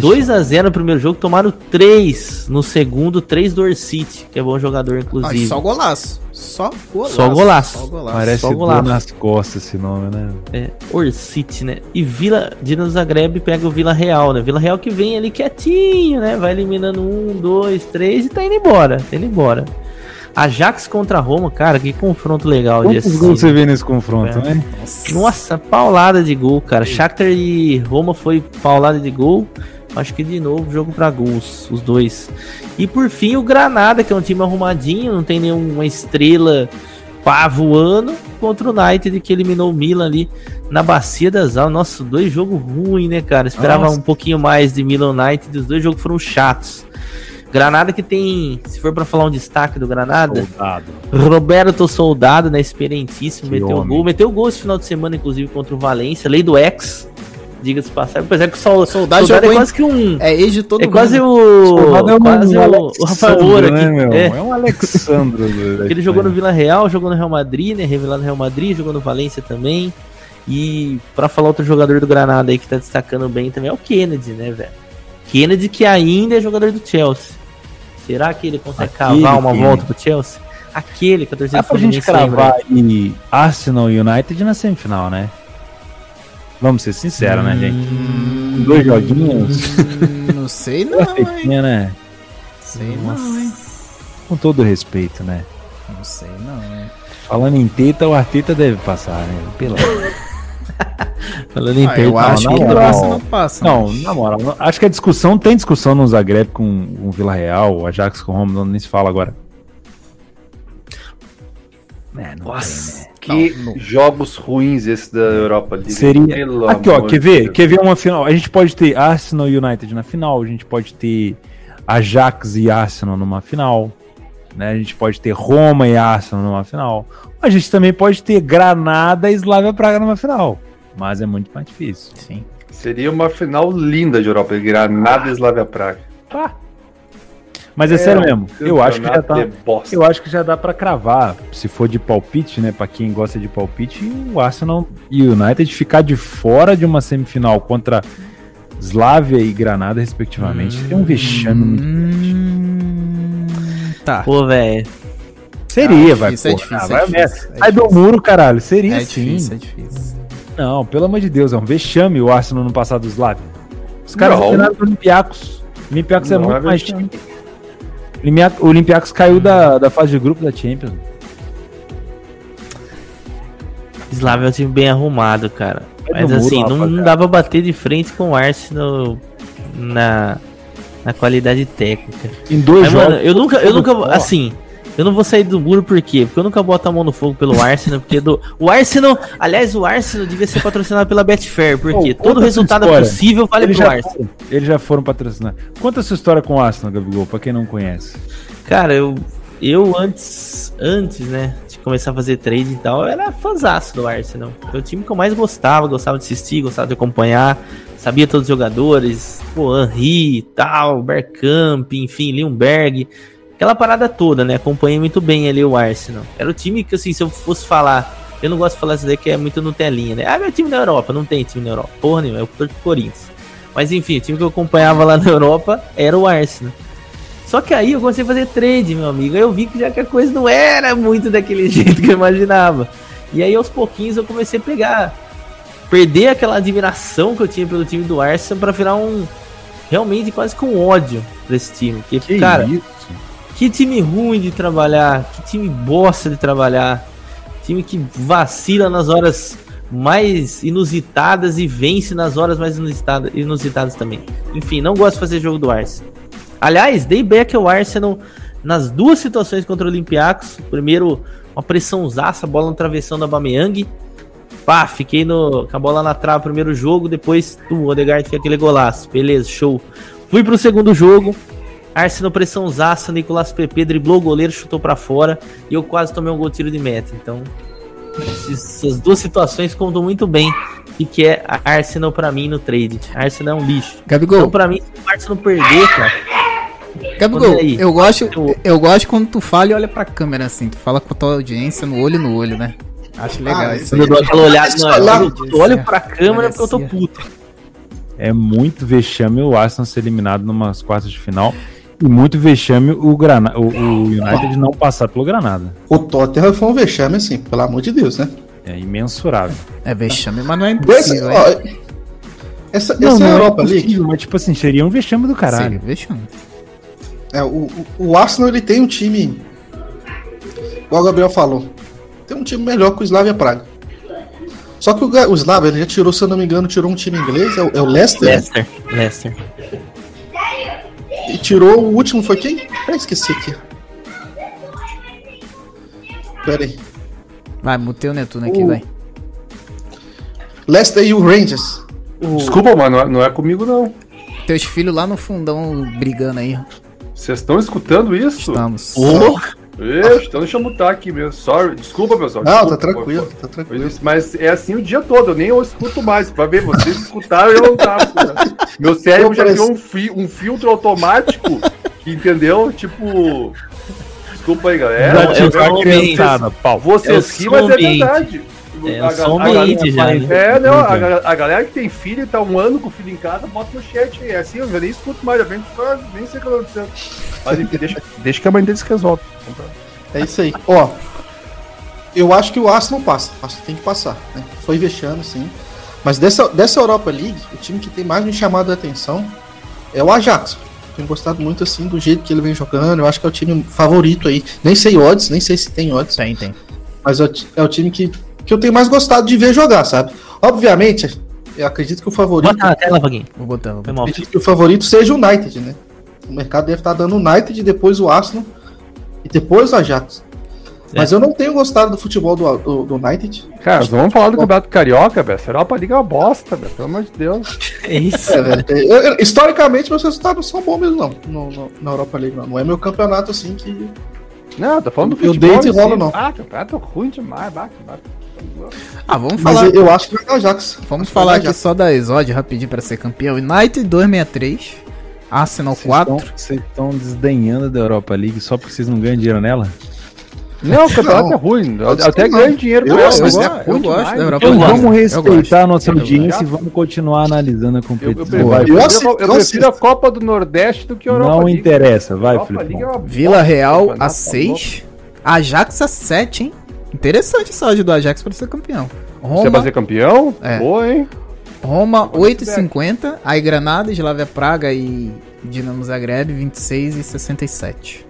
Speaker 1: 2 a 0 no primeiro jogo, tomaram 3 no segundo, 3 do Orcity, que é bom jogador,
Speaker 5: Ah,
Speaker 1: inclusive.
Speaker 5: só golaço. Só golaço.
Speaker 1: Só golaço.
Speaker 5: Só golaço.
Speaker 4: Parece
Speaker 1: só
Speaker 4: dor
Speaker 1: golaço.
Speaker 4: nas costas esse nome, né?
Speaker 1: É, Orcity, né? E Vila Dinamo Zagreb pega o Vila Real, né? Vila Real que vem ali quietinho, né? Vai eliminando um, dois, três e tá indo embora. Tá indo embora. Ajax contra Roma, cara, que confronto legal de
Speaker 4: Quantos
Speaker 1: assistir.
Speaker 4: gols você vê nesse confronto,
Speaker 1: É.
Speaker 4: né?
Speaker 1: Nossa, paulada de gol, cara. Shakhtar e Roma foi paulada de gol. Acho que de novo jogo pra gols, os dois. E por fim o Granada, que é um time arrumadinho, não tem nenhuma estrela pá voando, contra o United que eliminou o Milan ali na bacia das almas. Nossa, dois jogos ruins, né, cara? Esperava
Speaker 4: Nossa.
Speaker 1: um pouquinho mais de Milan United, os dois jogos foram chatos. Granada que tem, se for pra falar um destaque do Granada,
Speaker 4: Soldado.
Speaker 1: Roberto Soldado, né? Experientíssimo,
Speaker 4: Que
Speaker 1: meteu
Speaker 4: homem.
Speaker 1: gol. Meteu gol esse final de semana, inclusive, contra o Valência. Lei do ex, diga-se passar. Apesar que o Sol,
Speaker 5: Soldado
Speaker 1: Soldado é
Speaker 5: jogou em-
Speaker 1: quase que um.
Speaker 5: É ex de todo
Speaker 1: É
Speaker 5: mundo.
Speaker 1: quase o.
Speaker 4: Soldado é um
Speaker 1: quase o, o Rafael Moura
Speaker 4: né,
Speaker 1: aqui. É.
Speaker 4: É um Alexandro. da
Speaker 1: Ele jogou no. Vila Real, jogou no Real Madrid, né? Revelado no Real Madrid, jogou no Valência também. E pra falar outro jogador do Granada aí que tá destacando bem também é o Kennedy, né, velho? Kennedy que ainda é jogador do Chelsea. Será que ele consegue
Speaker 4: Aquele
Speaker 1: cavar uma
Speaker 4: Kennedy.
Speaker 1: volta pro Chelsea? Aquele que a torcida
Speaker 4: Dá pra gente cravar aí Arsenal e United na semifinal, né? Vamos ser sinceros, né, gente?
Speaker 5: Hum,
Speaker 4: Dois joguinhos.
Speaker 5: hum, não sei não, hein?
Speaker 4: né?
Speaker 5: Sei não, hein?
Speaker 4: Com todo respeito, né?
Speaker 5: Não sei não, hein?
Speaker 4: Falando em teta, o Arteta deve passar, né? Pelo
Speaker 1: Falando em
Speaker 5: Ah, eu acho
Speaker 4: não,
Speaker 5: que
Speaker 4: não, não.
Speaker 5: Passa.
Speaker 4: Não, na moral, não- acho que a discussão tem discussão no Zagreb com o Vila Real, o Ajax com o Roma, não nem se fala agora. É, não
Speaker 1: Nossa.
Speaker 3: Que
Speaker 5: Não, não.
Speaker 3: jogos ruins esse da Europa League.
Speaker 4: Seria.
Speaker 3: Pelo
Speaker 4: Aqui, ó, quer ver?
Speaker 3: Deus.
Speaker 4: Quer ver uma final? A gente pode ter Arsenal e United na final, a gente pode ter Ajax e Arsenal numa final, né? A gente pode ter Roma e Arsenal numa final. A gente também pode ter Granada e Slavia Praga numa final, mas é muito mais difícil.
Speaker 5: Sim.
Speaker 3: Seria uma final linda de Europa League. Granada e Slavia Praga.
Speaker 4: Mas é, sério mesmo, eu acho que já tá. Eu acho que já dá pra cravar, se for de palpite, né, Pra quem gosta de palpite, o Arsenal e o United ficar de fora de uma semifinal contra Slavia e Granada respectivamente. Seria um vexame muito
Speaker 5: Hum, tá.
Speaker 1: Pô, velho.
Speaker 4: Seria,
Speaker 5: Ah,
Speaker 4: vai,
Speaker 5: difícil, é
Speaker 4: pô.
Speaker 5: difícil,
Speaker 4: Ah,
Speaker 5: é
Speaker 4: vai
Speaker 5: difícil,
Speaker 4: merda.
Speaker 5: é
Speaker 4: Sai do
Speaker 5: difícil.
Speaker 4: muro, caralho. Seria
Speaker 5: É
Speaker 4: sim.
Speaker 5: difícil, é difícil.
Speaker 4: Não, pelo amor de Deus, é um vexame o Arsenal no passado do Slavia. Os caras treinaram do Olympiacos. O Olympiacos é muito
Speaker 3: é
Speaker 4: mais time. O Olympiacos caiu da, da fase de grupo da Champions.
Speaker 1: Slavia é um time bem arrumado, cara.
Speaker 4: Vai
Speaker 1: Mas
Speaker 4: no muro,
Speaker 1: assim, não,
Speaker 4: rapaziada.
Speaker 1: não dá pra bater de frente com o Arsenal na, na qualidade técnica.
Speaker 4: Em dois
Speaker 1: Mas,
Speaker 4: jogos.
Speaker 1: mano, eu nunca, eu nunca, assim, eu não vou sair do muro por quê? Porque eu nunca boto a mão no fogo pelo Arsenal, porque do, o Arsenal, aliás, o Arsenal devia ser patrocinado pela Betfair, porque
Speaker 4: Ô,
Speaker 1: todo resultado possível vale
Speaker 4: eles,
Speaker 1: pro Arsenal.
Speaker 4: foram, eles já foram patrocinar. Conta a sua história com o Arsenal, Gabigol, pra quem não conhece.
Speaker 1: Cara, eu, eu antes, antes, né, de começar a fazer trade e tal, eu era fãzaço do Arsenal. Foi o time que eu mais gostava, gostava de assistir, gostava de acompanhar, sabia todos os jogadores, pô, Henry e tal, Bergkamp, enfim, Lindbergh, aquela parada toda, né, acompanhei muito bem ali o Arsenal. Era o time que, assim, se eu fosse falar, eu não gosto de falar isso daí que é muito Nutelinha, né, ah, meu time na Europa, não tem time na Europa, porra nenhuma, eu torço pro Corinthians. Mas enfim, o time que eu acompanhava lá na Europa era o Arsenal. Só que aí eu comecei a fazer trade, meu amigo. Aí eu vi que já que a coisa não era muito daquele jeito que eu imaginava. E aí aos pouquinhos eu comecei a pegar. Perder aquela admiração que eu tinha pelo time do Arsenal pra virar um. Realmente quase com ódio desse time. Porque,
Speaker 4: Que
Speaker 1: cara,
Speaker 4: isso?
Speaker 1: Que time ruim de trabalhar, que time bosta de trabalhar, time que vacila nas horas mais inusitadas e vence nas horas mais inusitadas, inusitadas também. Enfim, não gosto de fazer jogo do Arsenal. Aliás, dei back ao Arsenal nas duas situações contra o Olympiacos. Primeiro, uma pressãozaça, bola no travessão da Bameyang. Pá, fiquei no, com a bola na trave primeiro jogo, depois o Odegaard fez aquele golaço. Beleza, show. Fui pro segundo jogo, Arsenal pressãozaça, Nicolas Pepe driblou o goleiro, chutou pra fora e eu quase tomei um gol de tiro de meta. Então, essas duas situações contam muito bem o que é Arsenal pra mim no trade. Arsenal é um lixo. Então,
Speaker 5: Gabigol,
Speaker 1: pra mim, se o Arsenal perder, cara,
Speaker 5: Gabigol,
Speaker 1: aí.
Speaker 5: eu gosto,
Speaker 1: Eu-
Speaker 5: gosto quando tu fala e olha pra câmera assim, tu fala com a tua audiência no olho no olho, né? Acho legal
Speaker 2: Ah,
Speaker 5: isso
Speaker 1: quando eu dou aquela olhada, eu, olho pra câmera porque eu tô
Speaker 5: Parecia.
Speaker 1: puto.
Speaker 4: É muito vexame o Arsenal ser eliminado numas quartas de final. E muito vexame o, Grana, o, o United não passar pelo Granada.
Speaker 2: O Tottenham foi um vexame, assim, pelo amor de Deus, né?
Speaker 4: É imensurável.
Speaker 5: É vexame, mas não é impossível, hein?
Speaker 2: ó, essa essa é a Europa League.
Speaker 4: impossível, Mas, tipo assim, seria um vexame do caralho.
Speaker 5: Seria vexame.
Speaker 2: É, o, o- Arsenal ele tem um time. Igual o Gabriel falou. Tem um time melhor que o Slavia Praga. Só que o, o Slavia ele já tirou, se eu não me engano, tirou um time inglês, é o, é o Leicester.
Speaker 1: Leicester, Leicester.
Speaker 2: E tirou o último, foi quem? Ah, esqueci aqui. Pera aí.
Speaker 5: Vai, mutei o Netuno aqui,
Speaker 2: O-
Speaker 5: vai.
Speaker 2: Leicester e o Rangers. O-
Speaker 3: Desculpa, mano, não é- não é comigo não.
Speaker 5: Teus filhos lá no fundão brigando aí.
Speaker 3: Vocês estão escutando isso?
Speaker 5: Estamos.
Speaker 1: Ô,
Speaker 3: Então deixa eu mutar aqui mesmo. Sorry, desculpa, pessoal.
Speaker 2: Não,
Speaker 3: desculpa,
Speaker 2: tá tranquilo,
Speaker 3: foi-
Speaker 2: tá
Speaker 3: foi
Speaker 2: tranquilo.
Speaker 3: Mas é assim o dia todo, eu nem eu escuto mais. Pra ver, vocês escutaram e eu não tava. escutando. Meu cérebro já
Speaker 2: Parece-
Speaker 3: criou um, fi- um filtro automático, que, entendeu? Tipo. Desculpa aí, galera.
Speaker 1: Não,
Speaker 3: Eu
Speaker 1: ambiente.
Speaker 4: Criançada, pau.
Speaker 3: Vocês
Speaker 1: É
Speaker 3: riem, mas é verdade.
Speaker 1: É
Speaker 3: A
Speaker 1: som
Speaker 3: a galera-
Speaker 1: ambiente já, né?
Speaker 3: É, não, a, a galera que tem filho e tá um ano com o filho em casa, bota no chat aí. É assim, eu já nem escuto mais, já vem ah, nem sei o que tá acontecendo. Mas enfim, deixa, deixa que a mãe deles resolve.
Speaker 2: É isso aí. Ó, eu acho que o Arsenal passa. O Arsenal tem que passar. Né? Foi vexame, sim. Mas dessa, dessa Europa League, o time que tem mais me chamado a atenção é o Ajax. Tenho gostado muito assim do jeito que ele vem jogando. Eu acho que é o time favorito aí. Nem sei odds, nem sei se tem odds.
Speaker 5: Tem, tem.
Speaker 2: Mas é o, é o time que que eu tenho mais gostado de ver jogar, sabe? Obviamente, eu acredito que o favorito.
Speaker 1: Bota na tela, Vaguinho.
Speaker 5: Vou botar, vou botar.
Speaker 2: acredito que o favorito seja o United, né? O mercado deve estar dando o United, depois o Arsenal e depois o Ajax. Mas eu não tenho gostado do futebol do, do, do United.
Speaker 3: Cara, nós vamos falar do Campeonato Carioca, velho. Essa Europa Liga é uma bosta, velho. Pelo amor de Deus.
Speaker 1: É isso.
Speaker 2: É, velho. Eu- eu- historicamente, meus resultados não são bons mesmo, não. No, no- na Europa League, não. Não é meu campeonato assim que.
Speaker 3: Não, tô falando do
Speaker 2: Eu
Speaker 3: futebol.
Speaker 2: deito e rolo, não.
Speaker 3: Ah, campeonato ruim demais. Bate, bate.
Speaker 5: Ah, vamos
Speaker 2: Mas
Speaker 5: falar.
Speaker 2: eu, eu acho que vai dar o Ajax.
Speaker 5: Vamos
Speaker 2: Acho
Speaker 5: falar aqui
Speaker 2: Ajax.
Speaker 5: só da Exod rapidinho pra ser campeão. United 263, Arsenal
Speaker 4: Vocês
Speaker 5: 4.
Speaker 4: estão- Vocês estão desdenhando da Europa League só porque vocês não ganham dinheiro nela?
Speaker 3: Não, o campeonato
Speaker 2: Não.
Speaker 3: é ruim. Eu até
Speaker 2: que não.
Speaker 3: ganho dinheiro
Speaker 2: Eu
Speaker 3: com ela,
Speaker 2: gosto,
Speaker 3: mas
Speaker 2: eu
Speaker 3: é
Speaker 5: eu gosto da Europa
Speaker 1: Eu
Speaker 5: League.
Speaker 1: gosto.
Speaker 4: Vamos respeitar a nossa audiência e vamos continuar analisando a
Speaker 3: Eu, eu,
Speaker 4: competição.
Speaker 3: prefiro,
Speaker 4: Vai,
Speaker 2: Eu
Speaker 3: eu,
Speaker 2: assisto, eu
Speaker 3: prefiro a Copa do Nordeste do que a Europa
Speaker 4: não
Speaker 3: League.
Speaker 4: interessa, vai,
Speaker 3: League é
Speaker 5: Vila Real a
Speaker 3: tá
Speaker 5: 6, Ajax a 7, hein? Interessante essa odd do Ajax pra ser campeão.
Speaker 3: louco. Você vai
Speaker 5: Roma,
Speaker 3: ser campeão?
Speaker 5: É.
Speaker 3: Boa, hein?
Speaker 5: Roma
Speaker 3: Vou nesse
Speaker 5: 8,50, aí Granada, Slavia Praga e Dinamo Zagreb 26 e 67.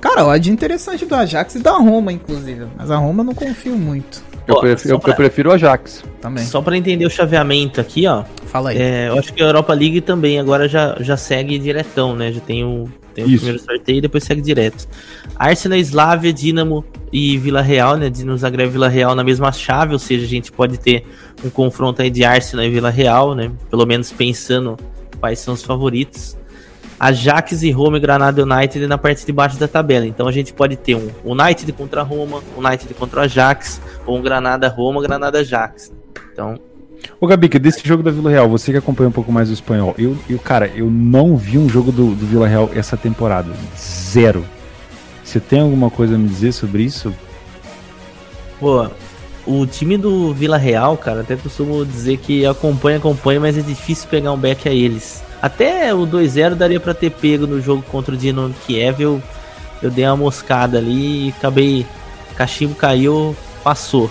Speaker 5: Cara, odd interessante do Ajax e da Roma, inclusive. Mas a Roma eu não confio muito
Speaker 3: Eu,
Speaker 1: Ó,
Speaker 3: prefiro,
Speaker 1: pra-
Speaker 3: eu prefiro o Ajax.
Speaker 5: também.
Speaker 1: Só pra entender o chaveamento aqui, ó.
Speaker 5: Fala aí.
Speaker 1: É, eu acho que a Europa League também agora já, já segue diretão, né? Já tem o, tem o
Speaker 4: Isso.
Speaker 1: primeiro sorteio e depois segue direto. Arsenal, Slavia, Dinamo e Vila Real, né? Dinamo Zagreb e Vila Real na mesma chave, ou seja, a gente pode ter um confronto aí de Arsenal e Vila Real, né? Pelo menos pensando quais são os favoritos. Ajax e Roma e Granada United na parte de baixo da tabela. Então a gente pode ter um United contra Roma, United contra o Ajax, ou um Granada Roma, Granada Ajax. Então,
Speaker 4: Ô, Gabi, que desse jogo da Vila Real, você que acompanha um pouco mais o espanhol, eu, eu cara, eu não vi um jogo do, do Vila Real essa temporada. Zero. Você tem alguma coisa a me dizer sobre isso?
Speaker 1: Pô, o time do Vila Real, cara, até costumo dizer que acompanha, acompanha, mas é difícil pegar um back a eles. Até o 2-0 daria pra ter pego no jogo contra o Dinamo Kiev, eu, eu dei uma moscada ali e acabei. Cachimbo caiu, passou.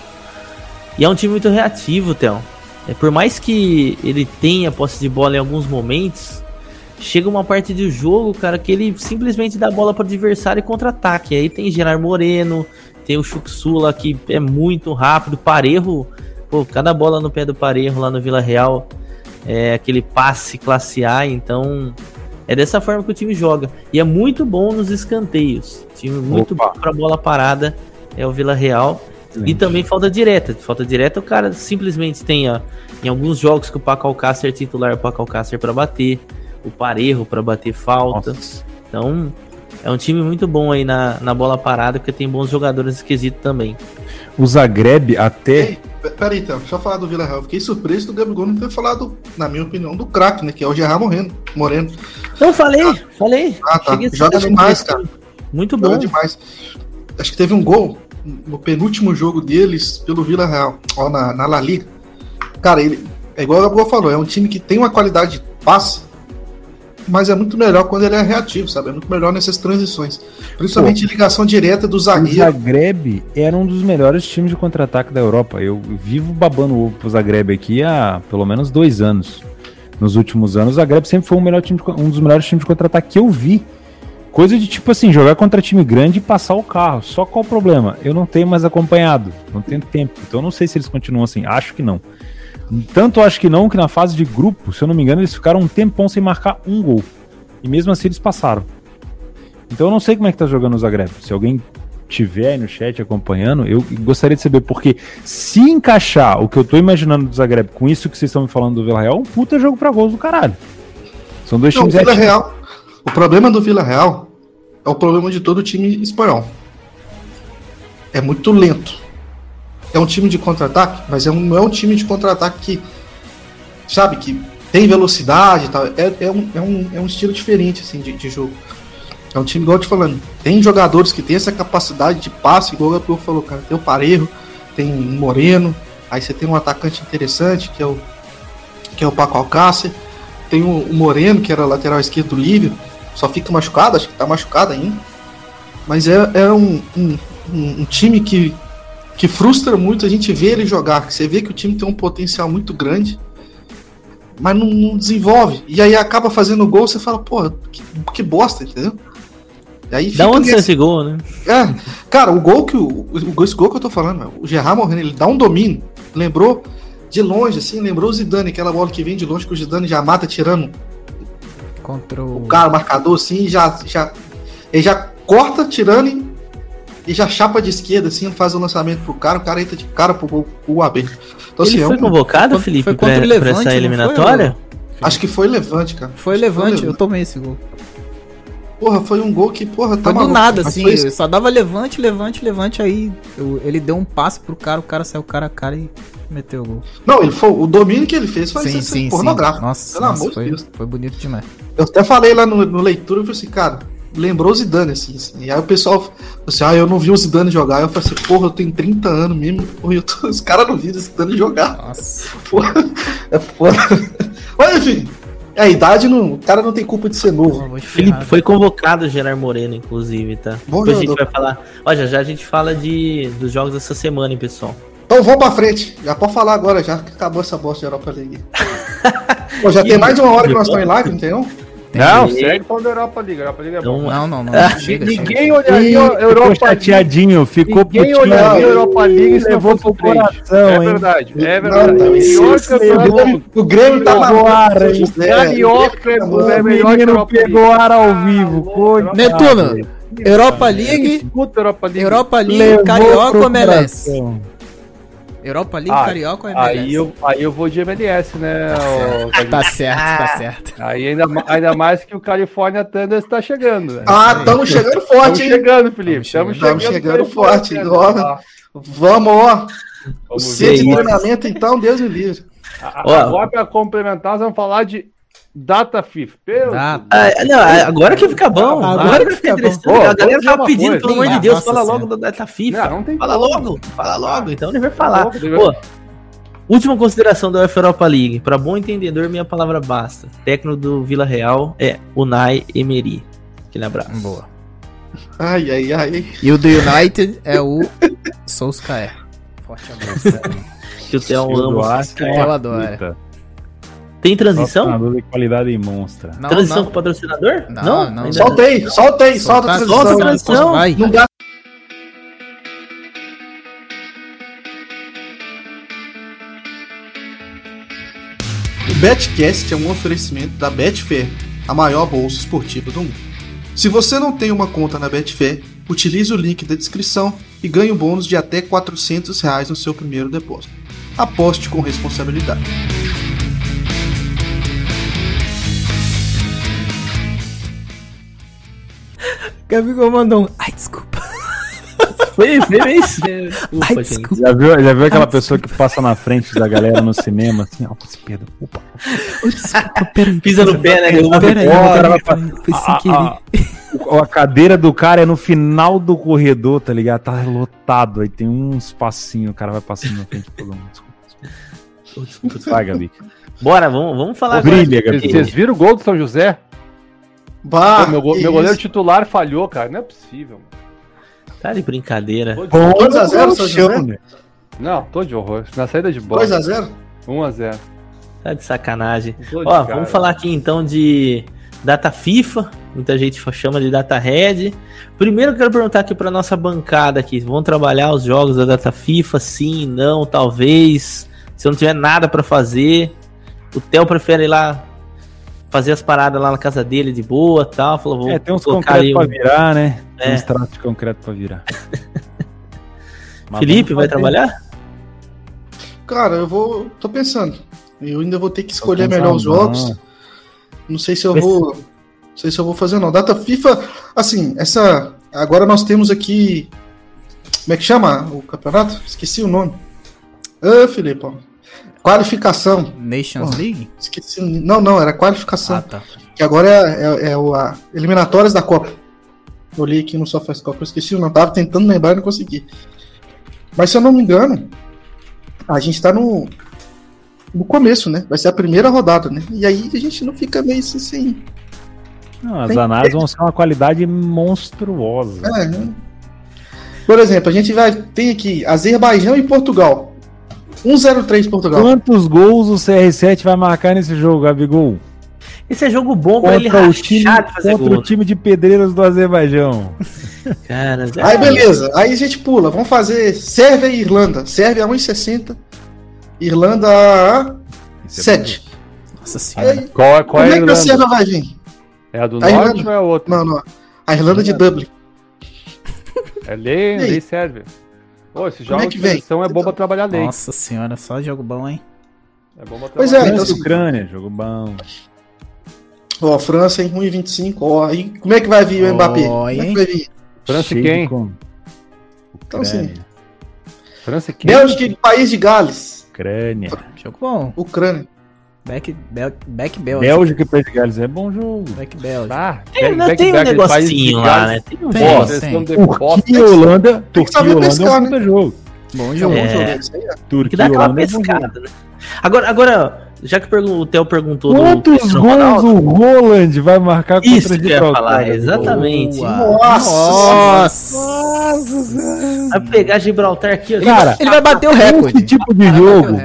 Speaker 1: E é um time muito reativo, Theo. É, por mais que ele tenha posse de bola em alguns momentos, chega uma parte do jogo, cara, que ele simplesmente dá bola para o adversário e contra-ataque. Aí tem Gerard Moreno, tem o Chuxula que é muito rápido, Parejo, pô, cada bola no pé do Parejo lá no Vila Real é aquele passe classe A, então é dessa forma que o time joga. E é muito bom nos escanteios. Time muito
Speaker 4: Opa.
Speaker 1: bom para bola parada é o Vila Real. E também falta direta. Falta direta, o cara simplesmente tem ó, em alguns jogos que o Paco Alcácer é titular, o Paco Alcácer para bater, o Parejo para bater falta.
Speaker 4: Nossa.
Speaker 1: Então, é um time muito bom aí na, na bola parada, porque tem bons jogadores esquisitos também.
Speaker 4: O Zagreb até.
Speaker 2: Ei, Peraí, então, deixa eu falar do Vila Real. Fiquei surpreso do Gabigol não ter falado, na minha opinião, do craque, né? Que é o Gerard Moreno. Moreno.
Speaker 1: Eu falei, falei.
Speaker 2: Ah, tá. Joga demais, cara.
Speaker 1: Muito
Speaker 2: Joga
Speaker 1: bom.
Speaker 2: demais. Acho que teve um gol no penúltimo jogo deles pelo Vila Real, ó, na, na La Liga. Cara, ele é igual o Gabriel falou, é um time que tem uma qualidade de passe, mas é muito melhor quando ele é reativo, sabe? É muito melhor nessas transições. Principalmente ligação direta do
Speaker 4: O
Speaker 2: zagueiro.
Speaker 4: Zagreb era um dos melhores times de contra-ataque da Europa. Eu vivo babando ovo pro Zagreb aqui há pelo menos dois anos. Nos últimos anos, o Zagreb sempre foi um, melhor time de um dos melhores times de contra-ataque que eu vi. Coisa de tipo assim, jogar contra time grande e passar o carro. Só qual o problema? Eu não tenho mais acompanhado, não tenho tempo. Então eu não sei se eles continuam assim. Acho que não. Tanto acho que não que na fase de grupo, se eu não me engano, eles ficaram um tempão sem marcar um gol. E mesmo assim eles passaram. Então eu não sei como é que tá jogando o Zagreb. Se alguém tiver aí no chat acompanhando, eu gostaria de saber, porque se encaixar o que eu tô imaginando do Zagreb com isso que vocês estão me falando do Vila Real, é um puta jogo pra gols do caralho. São dois
Speaker 2: Não,
Speaker 4: times
Speaker 2: Vila
Speaker 4: reativos.
Speaker 2: Real. O problema do Vila Real é o problema de todo time espanhol. É muito lento. É um time de contra-ataque, mas é um- não é um time de contra-ataque que, sabe, que tem velocidade e tal. É, é, um, é, um, é um estilo diferente, assim, de, de jogo. É um time, igual eu te falando, tem jogadores que tem essa capacidade de passe, igual o Gabriel falou, cara. Tem o Parejo, tem o Moreno, aí você tem um atacante interessante, que é o, que é o Paco Alcácer. Tem o, o Moreno, que era lateral esquerdo do Liverpool, só fica machucado, acho que tá machucado ainda. Mas é, é um, um, um- time que, que frustra muito a gente ver ele jogar. Você vê que o time tem um potencial muito grande, mas não, não desenvolve. E aí acaba fazendo gol, você fala, porra, que, que bosta, entendeu? Aí
Speaker 1: Da onde saiu esse gol, né?
Speaker 2: É, cara, o gol que o, o esse gol que eu tô falando, o Gerard Moreno, ele dá um domínio. Lembrou de longe, assim, lembrou o Zidane, aquela bola que vem de longe que o Zidane já mata tirando
Speaker 5: Contra o.
Speaker 2: o cara, o marcador, assim, e já, já. Ele já corta tirando e, e já chapa de esquerda, assim, faz o lançamento pro cara, o cara entra de cara pro gol pro aberto. Então,
Speaker 1: Ele
Speaker 2: assim, é
Speaker 1: foi
Speaker 2: um-
Speaker 1: convocado,
Speaker 5: Foi-
Speaker 1: Felipe,
Speaker 5: foi
Speaker 1: pra,
Speaker 5: contra o
Speaker 1: pra
Speaker 5: Levante,
Speaker 1: essa
Speaker 5: não foi,
Speaker 1: eliminatória?
Speaker 2: acho que foi levante, cara.
Speaker 5: Foi
Speaker 2: Acho que
Speaker 5: levante, eu tomei esse gol.
Speaker 2: Porra, foi um gol que, porra, tá
Speaker 5: Foi do
Speaker 2: maluco,
Speaker 5: nada,
Speaker 2: mas
Speaker 5: assim.
Speaker 2: foi.
Speaker 5: Só dava levante, levante, levante. Aí eu- ele deu um passe pro cara, o cara saiu cara a cara e meteu o gol.
Speaker 2: Não, ele foi, o domínio que ele fez foi
Speaker 5: sim,
Speaker 2: assim,
Speaker 5: sim, sim.
Speaker 2: pornográfico.
Speaker 5: Nossa,
Speaker 2: Pelo
Speaker 5: nossa,
Speaker 2: amor de
Speaker 5: foi,
Speaker 2: Deus.
Speaker 5: foi bonito demais.
Speaker 2: Eu até falei lá no, no leitura, eu falei assim, cara, lembrou o Zidane, assim, assim. E aí o pessoal falou assim, ah, eu não vi o Zidane jogar. Eu falei assim, porra, eu tenho 30 anos mesmo, porra, eu tô- os caras não viram o Zidane jogar.
Speaker 5: Nossa.
Speaker 2: Porra, é foda. Mas enfim, a idade não. O cara não tem culpa de ser novo.
Speaker 1: Felipe, foi convocado o Gerard Moreno, inclusive, tá?
Speaker 2: Bom
Speaker 1: Depois a gente vai falar. Já já a gente fala de, dos jogos dessa semana, hein, pessoal.
Speaker 2: Então vamos pra frente. Já pode falar agora, já que acabou essa bosta de Europa League. Pô, já tem mais de uma hora que nós estamos em live, não tem não?
Speaker 3: Não,
Speaker 1: Entendi.
Speaker 3: segue falando da Europa League. A Europa League é bom.
Speaker 5: Não, não, não.
Speaker 1: Ah,
Speaker 5: chega,
Speaker 3: Ninguém
Speaker 5: chega.
Speaker 3: olharia a Europa League.
Speaker 4: chateadinho, ficou
Speaker 3: Ninguém
Speaker 4: putinho.
Speaker 3: olharia a
Speaker 2: Não,
Speaker 3: Europa League se não
Speaker 4: levou
Speaker 3: o
Speaker 4: pro coração,
Speaker 3: É verdade, é
Speaker 2: Não,
Speaker 3: verdade.
Speaker 2: não,
Speaker 3: O
Speaker 2: o Grêmio- O tá
Speaker 4: hein?
Speaker 2: José.
Speaker 3: Carioca é,
Speaker 4: O
Speaker 3: melhor que a League.
Speaker 4: pegou ar ao vivo.
Speaker 5: Netuno, Europa League,
Speaker 3: Escuta a Europa League.
Speaker 5: Europa League,
Speaker 4: Levou
Speaker 5: Carioca
Speaker 4: coração.
Speaker 5: Europa League,
Speaker 3: Ah,
Speaker 5: Carioca ou MLS?
Speaker 3: Aí eu, aí eu vou de MLS, né? Cadinho?
Speaker 5: Tá certo, tá certo.
Speaker 3: Aí ainda, ainda mais que o California Thunders tá chegando. né?
Speaker 2: Ah, estamos chegando forte, hein?
Speaker 3: chegando, Felipe.
Speaker 5: Tamo
Speaker 3: Estamos
Speaker 2: chegando.
Speaker 3: chegando,
Speaker 2: Tamo chegando
Speaker 3: California
Speaker 2: forte,
Speaker 3: Thunders.
Speaker 2: ó.
Speaker 3: Ah,
Speaker 2: Vamos, ó. O
Speaker 3: Vamos
Speaker 1: ver
Speaker 2: de treinamento, então, Deus me livre.
Speaker 3: Agora, para complementar, nós vamos falar de Data FIFA. Pelo
Speaker 5: Data.
Speaker 1: Ah, não, agora que fica bom.
Speaker 5: Agora
Speaker 1: Agora
Speaker 5: que
Speaker 1: que
Speaker 5: fica
Speaker 1: interessante.
Speaker 3: Ô,
Speaker 1: a galera tava pedindo,
Speaker 3: coisa.
Speaker 1: pelo amor de
Speaker 5: Nossa
Speaker 1: Deus, fala
Speaker 5: Senhora.
Speaker 1: logo da data FIFA.
Speaker 3: Não, não tem
Speaker 1: fala
Speaker 3: como.
Speaker 1: logo, fala logo. Então ele vai falar. Pô, última consideração da UEFA Europa League. Para bom entendedor, minha palavra basta. Técnico do Vila Real é Unai Emery. Aquele abraço.
Speaker 5: Boa.
Speaker 2: Ai, ai, ai.
Speaker 5: E o do United é o Solskjaer. Forte abraço.
Speaker 1: Que o Theo ama.
Speaker 4: acho que é uma
Speaker 5: adoro.
Speaker 4: puta.
Speaker 1: Tem transição?
Speaker 4: Patrocinador de qualidade monstra.
Speaker 5: Não,
Speaker 1: transição
Speaker 5: não.
Speaker 1: com o patrocinador?
Speaker 5: Não, não.
Speaker 1: Ainda
Speaker 2: Solta aí, solta aí, solta a transição.
Speaker 1: solta a transição.
Speaker 5: Vai.
Speaker 2: Não dá. O Betcast é um oferecimento da Betfair, a maior bolsa esportiva do mundo. Se você não tem uma conta na Betfair, utilize o link da descrição e ganhe um bônus de até 400 reais no seu primeiro depósito. Aposte com responsabilidade.
Speaker 5: Gabigol mandou um. Ai, desculpa.
Speaker 1: Foi, foi bem isso. Desculpa,
Speaker 5: Ai,
Speaker 1: gente.
Speaker 5: desculpa.
Speaker 4: Já viu, já viu aquela pessoa que passa na frente da galera no cinema, assim, ó, esse Pedro, opa.
Speaker 5: Desculpa, peraí.
Speaker 1: Pisa no pé, né?
Speaker 5: Peraí, foi, sem
Speaker 4: a,
Speaker 5: querer.
Speaker 4: a- a cadeira do cara é no final do corredor, tá ligado? Tá lotado, aí tem um espacinho, o cara vai passando na frente de todo mundo. Desculpa, desculpa. Vai, Gabi.
Speaker 1: Bora, vamos, vamos falar
Speaker 4: Brilha,
Speaker 1: agora.
Speaker 3: Vocês vocês viram o gol do São José?
Speaker 2: Bah,
Speaker 3: Pô, meu, meu goleiro
Speaker 2: isso.
Speaker 3: titular falhou, cara. Não é possível. mano.
Speaker 1: Tá de brincadeira.
Speaker 3: Tô de-
Speaker 4: Bom,
Speaker 2: 2 a 0,
Speaker 4: no
Speaker 2: São
Speaker 4: chão,
Speaker 2: José?
Speaker 4: né?
Speaker 3: Não, tô de horror. Na saída de bola.
Speaker 2: 2x0?
Speaker 3: 1x0.
Speaker 1: Tá de sacanagem.
Speaker 3: De
Speaker 1: Ó,
Speaker 3: cara.
Speaker 1: vamos falar aqui então de data FIFA. Muita gente chama de data Red. Primeiro eu quero perguntar aqui para nossa bancada aqui, vão trabalhar os jogos da data FIFA? Sim, não, talvez. Se eu não tiver nada para fazer, o Theo prefere ir lá fazer as paradas lá na casa dele de boa, tal. Falou, vou
Speaker 4: É, tem uns concretos
Speaker 1: aí
Speaker 4: pra virar, né? Tem
Speaker 1: É.
Speaker 4: uns traços de concreto pra virar.
Speaker 1: Felipe vai trabalhar?
Speaker 2: Cara, eu vou. tô pensando. Eu ainda vou ter que escolher melhor os jogos.
Speaker 4: não.
Speaker 2: Não sei se eu vou. Não sei se eu vou fazer, não. Data FIFA, assim, essa. Agora nós temos aqui. Como é que chama o campeonato? Esqueci o nome. Ah, Felipe, ó. Qualificação.
Speaker 5: Nations. League?
Speaker 2: Esqueci. Não, não, era qualificação.
Speaker 5: Ah, tá.
Speaker 2: Que agora é, é, é o a eliminatórias da Copa. Eu li aqui no SofaScope, eu esqueci o nome. Tava tentando lembrar e não consegui. Mas se eu não me engano, a gente tá no. No começo, né? Vai ser a primeira rodada, né? E aí a gente não fica meio assim sem.
Speaker 4: Não, as análises vão ser uma qualidade monstruosa.
Speaker 2: É, né? Por exemplo, a gente vai. Tem aqui Azerbaijão e Portugal. 1-0-3 Portugal.
Speaker 4: Quantos gols o CR7 vai marcar nesse jogo, Gabigol?
Speaker 1: Esse é jogo bom pra ele
Speaker 4: Contra, o time,
Speaker 1: fazer
Speaker 4: contra
Speaker 1: gol.
Speaker 4: o time de pedreiros do Azerbaijão.
Speaker 1: Cara,
Speaker 2: Aí beleza, aí a gente pula. Vamos fazer Sérvia e Irlanda. Sérvia a 1,60. Irlanda a
Speaker 4: Isso é
Speaker 2: 7.
Speaker 5: Nossa senhora.
Speaker 2: Aí,
Speaker 3: Qual, é- qual
Speaker 2: como
Speaker 3: é a
Speaker 2: é que a
Speaker 3: Irlanda?
Speaker 2: Sérvia vai vir?
Speaker 3: É a do
Speaker 2: A
Speaker 3: norte
Speaker 2: Irlanda.
Speaker 3: ou é a outra?
Speaker 2: Não, não. A Irlanda de Dublin.
Speaker 3: É lei,
Speaker 2: aí?
Speaker 3: lei serve. Pô, esse jogo
Speaker 2: é
Speaker 3: de
Speaker 2: que vem?
Speaker 3: seleção é bom pra trabalhar lei.
Speaker 5: Nossa senhora, só jogo bom, hein?
Speaker 3: É bom pra
Speaker 2: Pois
Speaker 3: trabalhar
Speaker 2: é,
Speaker 3: lei.
Speaker 2: então assim-
Speaker 4: Ucrânia, jogo bom.
Speaker 2: Ó, França em 1,25. Ó, aí como é que vai vir o Mbappé?
Speaker 5: Ó,
Speaker 2: Como é que vai vir?
Speaker 3: França e quem?
Speaker 2: Então, assim.
Speaker 3: França e quem?
Speaker 2: Bélgica e País de Gales.
Speaker 4: Ucrânia.
Speaker 5: Jogo bom.
Speaker 2: Ucrânia.
Speaker 5: Back, Bel, back Bel.
Speaker 4: Bélgica e País de Gales é bom jogo.
Speaker 5: Back Bel.
Speaker 3: Ah,
Speaker 1: Tem,
Speaker 3: back-
Speaker 1: tem um
Speaker 3: back, de
Speaker 1: negocinho lá, né? Tem um
Speaker 3: bosta.
Speaker 4: Turquia e Holanda, Turquia e Holanda é um
Speaker 2: né?
Speaker 4: jogo.
Speaker 5: Bom
Speaker 2: É
Speaker 5: jogo.
Speaker 2: um
Speaker 1: É.
Speaker 2: bom jogo. Isso aí, ó.
Speaker 4: Turquia
Speaker 1: Que dá
Speaker 4: e
Speaker 1: aquela
Speaker 4: Holanda é bom jogo.
Speaker 1: pescada, né? Agora, agora, já que o Theo perguntou
Speaker 4: Quantos
Speaker 1: Cristiano
Speaker 4: gols
Speaker 1: Ronaldo,
Speaker 4: o Roland vai marcar contra
Speaker 1: Isso que eu ia falar, exatamente.
Speaker 5: Boa.
Speaker 2: Nossa
Speaker 5: Nossa.
Speaker 1: vai pegar Gibraltar aqui.
Speaker 4: Cara,
Speaker 5: Ele vai bater o recorde.
Speaker 4: esse tipo de jogo,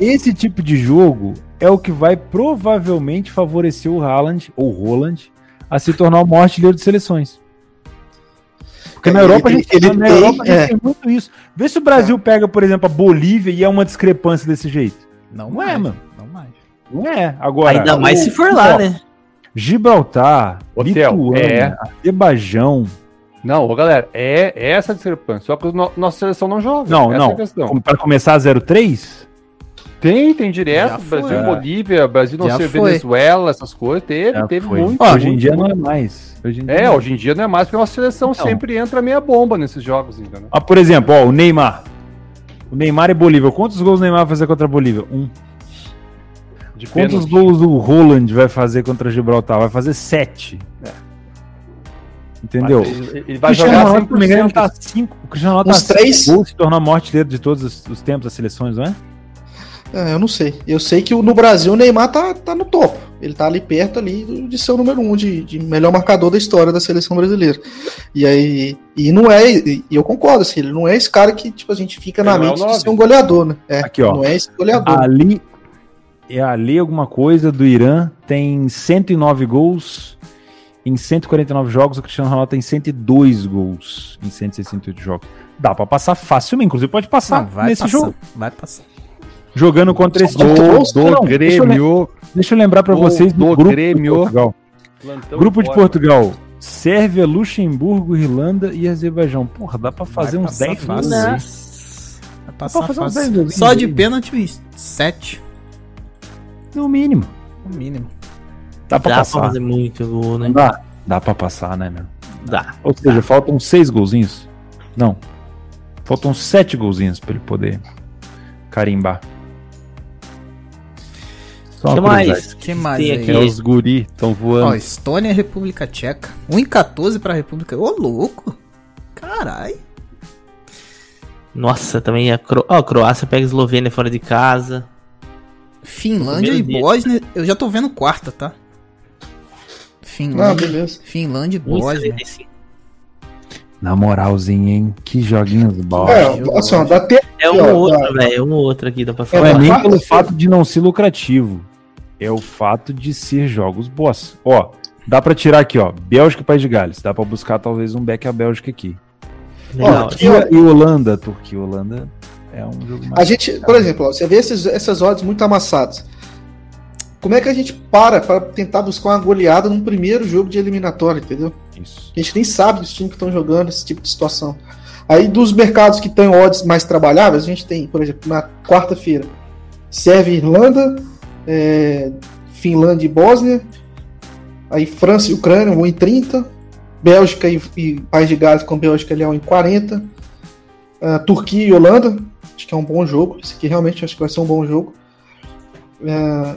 Speaker 4: esse tipo de jogo é o que vai provavelmente favorecer o Haaland, ou Roland, a se tornar o maior artilheiro de seleções. Porque na
Speaker 2: É,
Speaker 4: Europa, a
Speaker 2: ele-
Speaker 4: gente,
Speaker 2: ele
Speaker 4: na
Speaker 2: tem-
Speaker 4: Europa a gente
Speaker 2: é.
Speaker 4: tem muito isso. Vê se o Brasil pega, por exemplo, a Bolívia e é uma discrepância desse jeito.
Speaker 5: Não,
Speaker 4: Não é,
Speaker 5: mais,
Speaker 4: mano.
Speaker 5: Não.
Speaker 4: Não é. Agora,
Speaker 1: Ainda mais
Speaker 4: o-
Speaker 1: se for lá,
Speaker 4: ó,
Speaker 1: né?
Speaker 4: Gibraltar,
Speaker 3: Hotel,
Speaker 4: Lituânia,
Speaker 3: é.
Speaker 4: Azerbaijão.
Speaker 3: Não, ô, galera, é, é essa a discrepância. Só que o no- nossa seleção não joga.
Speaker 4: Não,
Speaker 3: essa
Speaker 4: não.
Speaker 3: É a
Speaker 4: Para começar 0-3?
Speaker 3: Tem, tem direto.
Speaker 5: Já
Speaker 3: Brasil
Speaker 5: foi.
Speaker 3: e Bolívia, Brasil não sei. Venezuela, essas coisas. Teve,
Speaker 4: Já
Speaker 3: teve
Speaker 4: foi.
Speaker 3: muito.
Speaker 4: Hoje em dia
Speaker 3: muito.
Speaker 4: não é mais. Hoje
Speaker 3: É,
Speaker 4: não
Speaker 3: hoje em dia não é mais, porque a nossa seleção
Speaker 4: Então.
Speaker 3: sempre entra meia bomba nesses jogos, entendeu?
Speaker 4: Ah, por exemplo, ó, o Neymar. O Neymar e Bolívia. Quantos gols o Neymar vai fazer contra a Bolívia? Um.
Speaker 3: De
Speaker 4: Quantos
Speaker 3: pênalti.
Speaker 4: gols o Roland vai fazer contra Gibraltar? Vai fazer sete. Entendeu?
Speaker 3: Ele, ele
Speaker 4: O
Speaker 3: vai
Speaker 4: Cristiano
Speaker 3: jogar
Speaker 4: Ronaldo, se não me engano,
Speaker 3: 100%.
Speaker 4: tá cinco. O Cristiano Ronaldo
Speaker 2: Uns
Speaker 4: tá
Speaker 2: três?
Speaker 4: cinco gols se maior artilheiro de todos os, os tempos das seleções, não é?
Speaker 2: É, eu não sei. Eu sei que no Brasil o Neymar tá, tá no topo. Ele tá ali perto ali de ser o número um de, de melhor marcador da história da seleção brasileira. E aí. E não é. E eu concordo, assim, ele não é esse cara que, tipo, a gente fica
Speaker 3: Ele
Speaker 2: na
Speaker 3: é
Speaker 2: mente
Speaker 3: o
Speaker 2: de ser um goleador, né? É,
Speaker 4: Aqui, ó.
Speaker 2: Não é esse goleador.
Speaker 4: Ali. É ali alguma coisa do Irã tem 109 gols em 149 jogos. O Cristiano Ronaldo tem 102 gols em 168 jogos. Dá pra passar facilmente, inclusive pode passar
Speaker 5: Não, vai
Speaker 4: nesse
Speaker 5: passar.
Speaker 4: jogo.
Speaker 5: Vai passar.
Speaker 4: Jogando contra esse Não,
Speaker 3: Do
Speaker 4: não, deixa eu
Speaker 3: Grêmio.
Speaker 4: Deixa eu lembrar pra
Speaker 3: Do-
Speaker 4: vocês do,
Speaker 3: do
Speaker 4: grupo
Speaker 3: Grêmio.
Speaker 4: de Portugal.
Speaker 3: Plantão
Speaker 4: grupo de
Speaker 3: fora.
Speaker 4: Portugal. Sérvia, Luxemburgo, Irlanda e Azerbaijão. Porra, dá pra fazer
Speaker 5: Vai
Speaker 4: uns
Speaker 5: passar
Speaker 4: 10
Speaker 5: fácil.
Speaker 4: gols.
Speaker 5: Vai passar
Speaker 4: fazer uns
Speaker 5: fácil.
Speaker 4: dez golzinhos
Speaker 5: Só de pênalti, 7.
Speaker 4: No mínimo.
Speaker 5: No mínimo.
Speaker 4: Dá pra
Speaker 1: Dá pra
Speaker 4: passar.
Speaker 1: fazer muito gol, né?
Speaker 4: Dá. Dá pra passar, né, meu?
Speaker 1: Dá.
Speaker 4: Ou seja, faltam seis golzinhos. Não. Faltam sete golzinhos pra ele poder carimbar. Só
Speaker 1: O que mais?
Speaker 5: que mais
Speaker 1: Tem
Speaker 5: aí?
Speaker 1: aqui.
Speaker 3: É os guri, estão
Speaker 5: Ó,
Speaker 3: voando.
Speaker 5: Estônia e República Tcheca. 1,14 pra República. Ô, louco. Carai.
Speaker 1: Nossa, também a Cro... Ó, a Croácia pega a Eslovênia fora de casa.
Speaker 5: Finlândia e. Bósnia. Eu já tô vendo quarta, tá?
Speaker 2: Ah,
Speaker 5: Finlândia,
Speaker 2: beleza.
Speaker 5: Finlândia e Bósnia.
Speaker 1: 1,75.
Speaker 4: Na moralzinha, hein? Que joguinhos bons.
Speaker 2: É, assim, ó, dá tempo.
Speaker 1: É um
Speaker 2: Ó,
Speaker 1: outro, velho. É um ou outro aqui, dá pra
Speaker 2: É,
Speaker 4: Não
Speaker 1: falar.
Speaker 4: é nem pelo fato de não ser lucrativo. É o fato de ser jogos boss. Ó, dá pra tirar aqui, ó. Bélgica e País de Gales. Dá pra buscar talvez um back a Bélgica aqui.
Speaker 1: Legal.
Speaker 2: Ó,
Speaker 4: Turquia e Holanda. Turquia e Holanda é um jogo mais.
Speaker 2: A gente, por exemplo, ó, você vê esses, essas odds muito amassadas. Como é que a gente para para tentar buscar uma goleada num primeiro jogo de eliminatória, entendeu?
Speaker 4: Isso.
Speaker 2: A gente nem sabe os times que estão jogando esse tipo de situação. Aí dos mercados que em odds mais trabalháveis, a gente tem, por exemplo, na quarta-feira, Sérvia e Irlanda, é, Finlândia e Bósnia, aí França e Ucrânia, 1,30, Bélgica e, e País de Gales com Bélgica ali a 1,40, ah, Turquia e Holanda, acho que é um bom jogo, esse aqui realmente acho que vai ser um bom jogo. Ah,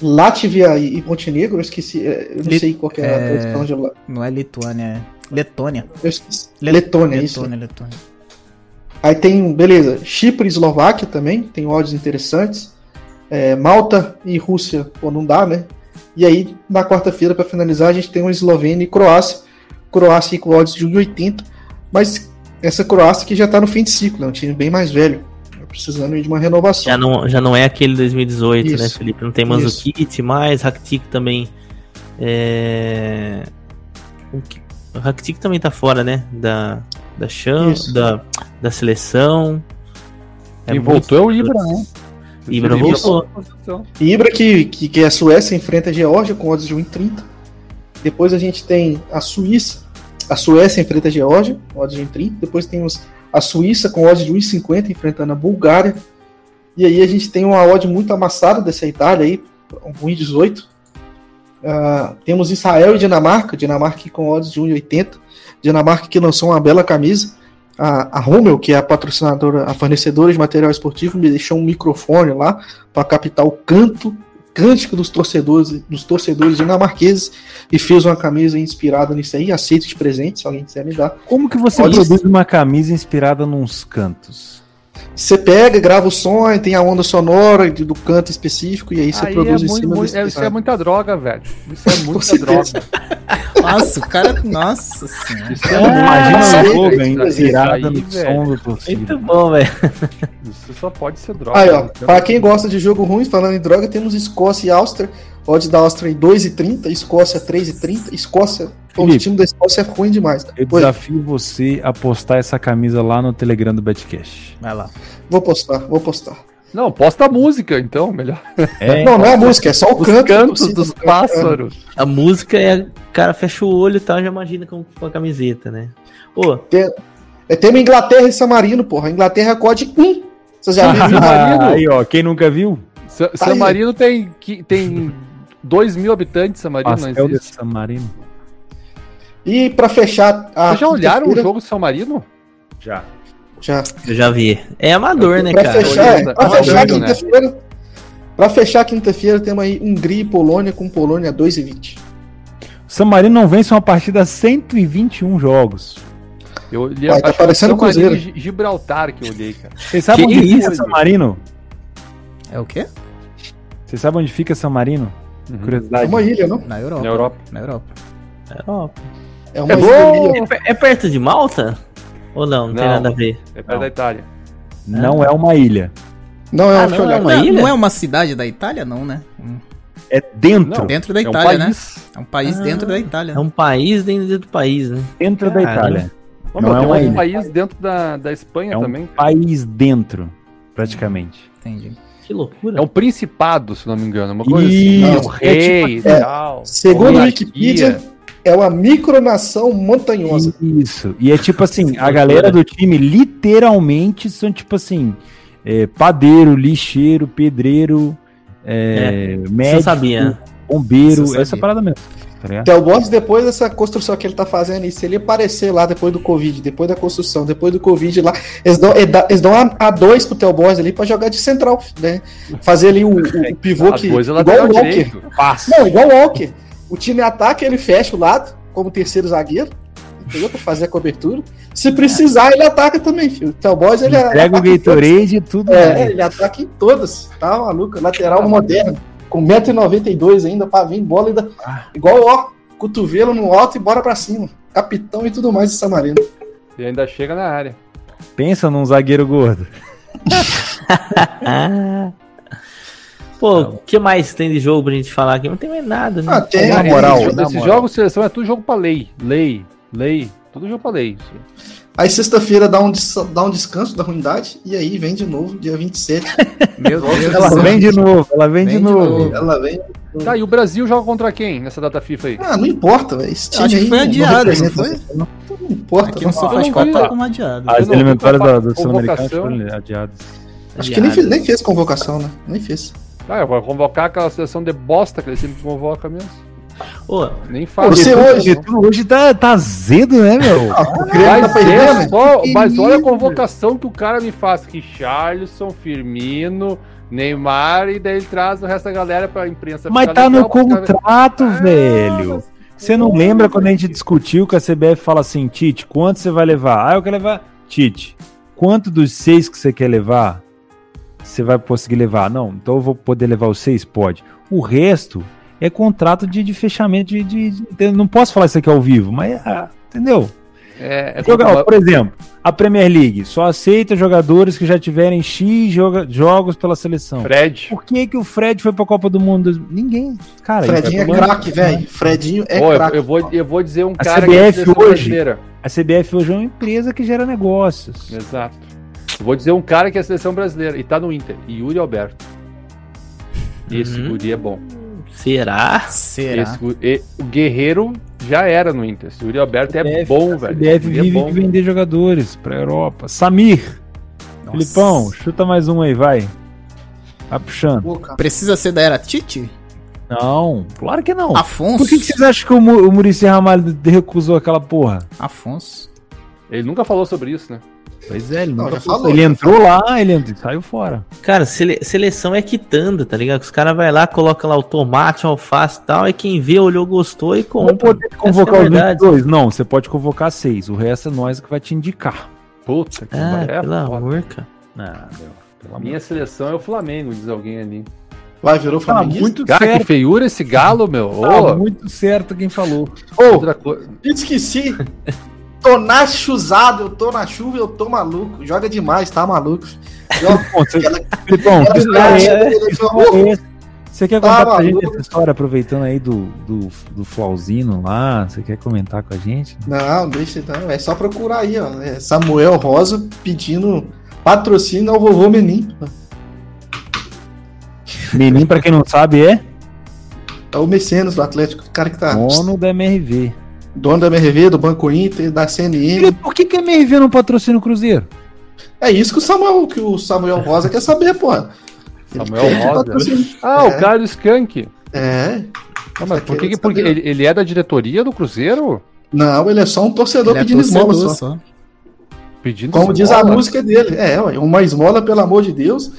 Speaker 2: Látvia e, Montenegro, eu esqueci, é, eu não
Speaker 5: Lit-
Speaker 2: sei qual é a
Speaker 5: é,
Speaker 2: tradução de lá.
Speaker 5: Não é Lituânia, é Letônia.
Speaker 2: Esqueci. Letônia, isso.
Speaker 5: Letônia, Letônia.
Speaker 2: Aí tem, beleza, Chipre e Eslováquia também, tem odds interessantes. É, Malta e Rússia, pô, não dá, né? E aí, na quarta-feira, para finalizar, a gente tem o Eslovênia e Croácia. Croácia com odds de 1,80, mas essa Croácia que já tá no fim de ciclo, é um time bem mais velho. precisando de uma renovação.
Speaker 1: Já não, já não é aquele 2018, né,
Speaker 2: Isso.
Speaker 1: Felipe? Não tem Manzukit mais, Rakitic também. É... o Rakitic também tá fora, né? Da, da
Speaker 2: Isso.
Speaker 1: da, da seleção.
Speaker 3: Quem
Speaker 1: muito-
Speaker 3: voltou é o Ibra, né?
Speaker 1: Ibra voltou.
Speaker 2: Ibra, que, que, que é a Suécia, enfrenta a Geórgia com odds de 1,30. Depois a gente tem a Suíça. A Suécia enfrenta a Geórgia, odds de 1,30. Depois temos a Suíça com odds de 1,50 enfrentando a Bulgária. E aí a gente tem uma odd muito amassada dessa Itália aí, 1,18. Ah, temos Israel e Dinamarca. Dinamarca com odds de 1,80. Dinamarca que lançou uma bela camisa. A, a que é a patrocinadora, a fornecedora de material esportivo, me deixou um microfone lá para captar o canto, cântico dos torcedores, dos torcedores dinamarqueses e fez uma camisa inspirada nisso aí. Aceito de presente, se alguém quiser me dar.
Speaker 4: Como que você
Speaker 2: Olha
Speaker 4: produz uma camisa inspirada nos cantos?
Speaker 2: Você pega, grava o som, tem a onda sonora do canto específico e aí você
Speaker 3: Aí
Speaker 2: produz
Speaker 3: é
Speaker 2: em
Speaker 3: muito,
Speaker 2: cima
Speaker 3: muito-
Speaker 2: desse
Speaker 3: é, isso é muita droga, velho. Isso é muita droga.
Speaker 5: Nossa, o cara. Nossa senhora.
Speaker 3: Isso é
Speaker 4: Imagina
Speaker 2: sei,
Speaker 4: o jogo inspirada
Speaker 3: aí,
Speaker 4: no
Speaker 3: velho.
Speaker 4: som do
Speaker 1: Muito
Speaker 4: torcida.
Speaker 1: bom, velho.
Speaker 3: Isso só pode ser droga.
Speaker 2: Aí, ó,
Speaker 3: Então,
Speaker 2: pra quem gosta de jogo ruim, falando em droga, temos Escócia e Áustria. Odd da Áustria em 2,30, Escócia 3,30. Escócia, pô, o
Speaker 4: Felipe.
Speaker 2: time da Escócia é ruim demais. cara.
Speaker 4: Eu
Speaker 2: Oi,
Speaker 4: desafio você a postar essa camisa lá no Telegram do Betcash.
Speaker 5: Vai lá.
Speaker 2: vou postar, vou postar.
Speaker 3: Não, posta a música, então, melhor.
Speaker 4: É,
Speaker 2: Não, não é a música, é só o
Speaker 3: Os
Speaker 2: canto.
Speaker 3: cantos dos pássaros.
Speaker 1: A música é. O cara fecha o olho e tal, já imagina com, com a camiseta, né? Ô,
Speaker 2: É, temos Inglaterra e San Marino, porra. Inglaterra é COD 1. Vocês já viram?
Speaker 3: San Marino.
Speaker 4: aí, ó, quem nunca viu?
Speaker 3: Sa- San
Speaker 2: aí.
Speaker 3: Marino tem, que- tem 2 mil habitantes, San Marino não
Speaker 4: Pastel de
Speaker 3: existe.
Speaker 4: San Marino.
Speaker 2: E pra fechar. A
Speaker 3: Vocês já olharam o jogo do San Marino?
Speaker 4: Já.
Speaker 2: Já.
Speaker 1: eu já vi. É amador, né,
Speaker 2: Pra
Speaker 1: cara?
Speaker 2: fechar, é, pra fechar
Speaker 3: olhando, né?
Speaker 2: quinta-feira. Pra fechar quinta-feira, temos aí Hungria e Polônia com Polônia 2,20.
Speaker 4: San Marino não vence uma partida há 121 jogos.
Speaker 3: Eu olhei,
Speaker 2: Vai, tá parecendo Cruzeiro.
Speaker 3: e Gi- Gibraltar que eu olhei, cara.
Speaker 4: Vocês sabem
Speaker 1: Que
Speaker 4: onde fica
Speaker 1: isso?
Speaker 4: San Marino?
Speaker 5: É o quê?
Speaker 4: Vocês sabem onde fica San Marino?
Speaker 3: Uhum.
Speaker 2: É
Speaker 4: Curiosidade.
Speaker 2: uma ilha, não?
Speaker 5: Na Europa.
Speaker 3: Na Europa.
Speaker 5: Na Europa.
Speaker 1: Ó,
Speaker 2: É uma
Speaker 3: É
Speaker 2: ilha.
Speaker 3: bom!
Speaker 1: é, é perto de Malta? Ou não? Não, tem
Speaker 3: Não.
Speaker 1: nada a ver.
Speaker 3: É perto
Speaker 4: Não.
Speaker 3: da Itália.
Speaker 4: Não é uma ilha.
Speaker 2: Não, é
Speaker 1: Ah,
Speaker 2: uma
Speaker 1: não, é uma
Speaker 5: não,
Speaker 1: ilha?
Speaker 5: não é uma cidade da Itália, não, né? Hum.
Speaker 4: É dentro.
Speaker 3: Não.
Speaker 5: Dentro da
Speaker 3: É um
Speaker 5: Itália, né? É um país
Speaker 1: Ah.
Speaker 5: dentro da Itália.
Speaker 1: É um país dentro do país, né?
Speaker 4: Dentro da. Itália. Não é
Speaker 3: tem
Speaker 4: uma
Speaker 3: um
Speaker 4: ilha.
Speaker 3: país dentro da, da Espanha
Speaker 4: É um
Speaker 3: também.
Speaker 4: país dentro, praticamente.
Speaker 5: Entendi.
Speaker 1: Que loucura.
Speaker 3: É um principado, se não me engano. Uma coisa
Speaker 4: Isso,
Speaker 3: assim.
Speaker 2: é
Speaker 3: Um rei
Speaker 2: tipo-
Speaker 3: e
Speaker 2: é,
Speaker 3: tal.
Speaker 2: Segundo o
Speaker 3: monarquia.
Speaker 2: Wikipedia, é uma micronação montanhosa.
Speaker 4: Isso. E é tipo assim, a galera do time literalmente são tipo assim, é, padeiro, lixeiro, pedreiro, é,
Speaker 1: Você
Speaker 4: médico,
Speaker 1: sabia?
Speaker 4: bombeiro,
Speaker 5: Você
Speaker 4: essa
Speaker 5: sabia.
Speaker 4: parada mesmo. Tá ligado?
Speaker 2: Theo Borges, depois dessa construção que ele tá fazendo, e se ele aparecer lá depois do Covid, depois da construção, depois do Covid lá, eles dão, dá- eles dão a, a dois pro Theo Borges ali pra jogar de central, né? Fazer ali o, o- o pivô que.
Speaker 3: é
Speaker 2: Igual o Walker.
Speaker 3: direito.
Speaker 2: Não, igual o Walker. O time ataca, ele fecha o lado, como terceiro zagueiro, entendeu? Pra fazer a cobertura. Se precisar, ele ataca também, filho. O Theo Borges, ele
Speaker 4: Entrega o. Gatorade e tudo.
Speaker 2: É,
Speaker 4: mais.
Speaker 2: ele ataca em todas. Tá maluco? Lateral moderno. Com 1,92m ainda pra vir bola ainda. Igual, ó, cotovelo no alto e bora pra cima. Capitão e tudo mais de Samarino.
Speaker 3: E ainda chega na área.
Speaker 4: Pensa num zagueiro gordo.
Speaker 1: Ah. Pô, o que mais tem de jogo pra gente falar aqui? Não tem mais nada, né?
Speaker 2: Ah, tem.
Speaker 4: Na moral,
Speaker 3: Esses jogos seleção é tudo jogo pra lei. Lei, lei. Tudo jogo pra lei.
Speaker 2: Aí sexta-feira dá um, dá um descanso da ruindade e aí vem de novo, dia 27.
Speaker 5: Meu Deus
Speaker 4: Ela
Speaker 5: do céu.
Speaker 4: vem de novo, ela vem,
Speaker 5: Vem
Speaker 4: de
Speaker 5: de
Speaker 4: novo.
Speaker 5: novo.
Speaker 2: Ela vem.
Speaker 3: Tá, e o Brasil joga contra quem nessa data FIFA aí?
Speaker 2: Ah, não importa, velho. Esse time
Speaker 5: Acho que
Speaker 2: aí
Speaker 5: foi
Speaker 2: não
Speaker 5: adiado, não
Speaker 2: representa
Speaker 5: foi?
Speaker 2: Não, não importa.
Speaker 5: Aqui
Speaker 2: não.
Speaker 3: não
Speaker 5: Squad
Speaker 3: vi.
Speaker 5: tá como adiado.
Speaker 4: As
Speaker 3: não-
Speaker 4: da- do Sul-Americano foram adiadas.
Speaker 2: Acho que nem fez, nem fez convocação, né? Nem fez.
Speaker 3: Ah, eu vou convocar aquela seleção de bosta que ele sempre convoca mesmo.
Speaker 1: Ô,
Speaker 3: Nem fala.
Speaker 2: Você hoje-
Speaker 3: não.
Speaker 4: Hoje tá, tá azedo, né, meu?
Speaker 2: Tá
Speaker 3: Mas,
Speaker 2: perdendo,
Speaker 3: é
Speaker 2: né?
Speaker 3: só, mas olha a convocação que o cara me faz. Richarlison, Firmino, Neymar, e daí ele traz o resto da galera pra imprensa.
Speaker 4: Mas tá no
Speaker 3: legal, caras-
Speaker 4: contrato,
Speaker 3: Ah,
Speaker 4: velho.
Speaker 3: mas-
Speaker 4: Você não lembra quando a gente discutiu que a CBF fala assim, Tite, quanto você vai levar? Ah, eu quero levar. Tite, quanto dos seis que você quer levar, você vai conseguir levar? Não, então eu vou poder levar os seis? Pode. O resto é contrato de, de fechamento de, de- de- Não posso falar isso aqui ao vivo, mas. ah, entendeu?
Speaker 3: É, é
Speaker 4: Joga-
Speaker 3: como-
Speaker 4: ó, por exemplo, a Premier League só aceita jogadores que já tiverem X joga- jogos pela seleção.
Speaker 3: Fred.
Speaker 4: Por que, que o Fred foi pra Copa do Mundo? Ninguém. Cara,
Speaker 2: Fredinho é craque, velho. Fredinho é
Speaker 3: Ó, eu,
Speaker 2: craque.
Speaker 3: eu vou, eu vou dizer um
Speaker 4: A
Speaker 3: cara
Speaker 4: CBF
Speaker 3: que é seleção
Speaker 4: hoje-
Speaker 3: brasileira.
Speaker 4: A CBF hoje é uma empresa que gera negócios.
Speaker 3: Exato. Eu vou dizer um cara que é seleção brasileira e tá no Inter. Yuri Alberto. Esse
Speaker 1: Uhum.
Speaker 3: guri é bom.
Speaker 1: Será?
Speaker 5: Será?
Speaker 3: Esse e- o Guerreiro já era no Inter. Esse Yuri Alberto é
Speaker 4: CBF,
Speaker 3: bom, velho. Guri é bom.
Speaker 4: de vender jogadores pra Europa. Samir. Filipão, chuta mais um aí, vai. Vai puxando.
Speaker 2: Pô.
Speaker 5: Precisa ser da era Tite?
Speaker 4: Não, claro que não.
Speaker 5: Afonso?
Speaker 4: Por que, que vocês acham que o, Mu- o Muricy Ramalho recusou aquela porra?
Speaker 5: Afonso.
Speaker 3: Ele nunca falou sobre isso, né?
Speaker 4: Pois é, ele
Speaker 2: Não,
Speaker 4: nunca
Speaker 2: já
Speaker 4: falou. Ele
Speaker 2: já
Speaker 4: entrou lá, ele entrou, saiu fora.
Speaker 1: Cara, sele- seleção é quitanda, tá ligado? Os caras vai lá, coloca lá o tomate, o alface e tal, e quem vê, olhou, gostou e
Speaker 4: Não
Speaker 1: compra.
Speaker 4: poder
Speaker 1: Essa
Speaker 4: convocar
Speaker 1: é a
Speaker 4: os
Speaker 1: verdade.
Speaker 4: 22? Não, você pode convocar seis. O resto é nós que vai te indicar.
Speaker 3: Puta que
Speaker 1: Ah,
Speaker 3: pariu.
Speaker 1: pelo
Speaker 3: É foda.
Speaker 1: amor, cara.
Speaker 4: Ah, meu. Pelo
Speaker 3: Minha seleção é o Flamengo, diz alguém ali.
Speaker 2: Vai, virou
Speaker 4: Tá
Speaker 2: flamenguista.
Speaker 4: muito
Speaker 3: Cara, que
Speaker 4: certo.
Speaker 3: feiura esse galo, meu.
Speaker 4: Tá
Speaker 3: Ô,
Speaker 4: muito certo quem falou.
Speaker 2: Ô,
Speaker 3: outra coisa.
Speaker 2: esqueci. Tô na chuzada, eu tô na chuva, eu tô maluco. Joga demais, tá maluco. Joga
Speaker 4: você,
Speaker 2: aquela-
Speaker 4: Filipão,
Speaker 2: aquela
Speaker 4: que história é-
Speaker 2: partida, ele falou, "Uh,
Speaker 4: Você quer
Speaker 2: Tá
Speaker 4: contar pra gente essa história, aproveitando aí do, do, do Flauzino lá? Você quer comentar com a gente?
Speaker 2: Não, deixa então. É só procurar aí, ó. É Samuel Rosa pedindo patrocínio ao vovô Menin.
Speaker 4: Menino, pra quem não sabe, é
Speaker 2: É o Mecenas do Atlético, o cara que tá
Speaker 4: dono da MRV.
Speaker 2: Dono da MRV, do Banco Inter, da CNN.
Speaker 4: E por que, que a MRV não patrocina o Cruzeiro?
Speaker 2: É isso que o Samuel, que o Samuel Rosa quer saber, porra. Ele
Speaker 3: Samuel Rosa? Ah,
Speaker 2: É.
Speaker 3: o Carlos Skank.
Speaker 2: É.
Speaker 3: Ah, mas por que, que porque ele, ele é da diretoria do Cruzeiro?
Speaker 2: Não, ele é só um torcedor
Speaker 5: Ele é
Speaker 2: pedindo esmola
Speaker 5: torcedor
Speaker 2: só.
Speaker 5: só.
Speaker 3: Pedindo
Speaker 2: Como diz a
Speaker 3: esmola?
Speaker 2: música dele. É, uma esmola, pelo amor de Deus.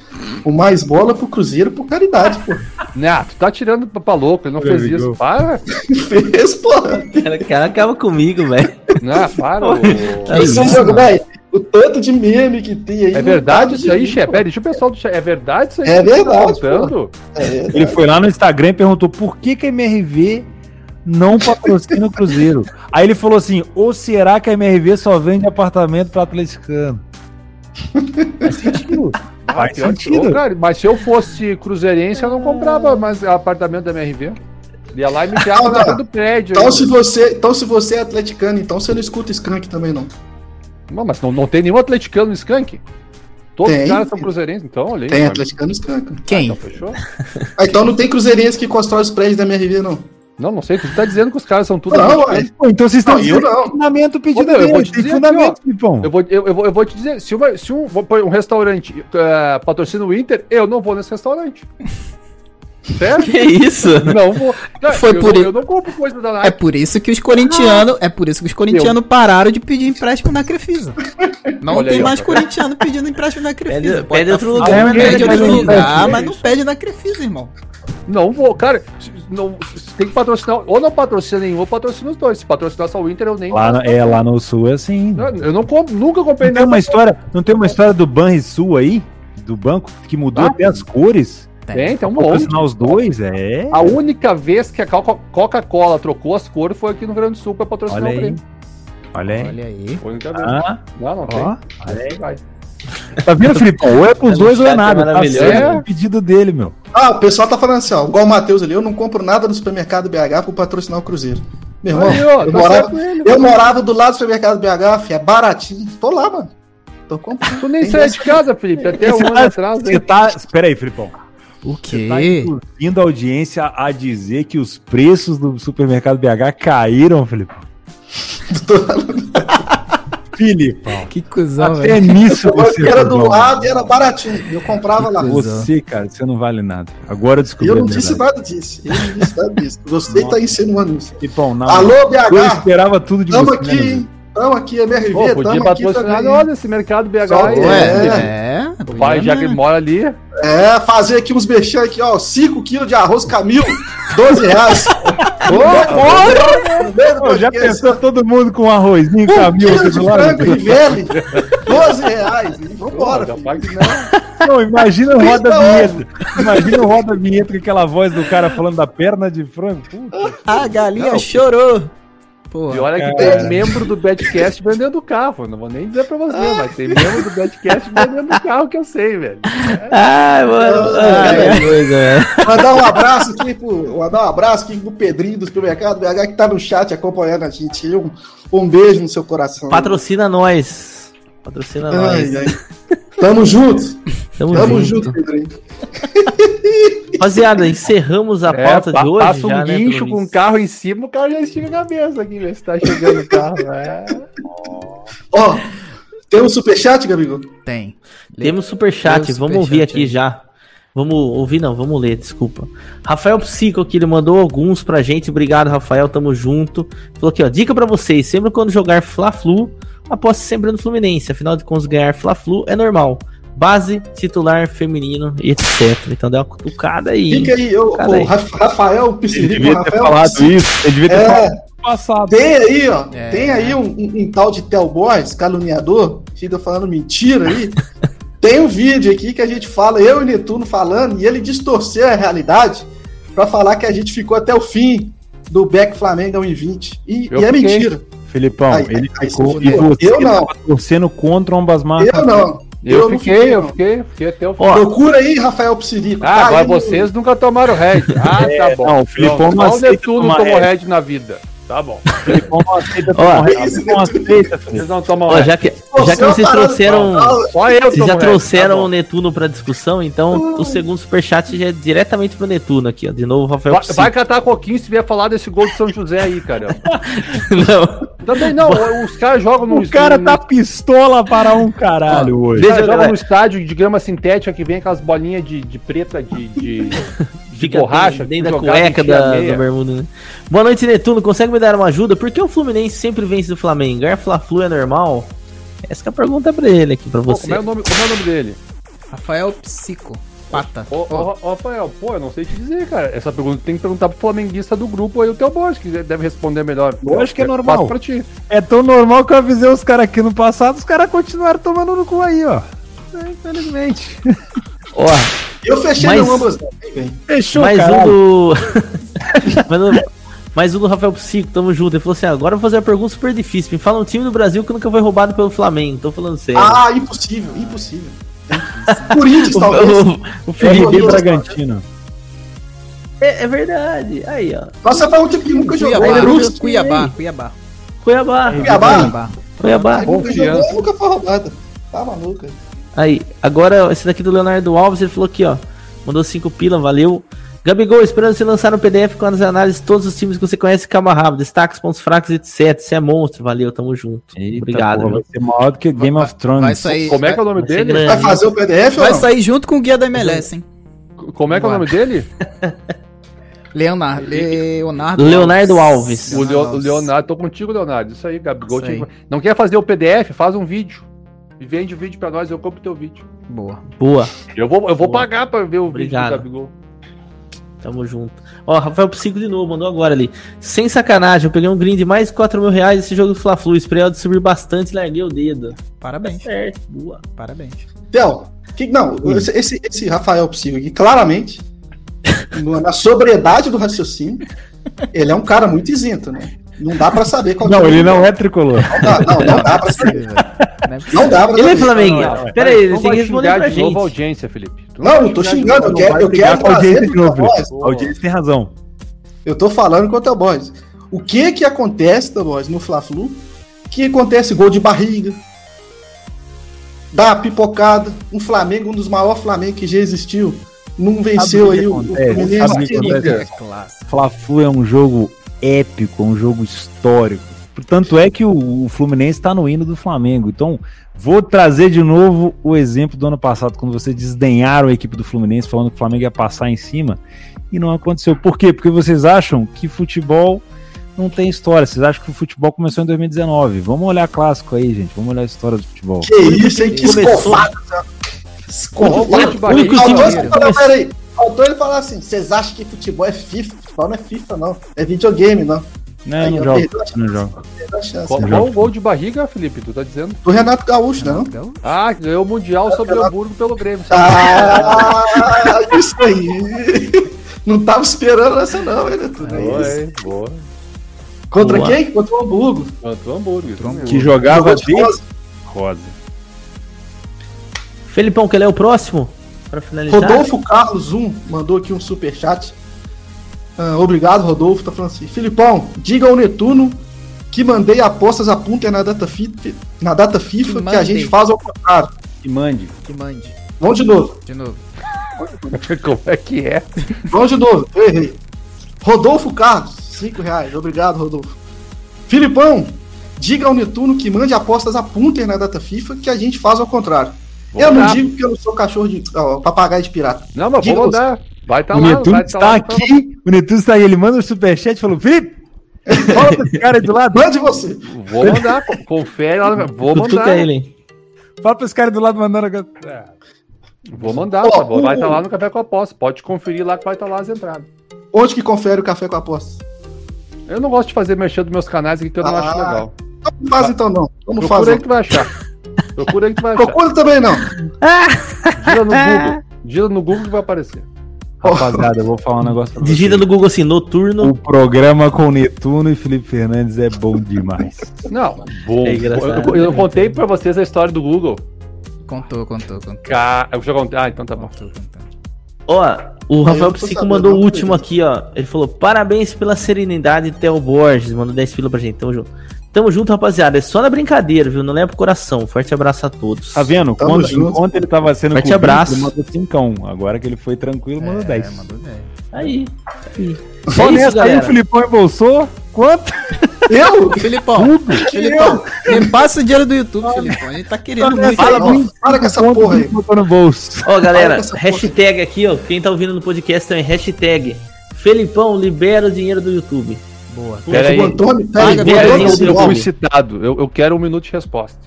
Speaker 2: Uma esmola pro Cruzeiro, por caridade, pô.
Speaker 3: Nah, tu tá tirando pra, louco, ele não fez isso. Para!
Speaker 2: Fez, porra.
Speaker 1: Cara, cara acaba comigo, velho.
Speaker 3: Não, para! ô.
Speaker 1: É isso,
Speaker 2: jogo, velho, o tanto de meme que tem aí.
Speaker 3: É verdade
Speaker 2: dá
Speaker 3: isso aí, chefe? Pera, deixa o pessoal do chat. É verdade isso aí?
Speaker 2: É
Speaker 3: tá
Speaker 2: verdade,
Speaker 3: contando?
Speaker 2: É,
Speaker 4: Ele foi lá no Instagram e perguntou por que, que a MRV não patrocina o Cruzeiro. Aí ele falou assim: ou será que a MRV só vende apartamento para atleticano? Faz sentido.
Speaker 3: Ah,
Speaker 4: Faz
Speaker 3: que-
Speaker 4: sentido.
Speaker 3: Cara, mas se eu fosse cruzeirense, eu não comprava mais apartamento da MRV. Ia lá e me tirava frente do prédio.
Speaker 2: Então
Speaker 3: aí.
Speaker 2: se, você, então, se você é atleticano, então você não escuta Skank também, não.
Speaker 3: Não, mas não, não tem nenhum atleticano no Skank. Todos
Speaker 2: Tem.
Speaker 3: os caras são cruzeirenses, então, olha aí.
Speaker 2: Tem
Speaker 3: cara.
Speaker 2: atleticano e Skank.
Speaker 3: Ah,
Speaker 5: Quem?
Speaker 3: então fechou?
Speaker 2: Ah, então não tem cruzeirense que constrói os prédios da MRV, não.
Speaker 3: Não, não sei. Tu tá dizendo que os caras são tudo.
Speaker 2: Não.
Speaker 4: Pô, então vocês estão dizendo
Speaker 2: não.
Speaker 4: fundamento pedido
Speaker 3: eu vou te
Speaker 4: Tem
Speaker 3: dizer
Speaker 4: fundamento,
Speaker 3: aqui. Eu vou, eu, eu vou, eu vou te dizer, se, uma, se um, um restaurante uh, patrocina o Inter, eu não vou nesse restaurante. Certo?
Speaker 1: Que isso?
Speaker 3: Não vou. Cara,
Speaker 5: Foi
Speaker 3: eu,
Speaker 5: por
Speaker 3: não,
Speaker 5: isso.
Speaker 3: eu não compro coisa da
Speaker 5: É
Speaker 3: Nike.
Speaker 5: por isso que os corintianos, é por isso que os corintianos pararam de pedir empréstimo na Crefisa. Não
Speaker 3: Olha
Speaker 5: tem
Speaker 3: aí,
Speaker 5: mais
Speaker 3: tá
Speaker 5: corintiano pedindo empréstimo na Crefisa.
Speaker 1: Pede-
Speaker 5: Pode
Speaker 1: pede
Speaker 5: tá
Speaker 1: outro lugar,
Speaker 5: pede
Speaker 4: pede
Speaker 5: outro lugar. mas não pede na Crefisa, irmão.
Speaker 3: Não vou, cara. Não, tem que patrocinar. Ou não patrocina nenhum, ou patrocina os dois. Se patrocinar só o Inter, eu nem.
Speaker 4: Lá, no- é, lá no sul é assim.
Speaker 3: Não, Eu não compro, nunca comprei
Speaker 4: Não tem
Speaker 3: nenhum.
Speaker 4: uma história, não tem uma história do Banrisul aí? Do banco que mudou
Speaker 3: Ah.
Speaker 4: até as cores?
Speaker 3: Tem, tem um monte.
Speaker 4: Patrocinar os dois? É.
Speaker 3: A única vez que a Coca- Coca-Cola trocou as cores foi aqui no Rio Grande do Sul pra patrocinar
Speaker 4: Olha
Speaker 3: o
Speaker 4: aí.
Speaker 3: Grêmio.
Speaker 4: Olha aí.
Speaker 5: Olha aí.
Speaker 4: Ah,
Speaker 3: Não, não tem.
Speaker 4: ó.
Speaker 3: Aí vai.
Speaker 4: Tá vendo, Filipão? Ou é pros dois ou é nada. Tá certo o pedido dele, meu.
Speaker 2: Ah, o pessoal tá falando assim, ó. Igual o Matheus ali, eu não compro nada no supermercado BH por patrocinar o Cruzeiro. Meu irmão,
Speaker 3: Aí, ó,
Speaker 2: eu,
Speaker 3: tá
Speaker 2: morava,
Speaker 3: ele.
Speaker 2: eu morava do lado do supermercado BH, é baratinho. Tô lá, mano. Tô comprando.
Speaker 3: Tu nem
Speaker 2: dessa-
Speaker 3: de casa, Felipe. Até um ano
Speaker 4: tá-
Speaker 3: atrás.
Speaker 4: Você tá. Espera aí, Filipão.
Speaker 5: O
Speaker 4: Você tá
Speaker 5: quê?
Speaker 4: induzindo a audiência a dizer que os preços do supermercado BH caíram, Filipão. Filipão.
Speaker 5: Que cuzão,
Speaker 4: Até
Speaker 5: velho.
Speaker 4: nisso
Speaker 2: Eu
Speaker 4: você
Speaker 2: era
Speaker 4: é
Speaker 2: do lado e era baratinho. Eu comprava lá.
Speaker 4: Você, cara, você não vale nada. Agora eu descobri.
Speaker 2: Eu não
Speaker 4: a
Speaker 2: disse nada disso. Eu não disse nada disso. Você tá insinuando isso.
Speaker 4: Filipão, não.
Speaker 2: Alô,
Speaker 4: Eu
Speaker 2: BH.
Speaker 4: esperava tudo de
Speaker 2: Tamo
Speaker 4: você.
Speaker 2: aqui,
Speaker 4: né,
Speaker 2: hein? Tamo aqui, MRV.
Speaker 3: Pô, podia
Speaker 2: tamo aqui também.
Speaker 3: nós esse mercado BH
Speaker 2: Só-
Speaker 3: aí. Né?
Speaker 5: É,
Speaker 3: O pai, já que
Speaker 5: né?
Speaker 3: mora ali.
Speaker 2: É, fazer aqui uns mexer aqui, ó. 5 quilos de arroz Camil, 12 reais. Ô,
Speaker 4: Pô, já pensou todo mundo com um arrozinho
Speaker 2: Um
Speaker 4: caminho
Speaker 2: quilo de frango Rivelli, 12 reais. Vambora,
Speaker 3: Pô,
Speaker 2: filho.
Speaker 3: que não.
Speaker 4: Não, imagina o roda vinheta. Imagina o roda vinheta com aquela voz do cara falando da perna de frango. Puta.
Speaker 5: A galinha
Speaker 3: Não.
Speaker 5: chorou. Porra.
Speaker 3: E olha que tem membro do Badcast vendendo carro. Não vou nem dizer pra você, mas tem membro do Badcast vendendo carro que eu sei, velho.
Speaker 1: Ai, mano.
Speaker 2: Ai,
Speaker 1: Ai, coisa, velho.
Speaker 2: Mandar um abraço aqui pro. Mandar um abraço aqui pro Pedrinho do supermercado BH que tá no chat acompanhando a gente. Um, um beijo no seu coração.
Speaker 1: Patrocina nós. Patrocina nós.
Speaker 2: Ai, ai. Tamo junto.
Speaker 1: Tamo,
Speaker 2: Tamo
Speaker 1: junto.
Speaker 2: Pedrinho.
Speaker 1: Rapaziada, encerramos a pauta
Speaker 3: É,
Speaker 1: de hoje.
Speaker 3: Passa um
Speaker 1: já, né,
Speaker 3: guincho
Speaker 1: pelo
Speaker 3: com um carro em cima, o carro já estica a cabeça aqui, ver se tá chegando o carro. É.
Speaker 2: Ó, tem um superchat, Gabigol?
Speaker 5: Tem.
Speaker 1: Temos superchat,
Speaker 5: Lê o
Speaker 1: vamos ouvir aqui
Speaker 5: aí.
Speaker 1: já. Vamos ouvir, não, vamos ler, desculpa. Rafael Psico aqui, ele mandou alguns pra gente. Obrigado, Rafael, tamo junto. Falou aqui, ó, dica pra vocês: sempre quando jogar Fla-Flu, aposte sempre no Fluminense. Afinal de contas, ganhar Fla-Flu é normal. Base, titular, feminino e etc. Então deu uma cutucada aí.
Speaker 2: Fica aí, eu, o
Speaker 1: aí.
Speaker 2: Raf- Rafael
Speaker 4: Ele
Speaker 2: Piscirico,
Speaker 4: devia ter
Speaker 2: Rafael
Speaker 4: falado
Speaker 2: Piscirico.
Speaker 4: isso. Ele devia ter
Speaker 2: É.
Speaker 4: falado no passado.
Speaker 2: Tem aí, ó.
Speaker 5: É.
Speaker 2: Tem aí um, um- um tal de Tel Boys, caluniador, fica falando mentira aí. tem um vídeo aqui que a gente fala, eu e o Netuno falando, e ele distorceu a realidade pra falar que a gente ficou até o fim do Beck Flamengo 1,20. E,
Speaker 3: Eu
Speaker 2: e é
Speaker 3: fiquei.
Speaker 2: mentira.
Speaker 4: Filipão,
Speaker 2: Aí,
Speaker 4: ele
Speaker 2: aí,
Speaker 4: ficou.
Speaker 2: aí,
Speaker 4: E você
Speaker 2: eu não.
Speaker 4: tava torcendo contra o Ambasmar.
Speaker 2: Eu não.
Speaker 3: Eu,
Speaker 2: não
Speaker 3: fiquei, eu
Speaker 2: não.
Speaker 3: fiquei, fiquei até o fim.
Speaker 2: Procura aí, Rafael Psirico.
Speaker 3: Ah,
Speaker 2: Tá
Speaker 3: agora
Speaker 2: aí
Speaker 3: vocês nunca tomaram Red. Ah, tá bom.
Speaker 4: não, o Filipão não
Speaker 3: só o
Speaker 4: aceita
Speaker 3: Netuno
Speaker 4: tomar
Speaker 3: tomou.
Speaker 4: Red
Speaker 3: na vida. Tá bom.
Speaker 4: Filipão não aceita
Speaker 1: Ó,
Speaker 4: tomar.
Speaker 3: Vocês não tomam
Speaker 1: ó, já que, já que vocês trouxeram.
Speaker 3: Só eu
Speaker 1: Vocês já
Speaker 3: Red,
Speaker 1: trouxeram
Speaker 3: tá
Speaker 1: o. Netuno pra discussão, então o segundo superchat já é diretamente pro Netuno aqui, ó. De novo, Rafael
Speaker 3: Vai, vai catar coquinho se vier falar desse gol de São José aí, cara.
Speaker 1: Não.
Speaker 3: Também não, os caras jogam no
Speaker 4: O cara
Speaker 3: no-
Speaker 4: tá pistola para um caralho hoje.
Speaker 3: Caras jogam no estádio de grama sintética que vem aquelas bolinhas de, de preta de
Speaker 1: Fica
Speaker 3: borracha.
Speaker 1: dentro da cueca da, da bermuda, né? Boa noite, Netuno. Consegue me dar uma ajuda? Por que o Fluminense sempre vence do Flamengo? Ganhar Fla-Flu é normal? Essa que é a pergunta pra ele aqui, pra
Speaker 3: Pô,
Speaker 1: você.
Speaker 3: como, é o nome, como é o nome dele?
Speaker 5: Rafael Psico. Pata.
Speaker 3: Ô, ô, ô, Rafael, pô, eu não sei te dizer, cara. Essa pergunta tem que perguntar pro flamenguista do grupo aí, o teu boss, que deve responder melhor.
Speaker 4: Lógico que é
Speaker 3: Eu
Speaker 4: normal.
Speaker 3: passo pra ti.
Speaker 4: É tão normal que eu avisei os caras aqui no passado, os caras continuaram tomando no cu aí, ó. É, Infelizmente.
Speaker 1: Ó,
Speaker 2: Eu fechei
Speaker 1: Mas-
Speaker 2: no ambas. Vem.
Speaker 4: Fechou,
Speaker 1: mais um do. mais, um, mais um do Rafael Psico, tamo junto. Ele falou assim: agora eu vou fazer uma pergunta super difícil. Me fala um time do Brasil que nunca foi roubado pelo Flamengo. Tô falando sério.
Speaker 2: Ah, impossível, impossível. Corinthians,
Speaker 1: o,
Speaker 2: talvez.
Speaker 1: o, o Felipe.
Speaker 4: RB Bragantino.
Speaker 1: É, é verdade. Aí, ó.
Speaker 2: Nossa, foi um time que nunca jogou.
Speaker 5: Cuiabá,
Speaker 2: né?
Speaker 1: Brusque.
Speaker 5: Cuiabá, Cuiabá.
Speaker 1: Cuiabá.
Speaker 2: Cuiabá.
Speaker 5: Cuiabá.
Speaker 1: Cuiabá.
Speaker 2: Nunca
Speaker 3: Confiança.
Speaker 2: jogou, nunca foi roubada. Tá maluca.
Speaker 1: Aí, agora esse daqui do Leonardo Alves, ele falou aqui, ó. Mandou 5 pila, valeu. Gabigol, esperando você lançar um PDF com as análises de todos os times que você conhece, calma rápido, destaques, pontos fracos, etc. Você é monstro, valeu, tamo junto.
Speaker 4: Eita,
Speaker 1: Obrigado.
Speaker 4: porra, vai ser maior do que Game of Thrones.
Speaker 5: Vai sair.
Speaker 3: Como é que é o nome dele?
Speaker 1: grande.
Speaker 2: Vai fazer o PDF
Speaker 5: Vai
Speaker 2: ou não?
Speaker 5: sair junto com o guia da MLS, hein?
Speaker 3: Como é que é o nome dele?
Speaker 5: Leonardo. Leonardo,
Speaker 1: Leonardo Alves.
Speaker 3: O, Leo- o Leonardo, tô contigo, Leonardo. Isso aí, Gabigol.
Speaker 5: Isso aí.
Speaker 3: Não quer fazer o PDF? Faz um vídeo. E vende o vídeo pra nós, eu compro teu vídeo.
Speaker 5: Boa.
Speaker 1: Boa,
Speaker 3: Eu vou, eu vou
Speaker 1: Boa.
Speaker 3: pagar pra ver o
Speaker 1: Obrigado.
Speaker 3: vídeo do Gabigol.
Speaker 1: tamo junto. Ó, Rafael Psico de novo, mandou agora ali. Sem sacanagem, eu peguei um green de mais de 4 mil reais esse jogo do Fla-Flu. Esperei de subir bastante e larguei o dedo.
Speaker 5: Parabéns.
Speaker 1: Certo, boa.
Speaker 5: Parabéns.
Speaker 2: Theo, que, não, esse, esse, esse Rafael Psico aqui, claramente, na sobriedade do raciocínio, ele é um cara muito isento, né? Não dá pra saber qual
Speaker 4: Não, ele não é tricolor.
Speaker 2: Não dá, não, não dá pra saber. Não dá pra
Speaker 1: Ele é
Speaker 2: saber.
Speaker 1: Flamengo. Pera aí, ele
Speaker 3: não
Speaker 1: tem que responder pra
Speaker 3: de novo a
Speaker 1: gente.
Speaker 3: audiência, Felipe. Tu
Speaker 2: Não, não tô xingando, eu quero, eu quero
Speaker 3: a
Speaker 2: trazer
Speaker 4: audiência de novo. A audiência tem razão.
Speaker 2: Eu tô falando com o Boys. O que que acontece, Boys, no Fla-Flu? Que acontece gol de barriga, dá uma pipocada, um Flamengo, um dos maiores Flamengo que já existiu, não venceu aí o, o.
Speaker 4: Fla-Flu é um jogo épico, um jogo histórico. Portanto, é que o, o Fluminense está no hino do Flamengo. Então, vou trazer de novo o exemplo do ano passado, quando vocês desdenharam a equipe do Fluminense, falando que o Flamengo ia passar em cima, e não aconteceu. Por quê? Porque vocês acham que futebol não tem história. Vocês acham que o futebol começou em 2019. Vamos olhar clássico aí, gente. Vamos olhar a história do futebol.
Speaker 2: Que isso, hein? Que falar, peraí. Faltou ele falar assim: vocês acham que futebol é FIFA? Futebol não é FIFA, não. É videogame, não.
Speaker 4: Não,
Speaker 2: Aí,
Speaker 4: não
Speaker 2: chance.
Speaker 4: Não
Speaker 2: chance.
Speaker 3: Qual, qual o gol de barriga, Felipe? Tu tá dizendo?
Speaker 2: Do Renato Gaúcho, não?
Speaker 5: Então,
Speaker 3: Ah, ganhou o Mundial sobre o Hamburgo pelo Grêmio.
Speaker 2: Ah, isso aí. Não tava esperando essa, não, hein, Netuno? É
Speaker 3: Boa,
Speaker 2: isso.
Speaker 3: hein? Boa.
Speaker 2: Contra
Speaker 1: Boa.
Speaker 2: quem? Contra o Hamburgo.
Speaker 3: Hambúrguer. isso mesmo.
Speaker 4: Que jogava
Speaker 2: de rosa.
Speaker 4: rosa.
Speaker 1: Felipão, quer ler o próximo? Pra finalizar.
Speaker 2: Rodolfo Carlos 1 mandou aqui um superchat. Ah, obrigado, Rodolfo. Tá falando assim: Filipão, diga ao Netuno que mandei apostas a Punter na data, fi- na data FIFA
Speaker 5: Que
Speaker 2: que, a gente faz ao contrário.
Speaker 4: E mande.
Speaker 5: Que mande.
Speaker 2: Vamos de novo.
Speaker 5: De novo.
Speaker 3: Como é que é?
Speaker 2: Vamos de novo. Eu errei. Rodolfo Carlos, 5 reais. Obrigado, Rodolfo. Filipão, diga ao Netuno que mande apostas a Punter na data FIFA que a gente faz ao contrário.
Speaker 3: Vou
Speaker 2: eu não digo que eu não sou cachorro de. ó, papagaio de pirata.
Speaker 3: Não, mas vou mandar. Vai estar
Speaker 4: o
Speaker 3: lá.
Speaker 4: Netuno
Speaker 3: vai tá
Speaker 4: está
Speaker 3: lá,
Speaker 4: aqui. O Netuno está aí. Ele manda o superchat e falou: Felipe, fala pra esse cara aí do lado.
Speaker 2: Mande você.
Speaker 3: Vou mandar. co- Confere lá. Vou mandar.
Speaker 1: ele, hein?
Speaker 4: Fala pra esse cara aí do lado mandando. agora. Ah,
Speaker 3: Vou mandar. Tá bom, vai
Speaker 2: o-
Speaker 3: estar lá no Café com a Aposta. Pode conferir lá que vai estar lá as entradas.
Speaker 2: Onde que confere o café com apostas?
Speaker 3: Eu não gosto de fazer mexer dos meus canais aqui que eu não
Speaker 2: Ah,
Speaker 3: acho legal.
Speaker 2: Então não faz então não. Vamos
Speaker 3: Procura
Speaker 2: fazer.
Speaker 3: aí que tu vai achar. Procura aí que vai achar.
Speaker 2: Procura também não.
Speaker 3: Gira no Google. Gira no Google que vai aparecer.
Speaker 4: Rapaziada, eu vou falar um negócio pra vocês.
Speaker 1: Digita no Google assim, noturno.
Speaker 4: O programa com Netuno e Felipe Fernandes é bom demais.
Speaker 3: Não, bom.
Speaker 1: É
Speaker 3: eu,
Speaker 1: engraçado.
Speaker 3: eu- eu contei pra vocês a história do Google.
Speaker 5: Contou, contou, contou.
Speaker 3: Ca... Eu já contei. Ah, então tá bom.
Speaker 5: Contou, contou.
Speaker 1: Ó, o Rafael Psico mandou o último aqui, ó. Ele falou: parabéns pela serenidade, Theo Borges. Mandou 10 pila pra gente. Tamo junto. Tamo junto, rapaziada. É só na brincadeira, viu? Não leva pro coração. Forte abraço a todos.
Speaker 4: Tá vendo?
Speaker 2: Tamo
Speaker 4: Quando,
Speaker 2: junto.
Speaker 4: enquanto ele tava sendo
Speaker 1: Forte abraço.
Speaker 4: ele mandou 5. Agora que ele foi tranquilo, mandou 10.
Speaker 5: É, mandou 10.
Speaker 1: Aí. aí.
Speaker 4: Só
Speaker 1: é isso,
Speaker 4: nessa aí o. Filipão embolsou. Quanto?
Speaker 2: Eu?
Speaker 5: Filipão, Filipão, me passa o dinheiro do YouTube, Filipão. A gente tá querendo muito.
Speaker 2: Fala,
Speaker 5: aí.
Speaker 2: ó, para com essa porra aí.
Speaker 4: Botou no bolso.
Speaker 1: Ó, galera,
Speaker 2: porra.
Speaker 1: hashtag aqui, ó. Quem tá ouvindo no podcast também, hashtag Felipão libera o dinheiro do YouTube.
Speaker 5: Boa.
Speaker 3: Pera aí.
Speaker 2: O Antônio,
Speaker 5: pera aí.
Speaker 3: Eu fui citado. Eu, eu quero um minuto de resposta.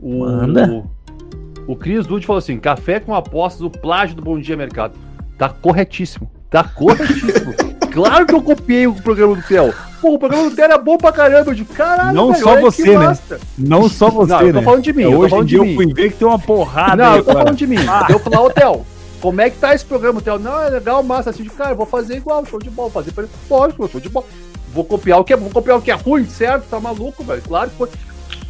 Speaker 3: O,
Speaker 1: Manda.
Speaker 3: O, o Cris Dude falou assim: café com apostas, o plágio do Bom Dia Mercado. Tá corretíssimo. Tá corretíssimo. claro que eu copiei o programa do Theo. Pô, o programa do Theo era bom pra caramba. Eu digo, caralho,
Speaker 4: Não
Speaker 3: velho,
Speaker 4: só você, né? Não só você,
Speaker 3: Não, eu tô
Speaker 4: né?
Speaker 3: falando de mim, eu
Speaker 4: Hoje em dia
Speaker 3: de
Speaker 4: eu fui ver que tem uma porrada
Speaker 3: Não,
Speaker 4: aí
Speaker 3: eu tô
Speaker 4: agora.
Speaker 3: falando de mim. Eu falei, ô Theo, como é que tá esse programa, Theo? Não, é legal, massa. Assim, tipo, cara, eu vou fazer igual, show de bola. Fazer pra ele. Lógico, show de bola. Vou copiar o que é vou copiar o que é ruim, certo? Tá maluco, velho? Claro que foi.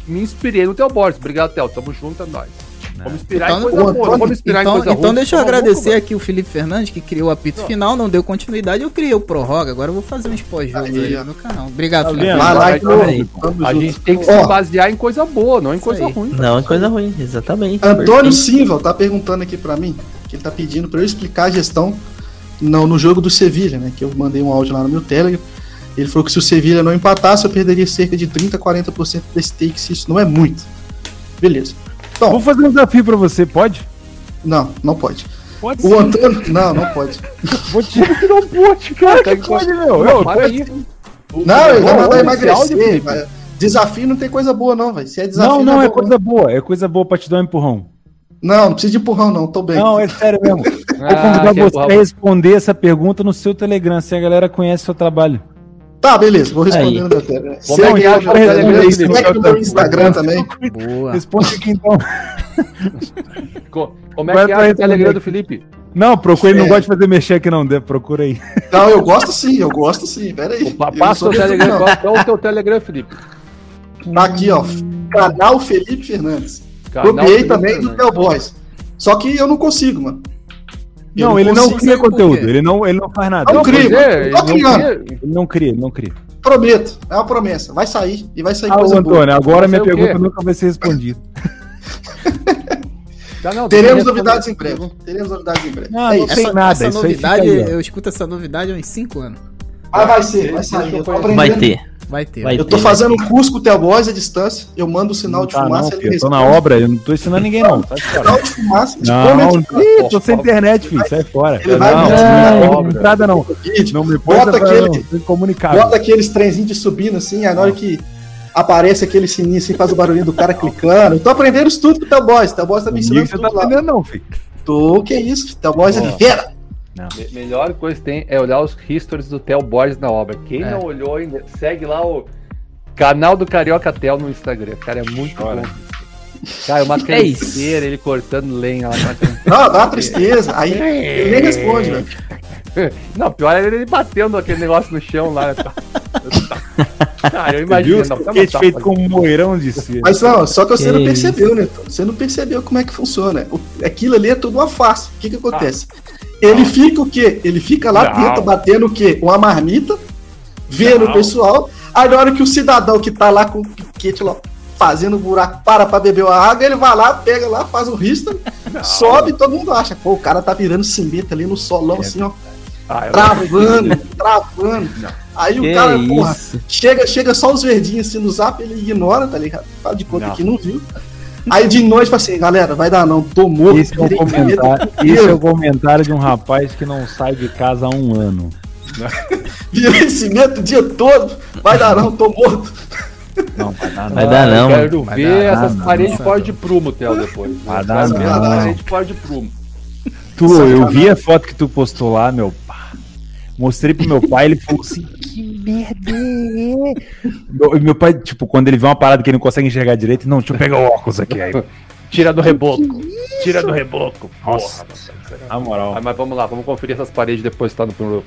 Speaker 3: Me inspirei no Theo Borges. Obrigado, Theo. Tamo junto, é nóis. Vamos inspirar
Speaker 5: Então,
Speaker 3: em coisa
Speaker 2: o
Speaker 3: boa, vamos inspirar
Speaker 5: Então,
Speaker 3: em coisa ruim.
Speaker 5: então deixa eu
Speaker 3: Tá
Speaker 5: agradecer aqui o Felipe Fernandes, que criou o apito
Speaker 3: Não.
Speaker 5: final, não deu continuidade, eu criei o prorroga, agora eu vou fazer uns pós-jogos
Speaker 2: Aí,
Speaker 5: aí no canal. Obrigado,
Speaker 4: Tá
Speaker 5: Felipe.
Speaker 2: lá
Speaker 3: Vai,
Speaker 2: então.
Speaker 3: A gente tem que
Speaker 2: Ó,
Speaker 3: se basear em coisa boa, não em
Speaker 5: Isso
Speaker 3: coisa
Speaker 5: aí.
Speaker 3: ruim.
Speaker 1: Não, é coisa ruim, exatamente.
Speaker 2: Antônio Silva tá perguntando aqui pra mim, que ele tá pedindo pra eu explicar a gestão no, no jogo do Sevilha, né? Que eu mandei um áudio lá no meu Telegram. Ele falou que se o Sevilha não empatasse, eu perderia cerca de 30 a 40% da stake, se isso não é muito. Beleza. Então,
Speaker 4: Vou fazer um desafio pra você, pode?
Speaker 2: não, não pode.
Speaker 4: Pode
Speaker 2: O Antônio. Não, não pode.
Speaker 4: Vou te...
Speaker 3: que não pode, cara.
Speaker 4: que pode, meu.
Speaker 3: Não,
Speaker 4: Eu-
Speaker 3: para aí.
Speaker 2: Não, ele vai mandar emagrecer.
Speaker 3: áudio.
Speaker 2: Desafio não tem coisa boa, não, velho. Se é desafio.
Speaker 4: Não, não, é
Speaker 2: bom,
Speaker 4: coisa boa. É coisa boa pra te dar um empurrão.
Speaker 2: Não, não precisa de empurrão, não. Tô bem.
Speaker 4: Não, é sério mesmo. Vou
Speaker 3: Ah,
Speaker 4: convidar
Speaker 3: que
Speaker 4: você a responder essa pergunta no seu Telegram, se a galera conhece seu trabalho.
Speaker 2: Tá, beleza. Vou responder no meu Telegram.
Speaker 3: Vamos
Speaker 2: Segue
Speaker 3: o
Speaker 2: no
Speaker 3: Telegram,
Speaker 2: segue no meu Instagram também.
Speaker 5: Boa.
Speaker 4: Responde aqui então.
Speaker 3: Co- Como é
Speaker 4: Vai
Speaker 3: que é o Telegram do Felipe?
Speaker 4: Não, procura, ele não
Speaker 2: É.
Speaker 4: gosta de fazer mexer aqui não, procura aí.
Speaker 2: Não, eu gosto sim, eu gosto sim. Pera aí.
Speaker 3: Pa-
Speaker 2: Eu não
Speaker 3: Passa o Telegram. Qual qual é o teu Telegram, Felipe?
Speaker 2: Tá aqui, ó. Canal Felipe Fernandes.
Speaker 3: Canal
Speaker 2: Copiei
Speaker 3: Felipe
Speaker 2: também do
Speaker 3: Fernandes.
Speaker 2: Theo Boys. Só que eu não consigo, mano. Eu
Speaker 4: Não, ele não cria conteúdo, ele não, ele não faz nada.
Speaker 2: Não,
Speaker 4: Ele
Speaker 2: cria.
Speaker 3: é, ele não cria.
Speaker 4: não cria, ele não cria.
Speaker 2: Prometo. É uma promessa. Vai sair. E vai sair
Speaker 4: Ah,
Speaker 2: coisa boa.
Speaker 4: Antônio, agora
Speaker 3: Vai
Speaker 4: minha pergunta nunca vai ser respondida.
Speaker 3: Tá, não,
Speaker 2: Teremos novidades em breve. Teremos novidades em breve.
Speaker 4: Não,
Speaker 2: é
Speaker 4: não
Speaker 2: isso.
Speaker 4: tem
Speaker 5: Essa,
Speaker 4: nada,
Speaker 5: essa
Speaker 4: isso aí fica
Speaker 5: novidade,
Speaker 4: aí, ó.
Speaker 5: eu escuto essa novidade há uns 5 anos.
Speaker 2: Ah, vai ser, vai sair.
Speaker 1: Vai ter.
Speaker 5: Vai ter.
Speaker 1: Vai
Speaker 2: Eu tô
Speaker 1: ter.
Speaker 2: fazendo um curso com o Theo Boys à distância. Eu mando o sinal
Speaker 4: Não
Speaker 2: de
Speaker 4: tá, não,
Speaker 2: fumaça.
Speaker 4: filho, eu tô na obra, eu não tô ensinando ninguém não.
Speaker 2: Sinal de fumaça. de
Speaker 4: Não,
Speaker 2: é
Speaker 4: ih, tô sem internet, filho, sai fora.
Speaker 2: Ele vai
Speaker 4: não,
Speaker 2: me
Speaker 4: não, não, entrada não. Não me põe
Speaker 2: Bota aquele-
Speaker 4: não, incomunicável.
Speaker 2: Bota aqueles trenzinhos de subindo assim, aí na hora que aparece aquele sininho assim, faz o barulhinho do cara clicando. Eu tô aprendendo isso tudo com o Theo Boys. O Theo Boys tá me ensinando
Speaker 4: você
Speaker 2: tudo
Speaker 4: tá
Speaker 2: lá.
Speaker 4: aprendendo não, filho.
Speaker 2: Tô, que isso, Theo Boys é fera.
Speaker 3: Me- melhor coisa que tem é olhar os histories do Theo Borges na obra. Quem
Speaker 5: É.
Speaker 3: não olhou ainda, segue lá o canal do Carioca Theo no Instagram. Cara, é muito
Speaker 4: Olha.
Speaker 3: bom. Cara, é uma
Speaker 1: É isso.
Speaker 3: canseira, ele cortando lenha lá.
Speaker 2: Não, dá uma tristeza. Aí ele nem responde, velho.
Speaker 3: Não, pior é ele batendo aquele negócio no chão lá. Ah, eu imagino. Não, tá
Speaker 4: feito
Speaker 3: fazendo.
Speaker 4: com um moirão de cera.
Speaker 2: Mas não, só que você
Speaker 1: Que
Speaker 2: não
Speaker 1: isso.
Speaker 2: percebeu, né? Você não percebeu como é que funciona. Aquilo ali é tudo uma farsa. O que que acontece? Ele fica o quê? Ele fica lá
Speaker 3: Não.
Speaker 2: dentro batendo o quê? Uma marmita, vendo
Speaker 3: Não.
Speaker 2: o pessoal. Aí na hora que o cidadão que tá lá com o piquete lá, fazendo buraco, para pra beber uma água, ele vai lá, pega lá, faz um risto, sobe todo mundo acha. Pô, o cara tá virando cimento ali no solão, assim, ó,
Speaker 3: Ah,
Speaker 2: travando, travando. Aí
Speaker 1: Que
Speaker 2: o cara, porra,
Speaker 1: isso?
Speaker 2: Chega, chega só os verdinhos assim no zap, ele ignora, tá ligado? Faz de conta
Speaker 3: Não.
Speaker 2: que não viu. Aí de noite fala assim, galera, vai dar não, tô morto.
Speaker 4: Esse é, o comentário, esse é o comentário de um rapaz que não sai de casa há um ano.
Speaker 2: Virei cimento o dia todo, vai dar não, tô morto.
Speaker 4: Não, vai dar
Speaker 1: Vai
Speaker 4: não.
Speaker 1: dar
Speaker 3: Ah, eu
Speaker 1: não,
Speaker 3: Quero
Speaker 4: Vai
Speaker 3: ver
Speaker 4: dar
Speaker 3: essas paredes pó de prumo, Theo, depois.
Speaker 4: Vai dar
Speaker 2: não.
Speaker 3: essas paredes pó de prumo.
Speaker 4: Tu, eu vi a foto que tu postou lá, meu. Mostrei pro meu pai, ele falou assim: que merda é? Meu, meu pai, tipo, quando ele vê uma parada que ele não consegue enxergar direito, não, deixa eu pegar o óculos aqui. Aí,
Speaker 3: Tira do reboco. Tira do reboco.
Speaker 4: Nossa. Na moral.
Speaker 3: Ah, mas vamos lá, vamos conferir essas paredes depois que tá no pro-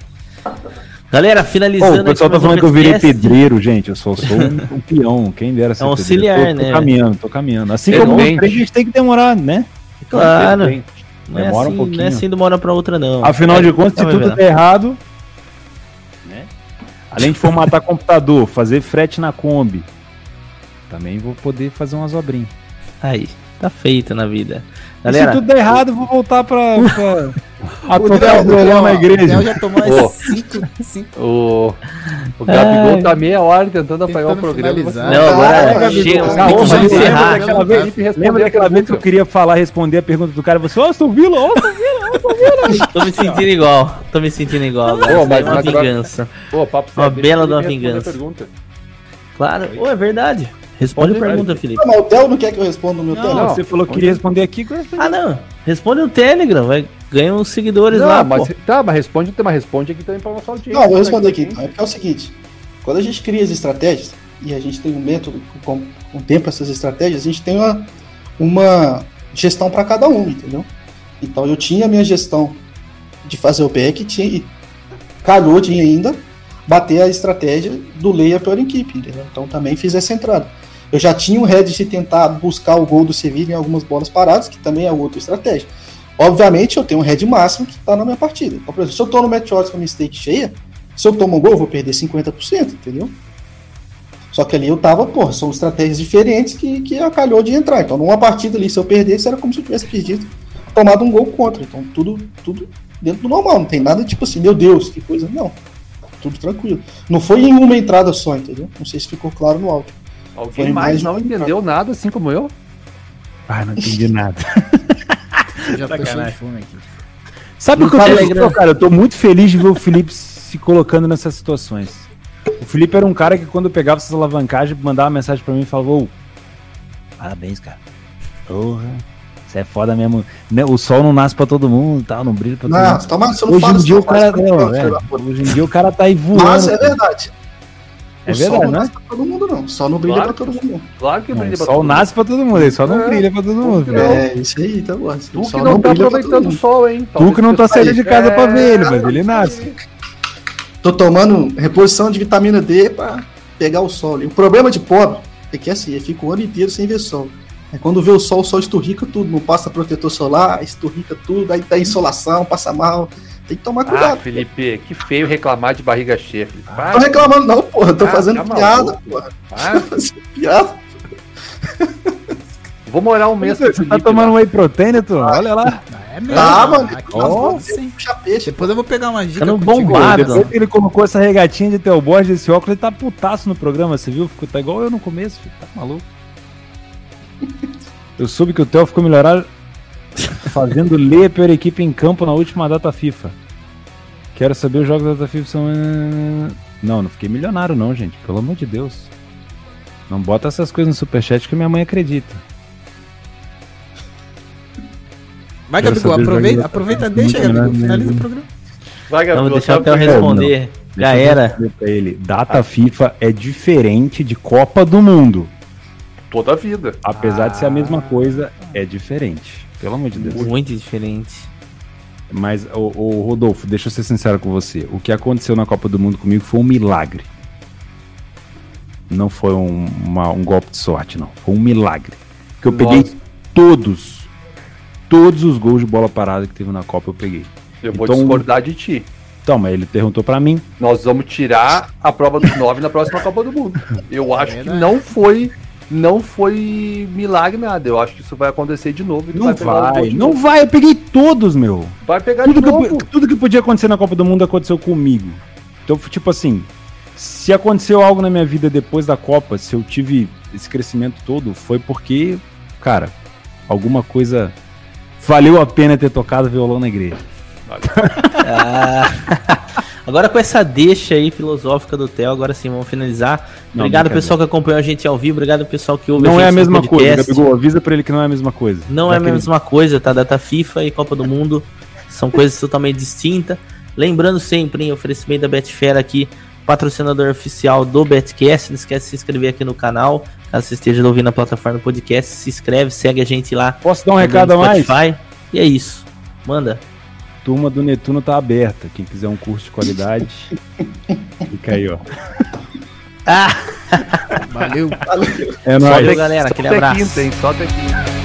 Speaker 1: Galera, finalizando
Speaker 4: o pessoal
Speaker 1: aqui
Speaker 4: tá falando que eu virei pedreiro, gente. Eu só sou um, um peão. Quem dera ser
Speaker 1: É um
Speaker 4: pedreiro.
Speaker 1: auxiliar,
Speaker 4: tô, tô
Speaker 1: né?
Speaker 4: caminhando, tô caminhando. Assim
Speaker 3: Depende.
Speaker 4: como a gente tem que demorar, né?
Speaker 1: Claro,
Speaker 3: Depende.
Speaker 1: não é,
Speaker 4: Demora um
Speaker 1: assim, não é
Speaker 4: pouquinho.
Speaker 1: assim de uma hora pra outra, não.
Speaker 4: Afinal de
Speaker 1: É,
Speaker 4: contas, se
Speaker 1: vai
Speaker 4: tudo der errado? Além de formatar computador, fazer frete na Kombi, também vou poder fazer umas obrinhas.
Speaker 1: Aí, tá feito na vida. Galera,
Speaker 4: se tudo der errado, eu vou voltar pra, pra o violão na
Speaker 5: O
Speaker 4: igreja.
Speaker 5: já tomou
Speaker 3: Ô.
Speaker 5: 5, 5
Speaker 3: O, o Gabigol tá meia hora tentando apagar o programa.
Speaker 1: não, agora
Speaker 2: Ah,
Speaker 1: chega,
Speaker 4: Ah, ô, lembra daquela vez,
Speaker 3: Felipe respondeu
Speaker 4: lembra
Speaker 3: a
Speaker 4: daquela vez que eu queria falar, responder a pergunta do cara? Você, ó, Aston Villa, ó, Aston Villa.
Speaker 1: Tô me sentindo igual, tô me sentindo igual. agora.
Speaker 3: Ô,
Speaker 1: Isso aí
Speaker 3: mas-
Speaker 1: é uma vingança.
Speaker 3: Pô, papo
Speaker 1: Uma
Speaker 3: sério,
Speaker 1: bela
Speaker 3: deixa
Speaker 1: de uma
Speaker 3: ele responder a
Speaker 1: vingança.
Speaker 3: pergunta.
Speaker 1: Claro, Ô, é verdade. Responde a
Speaker 3: Pode
Speaker 1: pergunta. Felipe.
Speaker 2: Ah, mas o Theo não quer que eu responda no meu
Speaker 5: Não,
Speaker 3: não.
Speaker 4: Você falou que queria responder aqui. respondi.
Speaker 1: Ah, não. Responde no Telegram, vai ganhar uns seguidores
Speaker 3: Não,
Speaker 1: lá,
Speaker 3: mas,
Speaker 1: pô.
Speaker 3: tá, mas responde, mas responde aqui também pra nossa audiência.
Speaker 2: Não, vou responder aqui.
Speaker 3: que
Speaker 2: então. É o seguinte: quando a gente cria as estratégias e a gente tem um método com, com tempo essas estratégias, a gente tem uma, uma gestão para cada uma, entendeu? Então eu tinha a minha gestão de fazer o back tinha, e calhou de ainda bater a estratégia do Leia pela equipe, entendeu? Então também fiz essa entrada. Eu já tinha o head de tentar buscar o gol do Sevilla em algumas bolas paradas, que também é outra estratégia. Obviamente eu tenho um head máximo que está na minha partida. Então, por exemplo, se eu tô no match odds com a minha stake cheia, se eu tomo um gol, eu vou perder 50%, entendeu? Só que ali eu tava, porra, são estratégias diferentes que, que acalhou de entrar. Então, numa partida ali, se eu perdesse, era como se eu tivesse perdido, tomado um gol contra. Então, tudo, tudo dentro do normal. Não tem nada tipo assim, meu Deus, que coisa. Não. Tudo tranquilo. Não foi em uma entrada só, entendeu? Não sei se ficou claro no áudio.
Speaker 3: Alguém
Speaker 2: Foi
Speaker 3: mais
Speaker 2: mais
Speaker 3: não entendeu nada, assim como eu?
Speaker 4: Ah, não entendi nada.
Speaker 5: Eu já tô de fome aqui.
Speaker 4: Sabe o que eu tô,
Speaker 1: Telegram.
Speaker 4: cara? Eu tô muito feliz de ver o Felipe se colocando nessas situações. O Felipe era um cara que quando eu pegava essas alavancagens, mandava mensagem pra mim e falava, ô, parabéns, cara. Porra, é foda mesmo. Né, O sol não nasce pra todo mundo, tal, não brilha pra todo
Speaker 2: Não,
Speaker 4: mundo.
Speaker 2: toma, você não
Speaker 4: Hoje em dia
Speaker 2: não,
Speaker 4: o cara, não, é, hoje em dia o cara tá aí voando.
Speaker 2: Mas é
Speaker 4: cara.
Speaker 2: verdade.
Speaker 4: É
Speaker 2: o sol
Speaker 4: verdade,
Speaker 2: não
Speaker 4: né?
Speaker 2: nasce pra todo mundo, não. O sol não brilha
Speaker 3: Claro
Speaker 2: pra todo mundo, não.
Speaker 3: Claro que
Speaker 4: Não,
Speaker 3: brilha
Speaker 4: o
Speaker 3: pra
Speaker 4: sol
Speaker 3: todo mundo.
Speaker 4: nasce pra todo mundo, ele só não
Speaker 3: É.
Speaker 4: brilha pra todo mundo.
Speaker 3: Não.
Speaker 2: É, isso aí, tá bom.
Speaker 3: Tu
Speaker 2: O
Speaker 3: que
Speaker 2: sol
Speaker 3: não tá aproveitando o sol, hein?
Speaker 4: Tu que não tá saindo de casa pra ver ele,
Speaker 3: É.
Speaker 4: mas ele nasce.
Speaker 2: Tô tomando reposição de vitamina D pra pegar o sol. O problema de pobre é que assim, ele fica o ano inteiro sem ver sol. Aí quando vê o sol, o sol esturrica tudo, não passa protetor solar, esturrica tudo, aí tá insolação, passa mal. Tem que tomar
Speaker 3: Ah,
Speaker 2: cuidado.
Speaker 3: Felipe, que feio reclamar de barriga cheia, Felipe.
Speaker 2: Tô reclamando não, porra, tô
Speaker 3: Ah,
Speaker 2: fazendo
Speaker 3: tá
Speaker 2: piada,
Speaker 3: maluco.
Speaker 2: porra. Tô fazendo piada.
Speaker 3: Vou morar um mês com
Speaker 4: tá tomando
Speaker 3: lá.
Speaker 4: whey protein, tu? Olha lá.
Speaker 5: Ah, é mesmo?
Speaker 2: Tá, mano. Puxa peixe.
Speaker 5: Depois eu vou pegar uma dica
Speaker 1: Ficando bombado.
Speaker 4: Depois que ele colocou essa regatinha de Telbord, esse óculos, ele tá putaço no programa, você viu? Ficou tá igual eu no começo, filho, tá maluco. Eu soube que o Theo ficou melhorar fazendo ler a pior equipe em campo na última data FIFA. Quero saber os jogos da data FIFA são. eh, Não, não fiquei milionário, não, gente. Pelo amor de Deus. Não bota essas coisas no superchat que minha mãe acredita.
Speaker 5: Vai, Gabigol, aproveita, aproveita, deixa, Gabigol. Finaliza o programa.
Speaker 3: Vai,
Speaker 1: Vamos
Speaker 3: Gabriel,
Speaker 1: deixar o Theo responder. Já
Speaker 4: Deixa eu
Speaker 1: era.
Speaker 4: responder pra ele. Data FIFA é diferente de Copa do Mundo.
Speaker 3: Toda a vida.
Speaker 4: Apesar de ser a mesma coisa, é diferente. Pelo amor de Deus.
Speaker 1: Muito diferente.
Speaker 4: Mas, o, o Rodolfo, deixa eu ser sincero com você. O que aconteceu na Copa do Mundo comigo foi um milagre. Não foi um, uma- um golpe de sorte, não. Foi um milagre. Porque eu
Speaker 3: Nossa.
Speaker 4: peguei todos, todos os gols de bola parada que teve na Copa, eu peguei.
Speaker 3: Eu vou
Speaker 4: Então-
Speaker 3: discordar de ti.
Speaker 4: Então, mas ele perguntou pra mim.
Speaker 3: Nós vamos tirar a prova dos nove na próxima Copa do Mundo. Eu acho que
Speaker 5: Verdade.
Speaker 3: não foi. Não foi milagre nada. Eu acho que isso vai acontecer de novo.
Speaker 4: Não vai,
Speaker 3: de
Speaker 4: não
Speaker 3: novo.
Speaker 4: vai, eu peguei todos, meu.
Speaker 3: Vai pegar
Speaker 4: Tudo
Speaker 3: de
Speaker 4: que,
Speaker 3: novo.
Speaker 4: tudo que podia acontecer na Copa do Mundo aconteceu comigo. Então, tipo assim, se aconteceu algo na minha vida depois da Copa, se eu tive esse crescimento todo, foi porque, cara, alguma coisa valeu a pena ter tocado violão na igreja.
Speaker 1: Ah, agora com essa deixa aí filosófica do Theo, agora sim vamos finalizar.
Speaker 4: Não,
Speaker 1: obrigado pessoal que acompanhou a gente ao vivo, obrigado pessoal que ouve
Speaker 4: Não
Speaker 1: gente
Speaker 4: é a mesma coisa. Gabigol, avisa pra ele que não é a mesma coisa.
Speaker 1: Não
Speaker 4: Já
Speaker 1: é a
Speaker 4: que ele-
Speaker 1: mesma coisa, tá? Data FIFA e Copa do Mundo são coisas totalmente distintas. Lembrando sempre, em oferecimento da Betfair aqui, patrocinador oficial do Betcast. Não esquece de se inscrever aqui no canal. Caso você esteja ouvindo a plataforma do podcast, se inscreve, segue a gente lá.
Speaker 4: Posso dar um
Speaker 1: no
Speaker 4: recado a mais?
Speaker 1: Spotify. E é isso. Manda.
Speaker 4: Turma do Netuno tá aberta. Quem quiser um curso de qualidade, fica aí, ó.
Speaker 1: Ah,
Speaker 5: Valeu.
Speaker 4: É
Speaker 1: valeu,
Speaker 4: nóis.
Speaker 1: galera. Aquele
Speaker 3: Só até
Speaker 1: abraço.
Speaker 3: quinta, hein? Só até quinta.